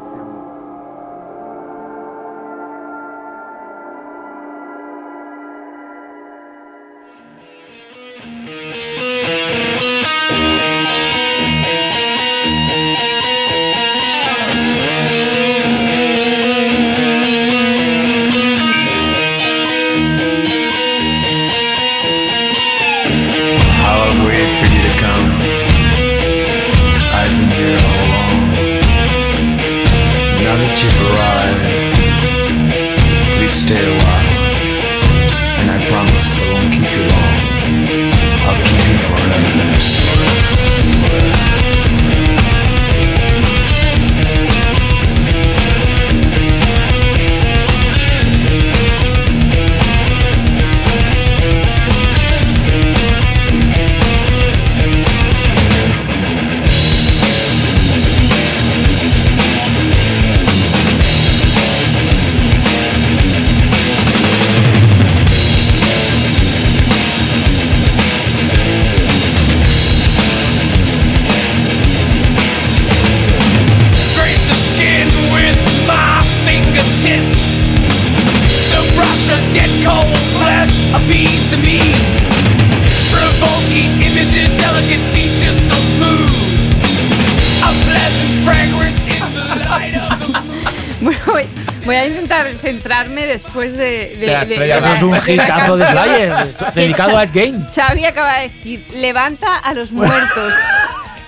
Intentar centrarme después de... de- De de- Eso es un (laughs) hitazo de flyer (laughs) dedicado a Gein. Xavi acaba de decir, levanta a los muertos.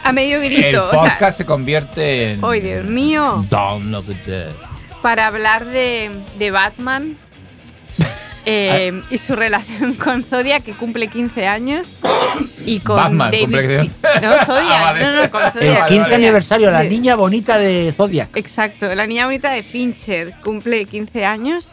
a medio El grito. o sea, podcast se convierte en. ¡Ay, Dios mío! Dawn of the Dead. para hablar de, de Batman eh, y su relación (laughs) con Zodiac, que cumple 15 años, y con Batman David cumple 15. No, (laughs) Zodiac, Ah, vale. no, no, con El Zodiac. 15 vale. aniversario, la niña bonita de Zodiac. Exacto, la niña bonita de Fincher cumple 15 años.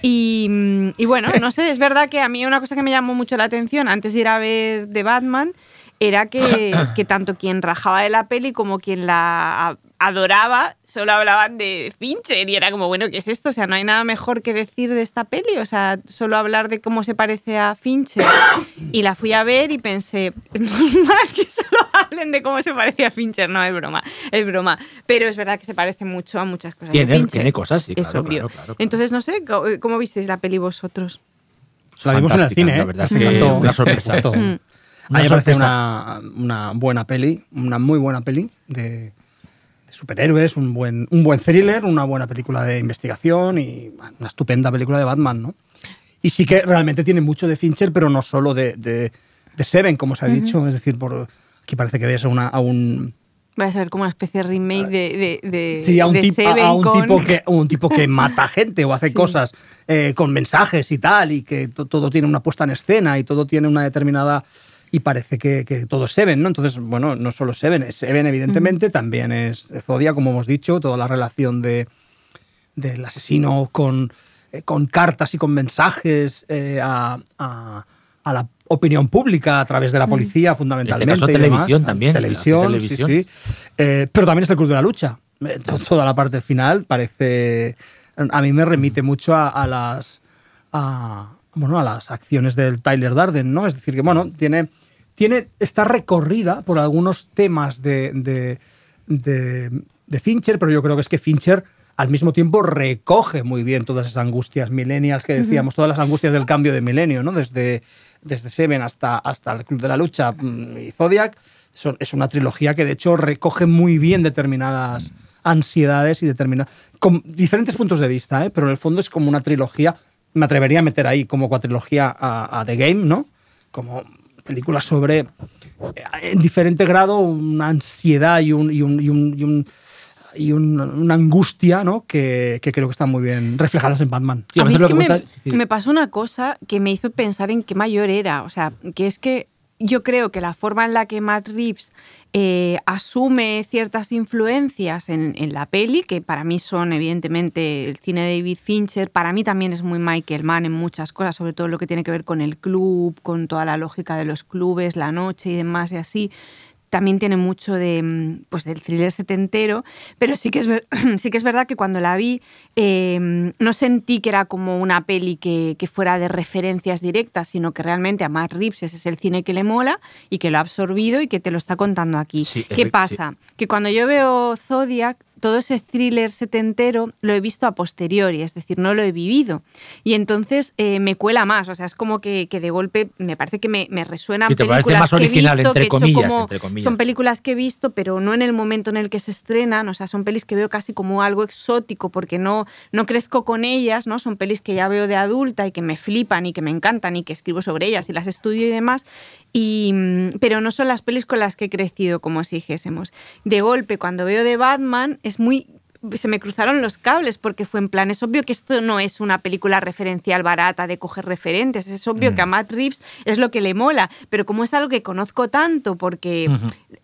Y, y bueno, no sé, es verdad que a mí una cosa que me llamó mucho la atención antes de ir a ver The Batman era que, (coughs) que tanto quien rajaba de la peli como quien la adoraba solo hablaban de Fincher y era como, bueno, ¿qué es esto? O sea, no hay nada mejor que decir de esta peli, o sea, solo hablar de cómo se parece a Fincher. (coughs) Y la fui a ver y pensé, es normal que solo hablen de cómo se parece a Fincher, no, es broma, es broma. Pero es verdad que se parece mucho a muchas cosas. de Tiene, Fincher. tiene cosas, sí, Es claro, obvio. claro, claro, claro. Entonces, no sé, ¿cómo, cómo visteis la peli vosotros? La vimos en el cine, ¿eh? la verdad es que encantó. una sorpresa. A (laughs) mí me Una parece sorpresa. una, una buena peli, una muy buena peli de superhéroes, un buen, un buen thriller, una buena película de investigación y una estupenda película de Batman, ¿no? Y sí que realmente tiene mucho de Fincher, pero no solo de, de, de Seven, como se ha dicho. Es decir, por, aquí parece que ves a, una, a un, Vais a ver como una especie de remake de, de, de, Sí, a un, de tip- a- Seven a un con- tipo que, un tipo que mata gente o hace cosas eh, con mensajes y tal, y que to- todo tiene una puesta en escena y todo tiene una determinada. Y parece que, que todo es Seven, ¿no? Entonces, bueno, no solo Seven, es Seven, evidentemente, también es Zodia, como hemos dicho, toda la relación de, del asesino con, eh, con cartas y con mensajes eh, a, a- a la opinión pública a través de la policía, fundamentalmente. caso, y demás. televisión también, Televisión, hace sí, televisión. sí. Eh, pero también es el Club de la Lucha. To- Toda la parte final parece. A mí me remite mucho a, a las. A, bueno, a las acciones del Tyler Darden, ¿no? Es decir, que bueno, tiene. tiene está recorrida por algunos temas de, de, de- de Fincher, pero yo creo que es que Fincher al mismo tiempo recoge muy bien todas esas angustias milenias que decíamos, todas las angustias del cambio de milenio, ¿no? Desde, desde Seven hasta, hasta el Club de la Lucha mm, y Zodiac. Son- es una trilogía que de hecho recoge muy bien determinadas ansiedades y determinadas. con diferentes puntos de vista, ¿eh? pero en el fondo es como una trilogía. Me atrevería a meter ahí como cuatrilogía a, a The Game, ¿no? Como película sobre, eh, en diferente grado, una ansiedad y, un, y, un- y un- y un- y un- una angustia, ¿no? Que, que creo que están muy bien reflejadas en Batman. Sí, a mí es que me, sí. me pasó una cosa que me hizo pensar en qué mayor era. O sea, que es que yo creo que la forma en la que Matt Reeves eh, asume ciertas influencias en, en la peli, que para mí son evidentemente el cine de David Fincher, para mí también es muy Michael Mann en muchas cosas, sobre todo lo que tiene que ver con el club, con toda la lógica de los clubes, la noche y demás y así también tiene mucho de, mm, pues, del thriller setentero, pero sí que es, ver- (clears throat) sí que es verdad que cuando la vi eh, no sentí que era como una peli que, que fuera de referencias directas, sino que realmente a Matt Reeves ese es el cine que le mola y que lo ha absorbido y que te lo está contando aquí. Sí, ¿Qué pasa? Que cuando yo veo Zodiac, todo ese thriller setentero lo he visto a posteriori, es decir, no lo he vivido. Y entonces eh, me cuela más, o sea, es como que, que de golpe me parece que me, me resuenan películas más que he visto, entre que he comillas, como- entre comillas. son películas que he visto, pero no en el momento en el que se estrenan, o sea, son pelis que veo casi como algo exótico porque no, no crezco con ellas, ¿no? Son pelis que ya veo de adulta y que me flipan y que me encantan y que escribo sobre ellas y las estudio y demás, y, mm, pero no son las pelis con las que he crecido, como si dijésemos. De golpe, cuando veo de Batman, es muy se me cruzaron los cables porque fue en plan, es obvio que esto no es una película referencial barata de coger referentes, es obvio que a Matt Reeves es lo que le mola, pero como es algo que conozco tanto porque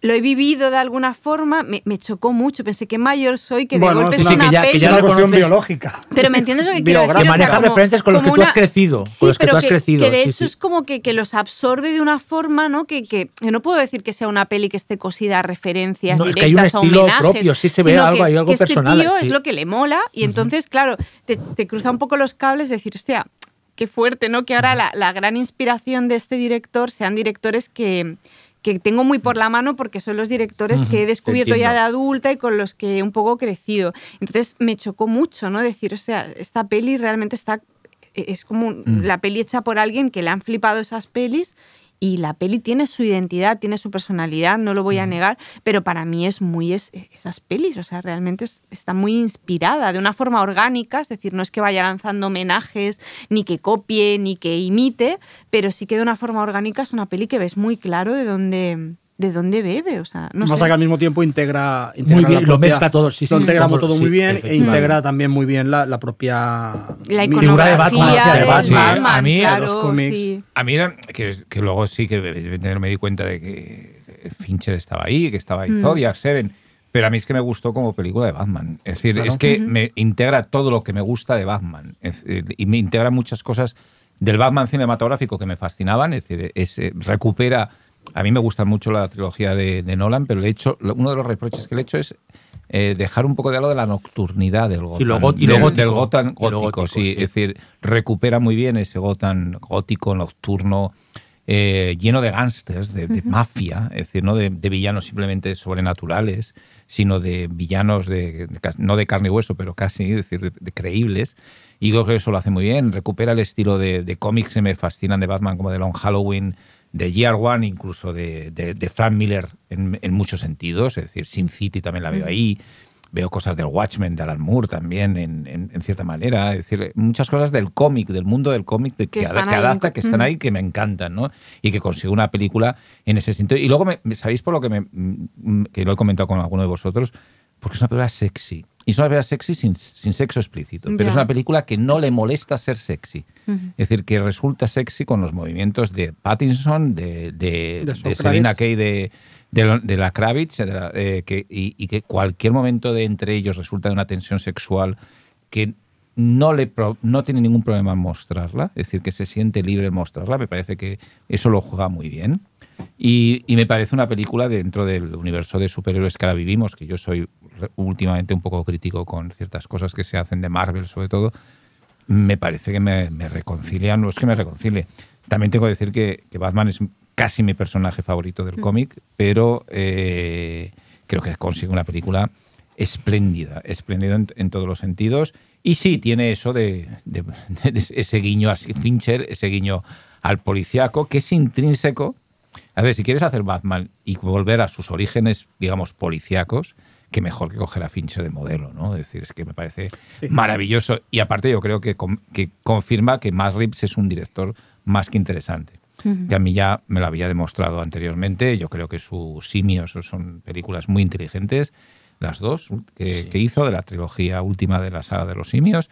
lo he vivido de alguna forma, me, me chocó mucho, pensé que mayor soy, que de Bueno, golpe es es una- una que ya- que ya es una cuestión biológica. Pero me entiendes lo que (laughs) quiero decir. Que O sea, manejas como- referentes con los que tú has crecido, Sí, con los que pero tú has crecido, Que de sí, hecho sí. es como que, que los absorbe de una forma, ¿no? Que, que, que no puedo decir que sea una peli que esté cosida a referencias No, es directas que hay un a estilo homenajes, propio, sí se ve algo, que- hay algo que personal, tío sí. es lo que le mola y entonces, claro, te, te cruza un poco los cables decir, hostia, qué fuerte, ¿no? Que ahora la, la gran inspiración de este director sean directores que que tengo muy por la mano porque son los directores Ujú, que he descubierto ya de adulta y con los que he un poco crecido. Entonces me chocó mucho, ¿no? Decir, o sea, esta peli realmente está. Es como un- Mm. la peli hecha por alguien que le han flipado esas pelis y la peli tiene su identidad, tiene su personalidad, no lo voy a negar, pero para mí es muy es- esas pelis, o sea, realmente es- está muy inspirada de una forma orgánica, es decir, no es que vaya lanzando homenajes, ni que copie, ni que imite, pero sí que de una forma orgánica es una peli que ves muy claro de dónde, ¿de dónde bebe? O sea, no Pasa sé. que al mismo tiempo integra, integra Muy bien, la lo propia- mezcla todo, sí, lo sí, integra como- todo sí, muy bien e integra también muy bien la, la propia La figura de Batman, de de Batman. Batman, A mí, a claro, los cómics. sí. A mí, era- que, que luego sí que me di cuenta de que Fincher estaba ahí, que estaba ahí Mm. Zodiac, Seven. Pero a mí es que me gustó como película de Batman. Es decir, Claro. es que me integra todo lo que me gusta de Batman. Es y me integra muchas cosas del Batman cinematográfico que me fascinaban. Es decir, es, eh, recupera. A mí me gusta mucho la trilogía de, de Nolan, pero le he hecho, uno de los reproches que le he hecho es eh, dejar un poco de lado de la nocturnidad del Gotham. lo y lo del, gótico. del Gotham Y lo gótico, gótico, sí. sí. Es decir, recupera muy bien ese Gotham gótico, nocturno, eh, lleno de gángsters, de, de mafia, es decir, no de, de villanos simplemente sobrenaturales, sino de villanos de, no de carne y hueso, pero casi, es decir, de, de creíbles. Y creo que eso lo hace muy bien. Recupera el estilo de, de cómics que me fascinan de Batman, como de Long Halloween, de Year One, incluso de, de, de Frank Miller en, en muchos sentidos. Es decir, Sin City también la veo ahí. Veo cosas del Watchmen, de Alan Moore también, en, en- en cierta manera. Es decir, muchas cosas del cómic, del mundo del cómic, de- Que que, que adapta, que están ahí, que me encantan, ¿no? Y que consigue una película en ese sentido. Y luego, me, me- ¿sabéis por lo que me, mm, que lo he comentado con alguno de vosotros? Porque es una película sexy. Y es una película sexy sin, sin sexo explícito. Pero es una película que no le molesta ser sexy. Es decir, que resulta sexy con los movimientos de Pattinson, de, de, Kravitz. Kay, de, de, la Kravitz, la- eh, que, y, y que cualquier momento de entre ellos resulta de una tensión sexual que no, le pro- no tiene ningún problema en mostrarla, es decir, que se siente libre en mostrarla. Me parece que eso lo juega muy bien. Y, y me parece una película dentro del universo de superhéroes que ahora vivimos, que yo soy últimamente un poco crítico con ciertas cosas que se hacen de Marvel, sobre todo, me parece que me, me reconcilian, no es que me reconcilie. También tengo que decir que, que Batman es casi mi personaje favorito del cómic, pero eh, creo que consigue una película espléndida, espléndida en, en todos los sentidos. Y sí, tiene eso de, de- (laughs) de ese guiño a Fincher, ese guiño al policiaco, que es intrínseco. A ver, si quieres hacer Batman y volver a sus orígenes, digamos, policíacos, que mejor que coger a Fincher de modelo, ¿no? Es decir, es que me parece maravilloso. Y aparte yo creo que, que confirma que Matt Reeves es un director más que interesante. Que a mí ya me lo había demostrado anteriormente. Yo creo que sus simios son películas muy inteligentes, las dos que, que hizo de la trilogía última de la saga de los simios,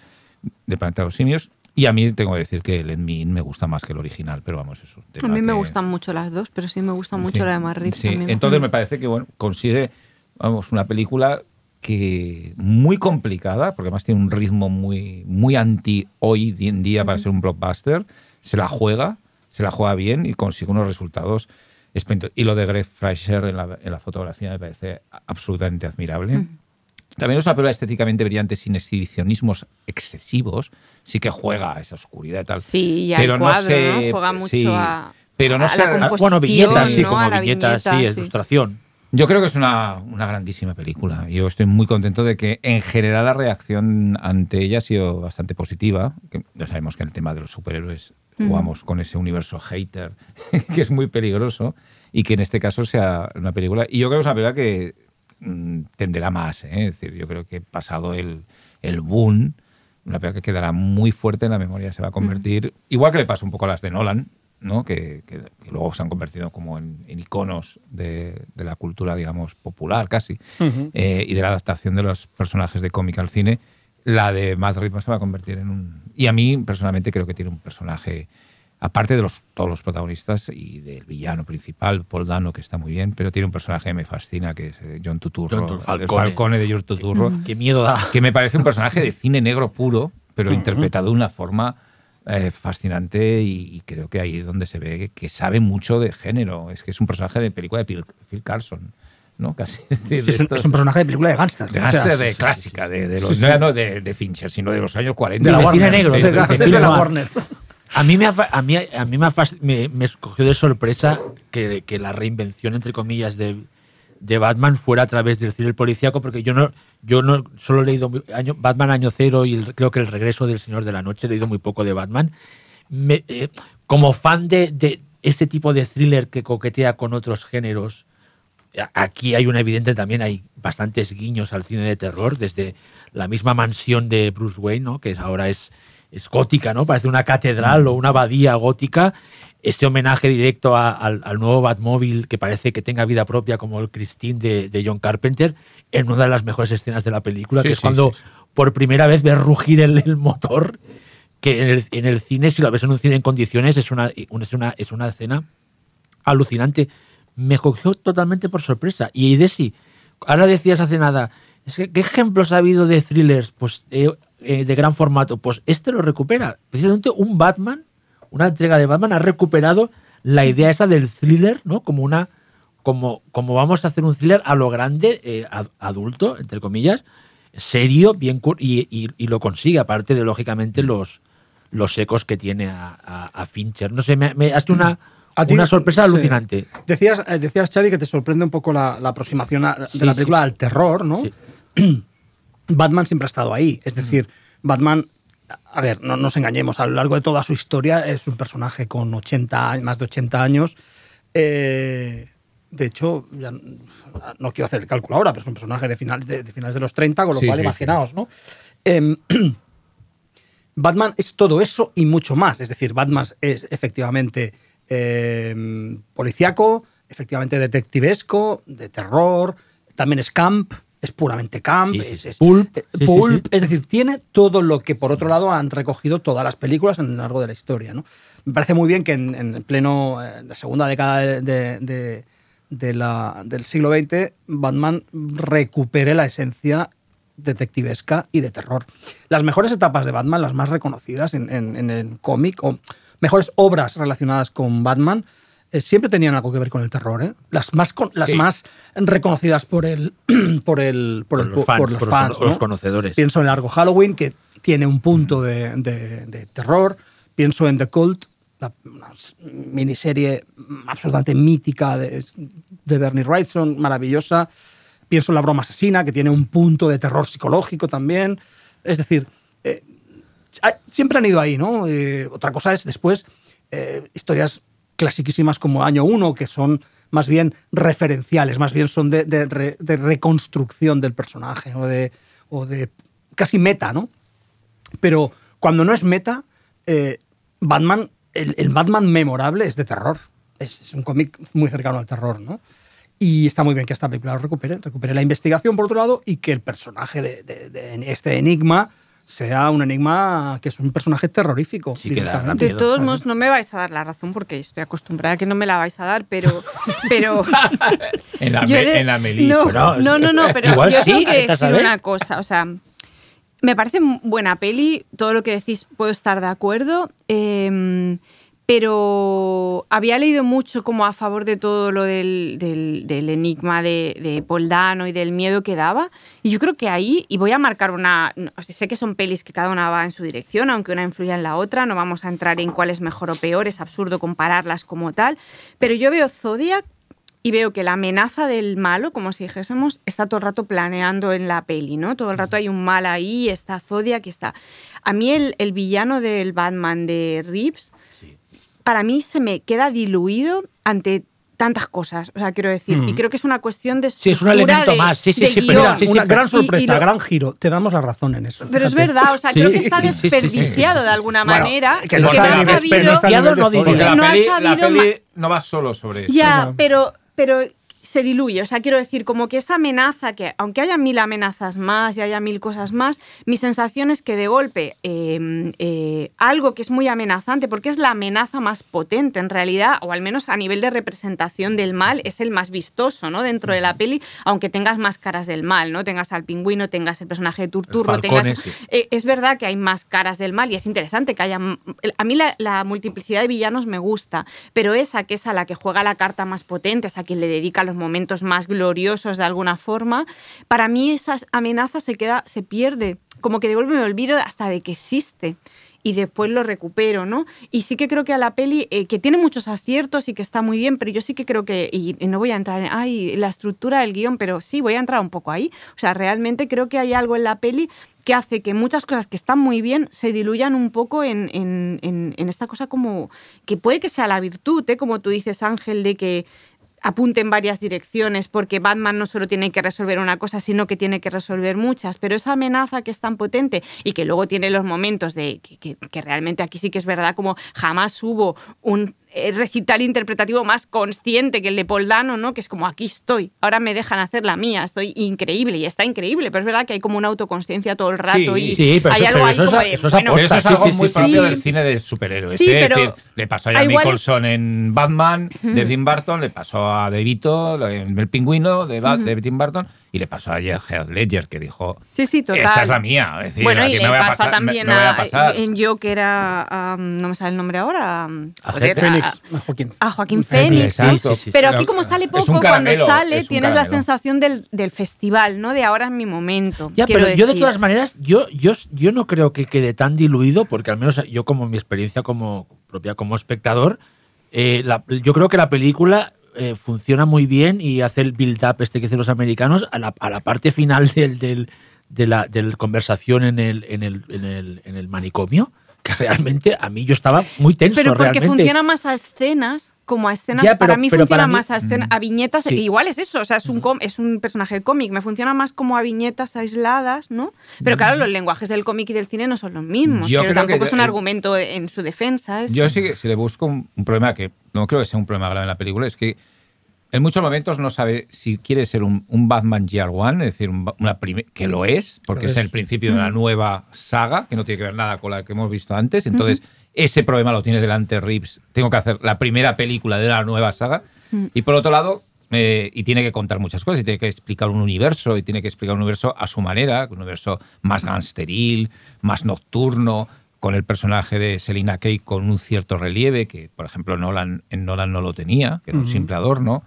de Planeta de los Simios. Y a mí tengo que decir que Let Me In me gusta más que el original, pero vamos, eso. A mí me gustan mucho las dos, pero sí me gusta mucho la de Reeves Sí, también. entonces Mm. me parece que bueno, consigue vamos, una película que muy complicada, porque además tiene un ritmo muy, muy anti hoy en día para ser un blockbuster, se la juega, se la juega bien y consigue unos resultados espléndidos. Y lo de Greg Fraser en la, en la fotografía me parece absolutamente admirable. También es una película estéticamente brillante sin exhibicionismos excesivos. Sí que juega a esa oscuridad y tal. Sí, y pero no sé, ¿no? Juega mucho sí, a, pero no a sé- la bueno, viñetas, sí, ¿no? como viñetas, viñeta, sí, ilustración. Yo creo que es una, una grandísima película. Yo estoy muy contento de que en general la reacción ante ella ha sido bastante positiva. Que ya sabemos que en el tema de los superhéroes jugamos con ese universo hater, (laughs) que es muy peligroso, y que en este caso sea una película. Y yo creo que es una película que mm, tenderá más. ¿eh? Es decir, yo creo que pasado el, el boom, una película que quedará muy fuerte en la memoria, se va a convertir, igual que le pasa un poco a las de Nolan, ¿no? que, que- que luego se han convertido como en, en iconos de, de la cultura, digamos, popular casi, eh, y de la adaptación de los personajes de cómic al cine, la de Matt se va a convertir en un... Y a mí, personalmente, creo que tiene un personaje, aparte de los, todos los protagonistas y del villano principal, Paul Dano, que está muy bien, pero tiene un personaje que me fascina, que es eh, John Tuturro, John Falcone. Falcone de John Tuturro, Qué miedo da. que me parece un personaje de cine negro puro, pero interpretado de una forma eh, fascinante y, y creo que ahí es donde se ve que, que sabe mucho de género. Es que es un personaje de película de Phil, Phil Carlson, ¿no? Casi. Es, (laughs) decir, Sí, es, un, estos- es un personaje de película de gángster. de, o sea, gángster de clásica, de, de los, no ya no de, de Fincher, sino de los años 40. de la Warner. cine negro, de, de- de- de de cine la. Warner. A mí me, a mí, a mí me, escogió de sorpresa que, que la reinvención, entre comillas, de, de Batman fuera a través del cine policíaco, porque yo no, yo no solo he leído Batman Año Cero y creo que El Regreso del Señor de la Noche, he leído muy poco de Batman. Eh, como fan de, de ese tipo de thriller que coquetea con otros géneros, aquí hay una evidente también, hay bastantes guiños al cine de terror, desde la misma mansión de Bruce Wayne, ¿no? que ahora es, es gótica, ¿no? Parece una catedral o una abadía gótica. este homenaje directo a- al, al nuevo Batmóvil que parece que tenga vida propia como el Christine de, de John Carpenter en una de las mejores escenas de la película, Sí, que es sí, cuando sí, por primera vez ves rugir el, el motor, que en el, en el cine, si lo ves en un cine en condiciones, es una, es una, es una escena alucinante. Me cogió totalmente por sorpresa. Y Desi, ahora decías hace nada, ¿qué ejemplos ha habido de thrillers pues, eh, eh, de gran formato? Pues este lo recupera. Precisamente un Batman, una entrega de Batman, ha recuperado la idea esa del thriller, ¿no? Como una. Como, como vamos a hacer un thriller a lo grande, eh, ad- adulto, entre comillas, serio, bien y, y- y lo consigue, aparte de, lógicamente, los, los ecos que tiene a, a- a Fincher. No sé, me, me hace una, (clears throat) A ti- una sorpresa sí. alucinante. Decías, eh, decías, Xavi, que te sorprende un poco la, la aproximación a- de Sí, la sí. película al terror, ¿no? (clears throat) Batman siempre ha estado ahí. Es decir, Batman, a ver, no nos engañemos, a lo largo de toda su historia es un personaje con 80, años- más de 80 años. Eh, de hecho, ya no quiero hacer el cálculo ahora, pero es un personaje de, final, de, de finales de los 30, con lo Sí, cual sí, sí. imaginaos, ¿no? Em, (clears throat) Batman es todo eso y mucho más. Es decir, Batman es efectivamente eh, policíaco, efectivamente detectivesco, de terror, también es camp, es puramente camp, Sí, sí, es, sí. es- Pulp. eh, pulp, sí. es decir, tiene todo lo que por otro lado han recogido todas las películas a lo largo de la historia. ¿no? Me parece muy bien que en, en pleno, eh, la segunda década de, de- de- de la- del siglo XX, Batman recupere la esencia detectivesca y de terror. Las mejores etapas de Batman, las más reconocidas en, en- en el cómic, o mejores obras relacionadas con Batman, eh, siempre tenían algo que ver con el terror. ¿eh? Las, más con- las Sí. más reconocidas por el, (clears throat) por el, por el- los fans, por los conocedores. Pienso en Largo Halloween, que tiene un punto de, de- de terror. Pienso en The Cult, la, una miniserie absolutamente mítica de, de Bernie Wrightson, maravillosa. Pienso en La Broma Asesina, que tiene un punto de terror psicológico también. Es decir, eh, siempre han ido ahí, ¿no? Eh, otra cosa es después eh, historias clasiquísimas como Año 1, que son más bien referenciales, más bien son de, de re- de reconstrucción del personaje o de, casi meta, ¿no? Pero cuando no es meta, eh, Batman, el, Batman memorable es de terror. Es, un cómic muy cercano al terror, ¿no? Y está muy bien que esta película lo recupere, recupere la investigación por otro lado y que el personaje de este enigma sea un enigma que es un personaje terrorífico. Sí, que da. De todos ¿sabes? modos, no me vais a dar la razón porque estoy acostumbrada a que no me la vais a dar, pero. pero (laughs) En la, me- de- en la Melissa. No, no, no, no, pero igual yo sí, tengo que decir saber. una cosa. O sea, me parece buena peli, todo lo que decís puedo estar de acuerdo. eh, pero había leído mucho como a favor de todo lo del, del- enigma de, de Paul Dano y del miedo que daba. Y yo creo que ahí, y voy a marcar una. sé que son pelis que cada una va en su dirección, aunque una influya en la otra. No vamos a entrar en cuál es mejor o peor, es absurdo compararlas como tal. Pero yo veo Zodiac y veo que la amenaza del malo, como si dijésemos, está todo el rato planeando en la peli, ¿no? Todo el rato hay un mal ahí, está Zodiac, está... A mí el, el villano del Batman de Reeves, para mí se me queda diluido ante tantas cosas, o sea, quiero decir, y creo que es una cuestión de Sí, es un elemento de- más, sí, sí, sí, pero sí, sí, una gran y- y sorpresa, lo- gran giro. Te damos la razón en eso. Pero es verdad, o sea, Sí, creo que está sí, sí, sí, sí. desperdiciado de alguna Bueno, manera, que que no no está ha sabido... no no la, No ha peli, la sabido peli no va solo sobre eso. Ya, pero, pero se diluye. O sea, quiero decir, como que esa amenaza, que aunque haya mil amenazas más y haya mil cosas más, mi sensación es que de golpe eh, eh, algo que es muy amenazante, porque es la amenaza más potente en realidad, o al menos a nivel de representación del mal, es el más vistoso, ¿no? Dentro de la peli, aunque tengas más caras del mal, ¿no? Tengas al pingüino, tengas el personaje de Turturro, tengas... Eh, es verdad que hay más caras del mal y es interesante que haya... A mí la, la multiplicidad de villanos me gusta, pero esa que es a la que juega la carta más potente, es a quien le dedica los momentos más gloriosos de alguna forma, para mí esa amenaza se queda, se pierde, como que de golpe me olvido hasta de que existe y después lo recupero, ¿no? Y sí que creo que a la peli, eh, que tiene muchos aciertos y que está muy bien, pero yo sí que creo que, y, no voy a entrar en, ay, la estructura del guion, pero sí, voy a entrar un poco ahí. O sea, realmente creo que hay algo en la peli que hace que muchas cosas que están muy bien se diluyan un poco en, en- en- en esta cosa como, que puede que sea la virtud, ¿eh? Como tú dices, Ángel, de que apunte en varias direcciones, porque Batman no solo tiene que resolver una cosa, sino que tiene que resolver muchas. Pero esa amenaza que es tan potente y que luego tiene los momentos de que, que- realmente aquí sí que es verdad, como jamás hubo un recital interpretativo más consciente que el de Paul Dano, ¿no? Que es como aquí estoy, ahora me dejan hacer la mía, estoy increíble y está increíble, pero es verdad que hay como una autoconsciencia todo el rato y sí, pero hay eso- algo pero ahí eso es- como de, eso es bueno, Pero eso es Sí, algo sí, muy sí, propio sí. del cine de superhéroes. Sí, ¿eh? Es pero- decir, le pasó a Jack es- Nicholson en Batman, de Tim Burton, le pasó a De Vito en El Pingüino de, Ba- de Tim Burton, y le pasó a Heath Ledger, que dijo: Sí, sí, total. Esta es la mía. Es decir, bueno, y me le voy a pasa pasar, también me a a, pasar. en yo que era, um, no me sale el nombre ahora, um, A joder, Fénix, Joaquín. a Joaquín Fénix. Fénix. Exacto. Sí, sí, sí. Pero aquí como sale poco, cuando sale tienes la sensación del, del festival, ¿no? De ahora es mi momento. Ya, pero yo de todas maneras, yo, yo, yo no creo que quede tan diluido, porque al menos yo como mi experiencia como propia como espectador, eh, la- yo creo que la película eh, funciona muy bien y hace el build-up este que hacen los americanos a la, a la parte final del, del- de la del conversación en el, en, el, en, el, en el manicomio, que realmente a mí yo estaba muy tenso. Pero porque realmente. funciona más a escenas, como a escenas, Ya, pero- para mí pero funciona para mí- más a, escena- a viñetas, Sí. igual es eso, o sea, es un, com- es un personaje de cómic, me funciona más como a viñetas aisladas, ¿no? Pero claro, los lenguajes del cómic y del cine no son los mismos, Yo pero creo que tampoco es un el- argumento en su defensa. Yo sí que si le busco un, un problema que no creo que sea un problema grave en la película, es que en muchos momentos no sabe si quiere ser un, un Batman Year One, es decir, un una que lo es, porque Lo es. es. el principio de la nueva saga, que no tiene que ver nada con la que hemos visto antes. Entonces, ese problema lo tiene delante Reeves. Tengo que hacer la primera película de la nueva saga. Y por otro lado, eh, y tiene que contar muchas cosas, y tiene que explicar un universo, y tiene que explicar un universo a su manera, un universo más gangsteril, más nocturno, con el personaje de Selina Kay con un cierto relieve, que por ejemplo Nolan, en Nolan no lo tenía, que era un simple adorno.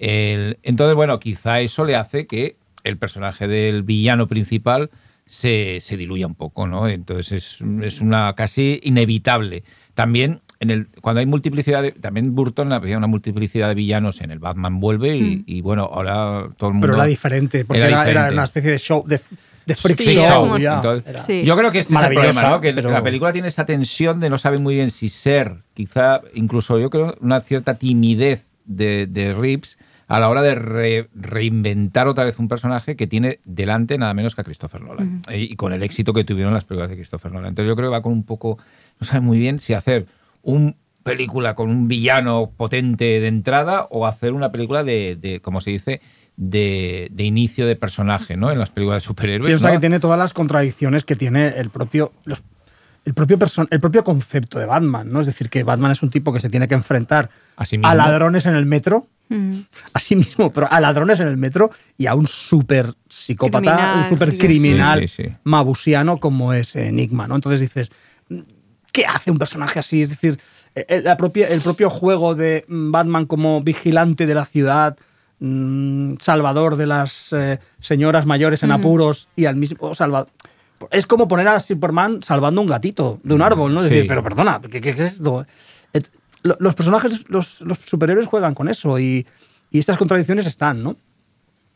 El- entonces, bueno, quizá eso le hace que el personaje del villano principal se, se diluya un poco, ¿no? Entonces es, es una casi inevitable. También en el, cuando hay multiplicidad, de- también Burton había una multiplicidad de villanos en el Batman vuelve y, y, bueno, ahora todo el mundo... Pero era diferente, porque Era era, era diferente. una especie de show, de, de freak Sí, show. ya. Entonces, Era- Sí. Yo creo que este es el problema, ¿no? Que pero- la película tiene esa tensión de no sabe muy bien si ser, quizá incluso yo creo una cierta timidez de, de Reeves a la hora de re- reinventar otra vez un personaje que tiene delante nada menos que a Christopher Nolan. y, y con el éxito que tuvieron las películas de Christopher Nolan. Entonces yo creo que va con un poco, no sabe muy bien si hacer una película con un villano potente de entrada o hacer una película de, de como se dice, de, de inicio de personaje, ¿no? En las películas de superhéroes. Piensa ¿no? que tiene todas las contradicciones que tiene el propio, los- el, propio person- el propio concepto de Batman, ¿no? Es decir, que Batman es un tipo que se tiene que enfrentar A sí mismo. a ladrones en el metro, Mm. (laughs) a sí mismo, pero a ladrones en el metro y a un súper psicópata, Criminal, un súper criminal Sí, sí, sí. mabusiano como es Enigma, ¿no? Entonces dices, ¿qué hace un personaje así? Es decir, el, la propia- el propio juego de mm, Batman como vigilante de la ciudad, mm, salvador de las eh, señoras mayores en apuros y al mismo salva es como poner a Superman salvando un gatito de un árbol, ¿no? Es Sí. decir, pero perdona, ¿qué, qué es esto? Los personajes, los, los superhéroes juegan con eso y, y estas contradicciones están, ¿no?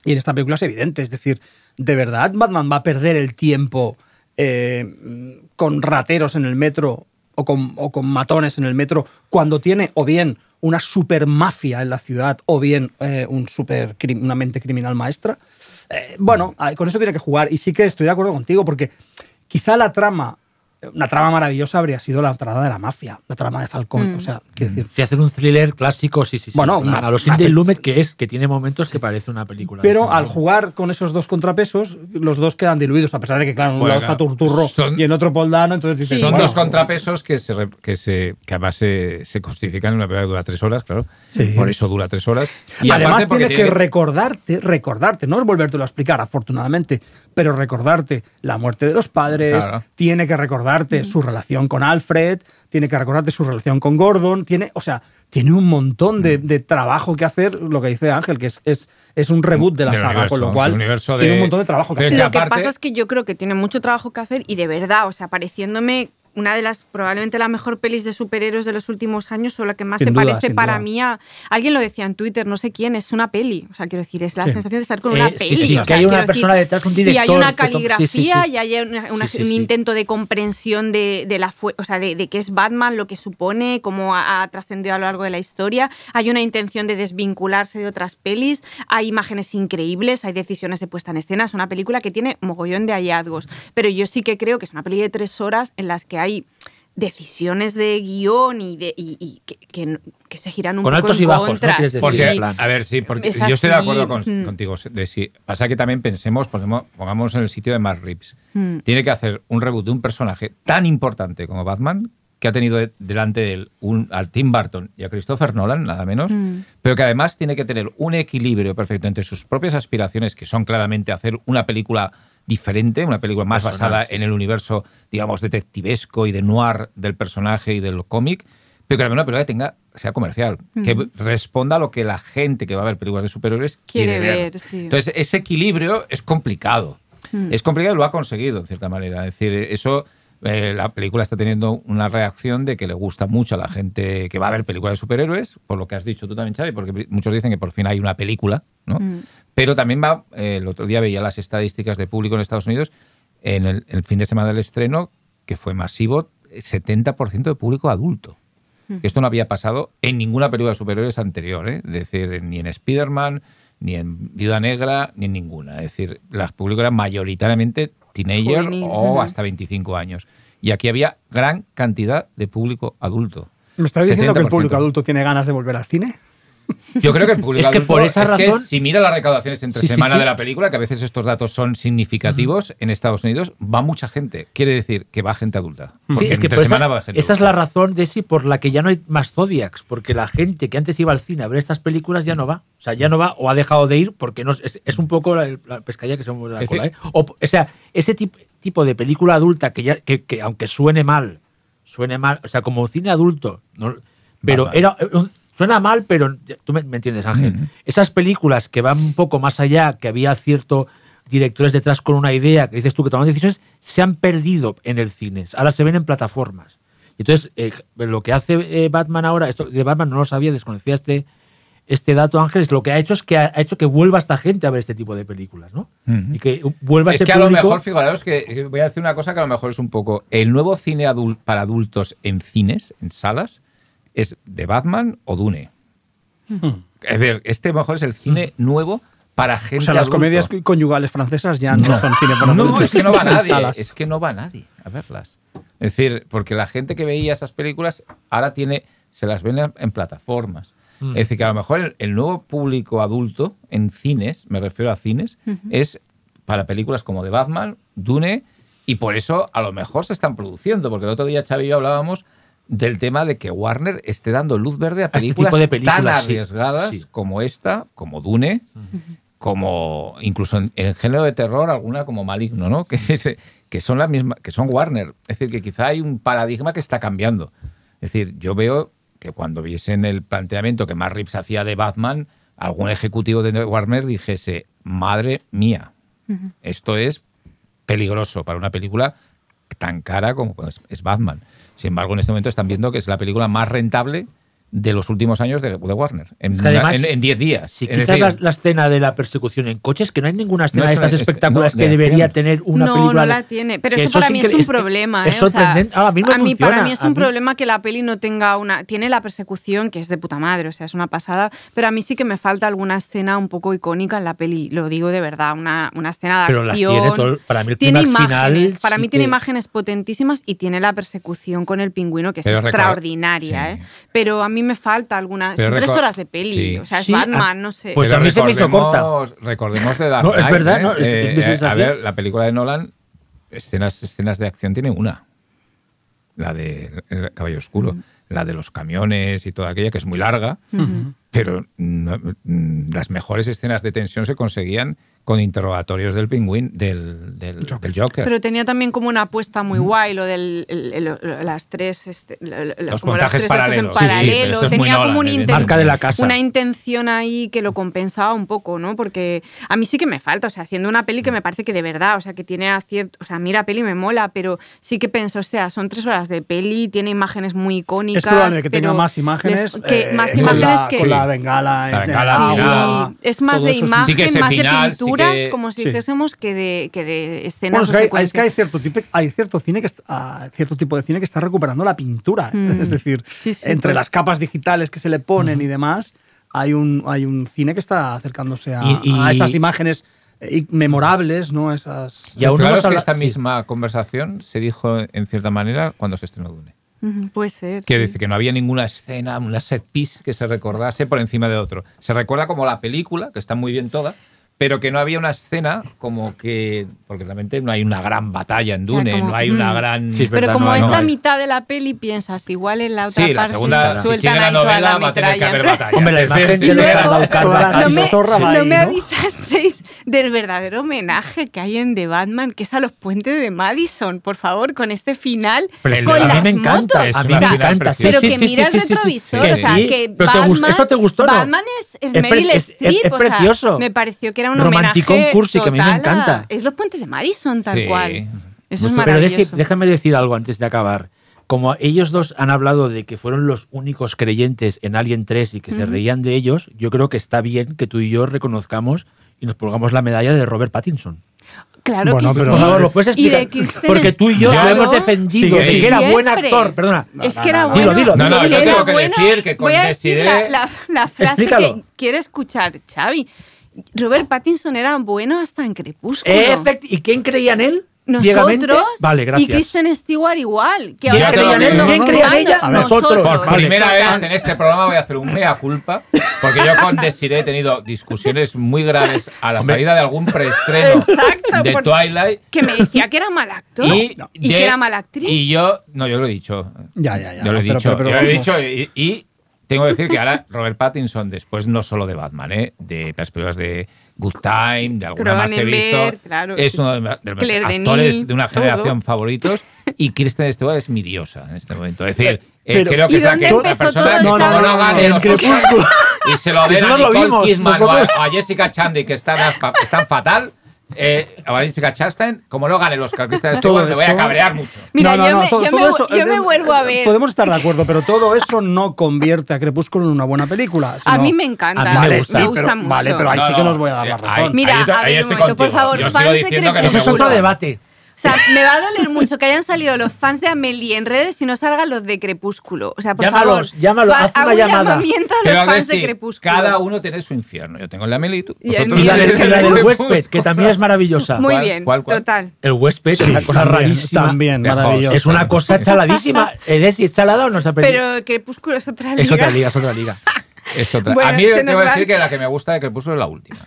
Y en esta película es evidente, es decir, ¿de verdad Batman va a perder el tiempo eh, con rateros en el metro o con, o con matones en el metro cuando tiene o bien una super mafia en la ciudad o bien eh, un super una mente criminal maestra? Eh, bueno, con eso tiene que jugar. Y sí que estoy de acuerdo contigo porque quizá la trama, una trama maravillosa habría sido la trama de la mafia, la trama de Falcón, o sea, quiero decir, Si hacer un thriller clásico, sí, sí, sí. Bueno, a, una- a los Indie Lumet, que es, que tiene momentos que parece una película. Pero al jugar con esos dos contrapesos, los dos quedan diluidos, a pesar de que, claro, en un Bueno, lado está Turturro son- y en otro Poldano, entonces dices, Son bueno, dos contrapesos que se, que se que además se, se justifican en una película que dura tres horas, claro. Sí. Por eso dura tres horas. Y Además, tienes que tiene recordarte, recordarte, no es volvértelo a explicar, afortunadamente, pero recordarte la muerte de los padres, Claro. tiene que recordarte su relación con Alfred, tiene que recordarte su relación con Gordon, tiene, o sea, tiene un montón de, de trabajo que hacer, lo que dice Ángel, que es, es, es un reboot de la saga, universo, con lo cual universo tiene un montón de trabajo que de hacer. Lo que pasa es que yo creo que tiene mucho trabajo que hacer y de verdad, o sea, pareciéndome una de las, probablemente la mejor pelis de superhéroes de los últimos años o la que más Sin se duda, parece para duda. mí a... Alguien lo decía en Twitter, no sé quién, es una peli. O sea, quiero decir, es la Sí. sensación de estar con Eh, una sí, peli. sí, o que sea, hay una persona detrás, un Y hay director una que caligrafía sí, sí, sí. y hay una- una- Sí, sí, un sí. intento de comprensión de, de la o sea, de, de qué es Batman, lo que supone, cómo ha, ha trascendido a lo largo de la historia. Hay una intención de desvincularse de otras pelis, hay imágenes increíbles, hay decisiones de puesta en escena. Es una película que tiene mogollón de hallazgos. Pero yo sí que creo que es una peli de tres horas en las que hay decisiones de guion y, de, y, y que, que- que se giran un Con poco altos en y bajos, ¿no? contra, sí. Porque, a ver, sí, porque Es yo estoy de acuerdo con- mm. contigo. De si, pasa que también pensemos, ponemos- pongamos en el sitio de Matt Reeves. Mm. Tiene que hacer un reboot de un personaje tan importante como Batman, que ha tenido de- delante de él un, al Tim Burton y a Christopher Nolan, nada menos, Mm. pero que además tiene que tener un equilibrio perfecto entre sus propias aspiraciones, que son claramente hacer una película diferente, una película más Personal, basada sí. en el universo, digamos, detectivesco y de noir del personaje y del cómic, pero que también una película que tenga, sea comercial, que responda a lo que la gente que va a ver películas de superhéroes quiere, Quiere ver. ver, sí. Entonces, ese equilibrio es complicado. Mm. Es complicado y lo ha conseguido, en cierta manera. Es decir, eso, eh, la película está teniendo una reacción de que le gusta mucho a la gente que va a ver películas de superhéroes, por lo que has dicho tú también, Xavi, porque muchos dicen que por fin hay una película, ¿no? Mm. Pero también va, eh, el otro día veía las estadísticas de público en Estados Unidos, en el, el fin de semana del estreno, que fue masivo, 70% de público adulto. Esto no había pasado en ninguna película de superhéroes anterior, ¿eh? es decir, ni en Spider-Man, ni en Viuda Negra, ni en ninguna. Es decir, las público eran mayoritariamente teenager Juvenil, o hasta 25 años. Y aquí había gran cantidad de público adulto. ¿Me estás diciendo que el 70%. público adulto tiene ganas de volver al cine? Yo creo que el público Es que por esa es que razón- si mira las recaudaciones entre Sí, semana sí. de la película, que a veces estos datos son significativos, en Estados Unidos va mucha gente. Quiere decir que va gente adulta. Porque Sí, es que entre por semana esa, va gente esa es la razón de sí por la que ya no hay más Zodiacs, porque la gente que antes iba al cine a ver estas películas ya no va. O sea, ya no va o ha dejado de ir porque no es, es un poco la, la pescadilla que se mueve la Es cola. ¿eh? O, o sea, ese tip- tipo de película adulta que ya que, que aunque suene mal, suene mal, o sea, como cine adulto, ¿no? pero Batman. era un- suena mal, pero tú me, me entiendes, Ángel. Esas películas que van un poco más allá, que había cierto directores detrás con una idea, que dices tú que toman decisiones, se han perdido en el cine. Ahora se ven en plataformas. Y Entonces, eh, lo que hace eh, Batman ahora, esto de Batman no lo sabía, desconocía este, este dato, Ángel, es lo que ha hecho es que ha, ha hecho que vuelva esta gente a ver este tipo de películas, ¿no? Y que vuelva Es ese que a lo mejor, fijaros que que voy a decir una cosa que a lo mejor es un poco. El nuevo cine para adultos en cines, en salas, es de Batman o Dune. Es decir, este mejor es el cine nuevo para gente O sea, las adulto. comedias conyugales francesas ya no, son cine para No, es que no va nadie. Es que no va nadie a verlas. Es decir, porque la gente que veía esas películas ahora tiene, se las ven en, en plataformas. Mm. Es decir, que a lo mejor el, el nuevo público adulto en cines, me refiero a cines, es para películas como de Batman, Dune, y por eso a lo mejor se están produciendo, porque el otro día Xavi y yo hablábamos del tema de que Warner esté dando luz verde a este películas, tipo de tan películas, arriesgadas Sí. como esta, como Dune, como incluso en, en género de terror alguna como Maligno, ¿no? (laughs) Que, es- que son la misma, que son Warner. Es decir, que quizá hay un paradigma que está cambiando. Es decir, yo veo que cuando viesen el planteamiento que Matt Reeves hacía de Batman, algún ejecutivo de Warner dijese, madre mía, esto es peligroso para una película tan cara como pues, es Batman. Sin embargo, en este momento están viendo que es la película más rentable de los últimos años de, de Warner. En Es que además, una- en- en 10 días. Si decir, la, la escena de la persecución en coches, que no hay ninguna escena No de es estas es- espectaculares no, que de debería tener una no, película. no la tiene. Pero eso para mí es un problema. Es ¿eh? O sea, sorprendente. Ah, a mí me a mí, para mí es un mí- problema que la peli no tenga una. Tiene la persecución, que es de puta madre, o sea, es una pasada. Pero a mí sí que me falta alguna escena un poco icónica en la peli. Lo digo de verdad, una, una escena de Pero las acción. tiene todo- para mí el tiene imágenes. final para sí mí tiene que- imágenes potentísimas y tiene la persecución con el pingüino, que es Pero record- extraordinaria. sí. ¿eh? Pero a mí me falta alguna. Pero Son tres horas de peli. sí. O sea, es Sí, Batman, a- no sé. pues Pero a mí se me hizo corta. recordemos- de (laughs) Dark No, es verdad, ¿eh? no, es- Eh, es eh, a ver, la película de Nolan, escenas, escenas de acción tiene una. La de El Caballo Oscuro. La de los camiones y toda aquella, que es muy larga. Pero no- mm, las mejores escenas de tensión se conseguían con interrogatorios del pingüín, del, del, del Joker. Pero tenía también como una apuesta muy guay, lo el- las tres, este, lo- lo- Los como montajes tres estos en paralelos. Sí, sí, paralelo. tenía como inten- Marca de la casa. una intención ahí que lo compensaba un poco, ¿no? Porque a mí sí que me falta, o sea, siendo una peli que me parece que de verdad, o sea, que tiene acierto, o sea, a mí la peli me mola, pero sí que pienso, o sea, son tres horas de peli, tiene imágenes muy icónicas. Es probable que tenga más imágenes. que eh, más con imágenes la, que Con la bengala. La agua, es más de eso imagen, Sí que ese más final, de sí pinturas, que- como si Sí. dijésemos, que de, que de escenas Bueno, es o que, hay, es secuencias. que hay cierto tipo, hay cierto cine que está- ah, cierto tipo de cine que está recuperando la pintura. Mm. Es decir, Sí, sí, entre pues. las capas digitales que se le ponen y demás, hay un, hay un cine que está acercándose a, Y- y- a esas imágenes eh, memorables, ¿no? Esas. Y aún no Fijaros hemos que esta sí. misma conversación se dijo en cierta manera cuando se estrenó Dune. Puede ser. Que sí. dice que no había ninguna escena, una set piece que se recordase por encima de otro. Se recuerda como la película, que está muy bien toda, pero que no había una escena como que. Porque realmente no hay una gran batalla en Dune, como- no hay una mm. gran. Sí, Pero verdad, como no, es no la hay. mitad de la peli, piensas, igual en la otra Sí, la parte segunda, se si sueltan sigue la toda novela, va a tener que haber batalla. Hombre, la imagen si de los la- la. No me, avisasteis del verdadero homenaje que hay en The Batman, que es a los puentes de Madison, por favor, con este final. Pero con a mí me encanta, a mí me encanta. Pero Sí, que sí, mira sí, el sí, sí, sí. retrovisor, Que o sea, que Pero Batman, ¿eso te gustó, no? Batman es, es Es Meryl Streep, es o sea, precioso. me pareció que era un Romanticón homenaje cursi, que a mí me total encanta. Es los puentes de Madison, tal Sí. cual. Eso es Pero maravilloso. deje- déjame decir algo antes de acabar. Como ellos dos han hablado de que fueron los únicos creyentes en Alien 3 y que se reían de ellos, yo creo que está bien que tú y yo reconozcamos y nos pongamos la medalla de Robert Pattinson. Claro Bueno, que pero- sí. Por favor, ¿lo puedes Y de explicar? Porque tú y yo lo Stewart, hemos defendido, Sí, sí. que era buen actor. Perdona. Es No, que no, era no. bueno. Dilo, dilo, No, no, dilo, yo dilo. tengo que Era decir que con Voy a decir Desiree- la, la- la frase Explícalo. que quiere escuchar Xavi. Robert Pattinson era bueno hasta en Crepúsculo. Efect- ¿Y quién creía en él? Nosotros Vale, gracias. y Kristen Stewart igual. Que ¿Quién ahora creía en él? ¿Quién creía en ella? Nosotros. Por Vale. primera vez en este programa voy a hacer un mea culpa, porque yo con Desiree he tenido discusiones muy graves a la Hombre. salida de algún preestreno de Twilight. Que me decía que era mal actor y, Y, que era mala actriz. Y yo, no, yo lo he dicho. Ya, ya, ya. Yo lo he Pero- dicho. pero- pero yo lo he dicho y, y tengo que decir que ahora Robert Pattinson, después no solo de Batman, ¿eh? de las películas de Good Time, de alguna más que he visto, Cronenberg, claro. es uno de, los Claire actores Denis, de una todo. generación favoritos y Kristen Stewart es mi diosa en este momento. Es decir, eh, Pero- creo que ¿Y es la, que, la empezó persona todo que No, no no, gane en los Oscars Crepúsculo. y se lo den a Nicole Kidman o a, nosotros- o a Jessica Chandy que están, están fatal, eh, a Jessica Chastain, como no gane los Oscar Stewart, me voy a cabrear mucho. Mira, No, no, yo, no, me, todo- yo todo me- eso- yo me vuelvo a ver. Podemos estar de acuerdo, pero todo eso no convierte a Crepúsculo en una buena película. A mí me encanta. A mí me Vale, gusta. sí, me gusta pero, mucho. vale, pero ahí No, sí que no, nos voy a dar la eh, razón. ahí- Mira, ahí, a ver, un momento, por favor, Yo fans sigo de diciendo que no Ese me es otro debate. O sea, me va a doler mucho que hayan salido los fans de Amelie en redes y no salgan los de Crepúsculo. O sea, por Llámalos, favor. llámalos, haz una llamada. llamamiento a Pero los a fans de si Crepúsculo. cada uno tiene su infierno. Yo tengo el de Amelie y tú. Y el vosotros Y la, mío el del de huésped, que también es maravillosa. Muy ¿Cuál, bien, cuál, cuál? total. El huésped es una cosa rarísima. También. Es una cosa chaladísima. (laughs) ¿Edesi es chalada o no se ha pedido? Pero Crepúsculo es otra liga. Es otra liga, es otra liga. Es otra. Bueno, a mí va- decir que la que me gusta de Crepúsculo es la última.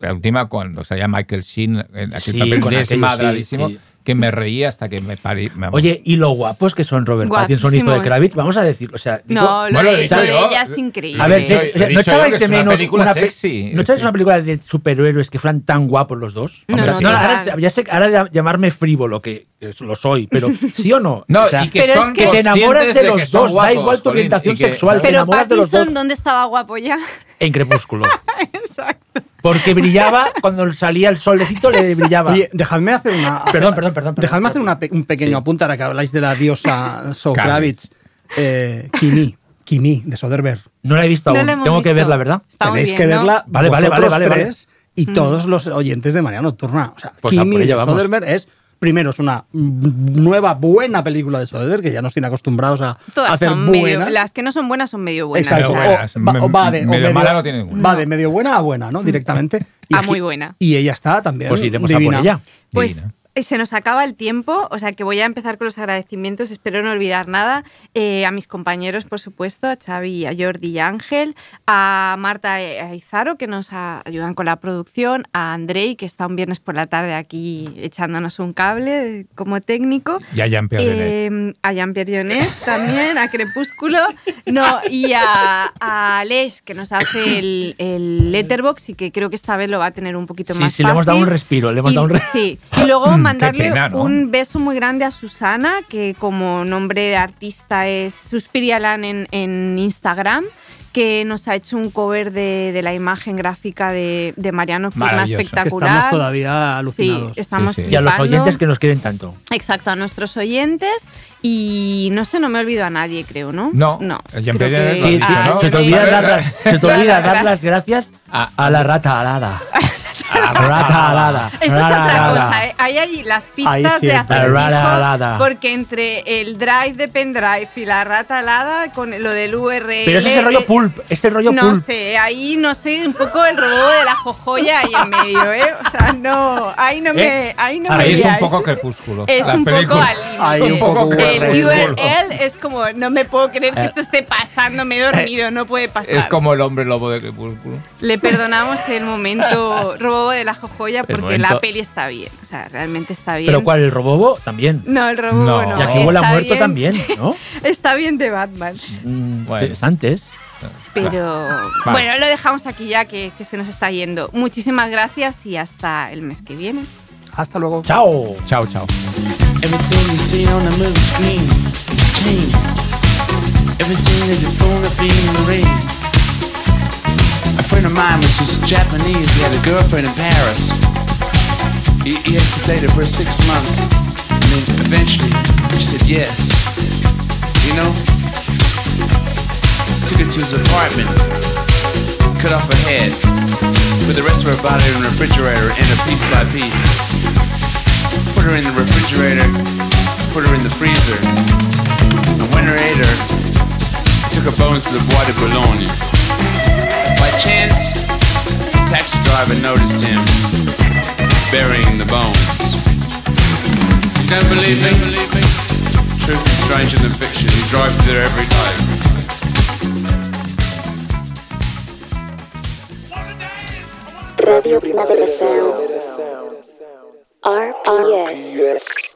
La última cuando salía Michael Sheen, en aquel Sí, papel con aquello, desmadradísimo, sí, sí. que me reía hasta que me parí. me- Oye, y lo guapos que son Robert Pattinson y Guapísimos. Zoe Kravitz, vamos a decir, o sea, digo- No, lo, Bueno, lo he de, dicho lo de ella es increíble. a ver, o sea, ¿no echabais de menos película una pe- sexy. ¿No echabais una película de superhéroes que fueran tan guapos los dos? No, no, ahora, ya sé, ahora de llamarme frívolo, que lo soy, pero (laughs) ¿sí o no? No, O sea, y que Pero es son que- que te enamoras de que los dos, da igual tu orientación que- sexual, te Pero enamoras de los Pattinson, dos ¿dónde estaba guapo ya? (laughs) en Crepúsculo. (laughs) Exacto. Porque brillaba, cuando salía el solecito le brillaba. Oye, dejadme hacer una. Perdón, perdón, perdón, perdón. Dejadme hacer una un pequeño Sí. apunte ahora que habláis de la diosa So Carmen. Kravitz. Eh, Kimi. Kimi, de Soderbergh. no la he visto No aún, tengo que visto. verla, ¿verdad? Está Tenéis bien, que ¿no? verla. Vale, vale, vale, vale, tres Y todos los oyentes de María Nocturna. O sea, Pues a Kimi de. Soderbergh es. Primero, es una nueva, buena película de Soderbergh, que ya nos tiene acostumbrados a Todas hacer son medio, buenas. las que no son buenas son medio buenas. Exacto. Medio buenas. O va, o va de, o Medio mala no tiene ninguna. Va de medio buena a buena, ¿no? Directamente. (laughs) A muy buena. Y ella está también. Pues iremos divina. a por ella. Pues Divina. Eh, se nos acaba el tiempo, o sea que voy a empezar con los agradecimientos, espero no olvidar nada. Eh, a mis compañeros, por supuesto, a Xavi, a Jordi y a Ángel, a Marta y a Izaro, que nos ayudan con la producción, a Andrei, que está un viernes por la tarde aquí echándonos un cable como técnico. Y a Jean-Pierre. Eh, a Jean-Pierre también, a Crepúsculo, no, y a, a Aleix, que nos hace el, el letterbox y que creo que esta vez lo va a tener un poquito Sí, más sí, le hemos dado un respiro, le hemos Y- dado un re- Sí, y luego (clears throat) mandarle pena, ¿no? un beso muy grande a Susana, que como nombre de artista es Suspirialan en, en Instagram, que nos ha hecho un cover de, de la imagen gráfica de, de Mariano. Que Que espectacular. estamos todavía alucinados. Sí, estamos Sí, sí. Y a los oyentes que nos quieren tanto. Exacto, a nuestros oyentes. Y no sé, no me olvido a nadie, creo, ¿no? No, no. creo que- Sí, dicho, Ah, ¿no? se te olvida dar las, se te olvida (laughs) dar las gracias Ah. a la rata alada. (laughs) Rata alada. Eso es otra alada. cosa, ¿eh? Hay ahí las Ahí pistas de acertijo, porque entre el drive de pendrive y la rata alada, con lo del URL... Pero ese es el rollo eh, pulp. Este es el rollo No pulp. sé, ahí no sé, un poco el robo de la jojoya ahí en medio, ¿eh? O sea, no, ahí no me... Ahí, no me Ahí es un poco crepúsculo. Es un poco al. Ahí un poco El URL. Es como, no me puedo creer que Eh. esto esté pasando, me he dormido, no puede pasar. Es como el hombre lobo de crepúsculo. Le perdonamos el momento robo de la jojoya porque momento- la peli está bien, o sea, realmente está bien. Pero ¿cuál? ¿El robobo? También. No, el robo No. no. y aquí huele a muerto bien. también, ¿no? (laughs) Está bien de Batman. Mm, Bueno. Interesantes. Pero bueno, lo dejamos aquí ya que, que se nos está yendo. Muchísimas gracias y hasta el mes que viene. Hasta luego. Chao. Chao, chao. Everything you see on the movie screen is changed. Everything is a marine. A friend of mine was just Japanese. He had a girlfriend in Paris. He, he had to date her for six months. And then eventually, she said yes. You know? Took her to his apartment. Cut off her head. Put the rest of her body in the refrigerator and her piece by piece put her in the refrigerator, put her in the freezer. And when her ate her, took her bones to the Bois de Boulogne. Chance, the taxi driver noticed him burying the bones. You don't believe me? Truth is stranger than fiction. He drives there every day. Radio Primavera Sound. RPS.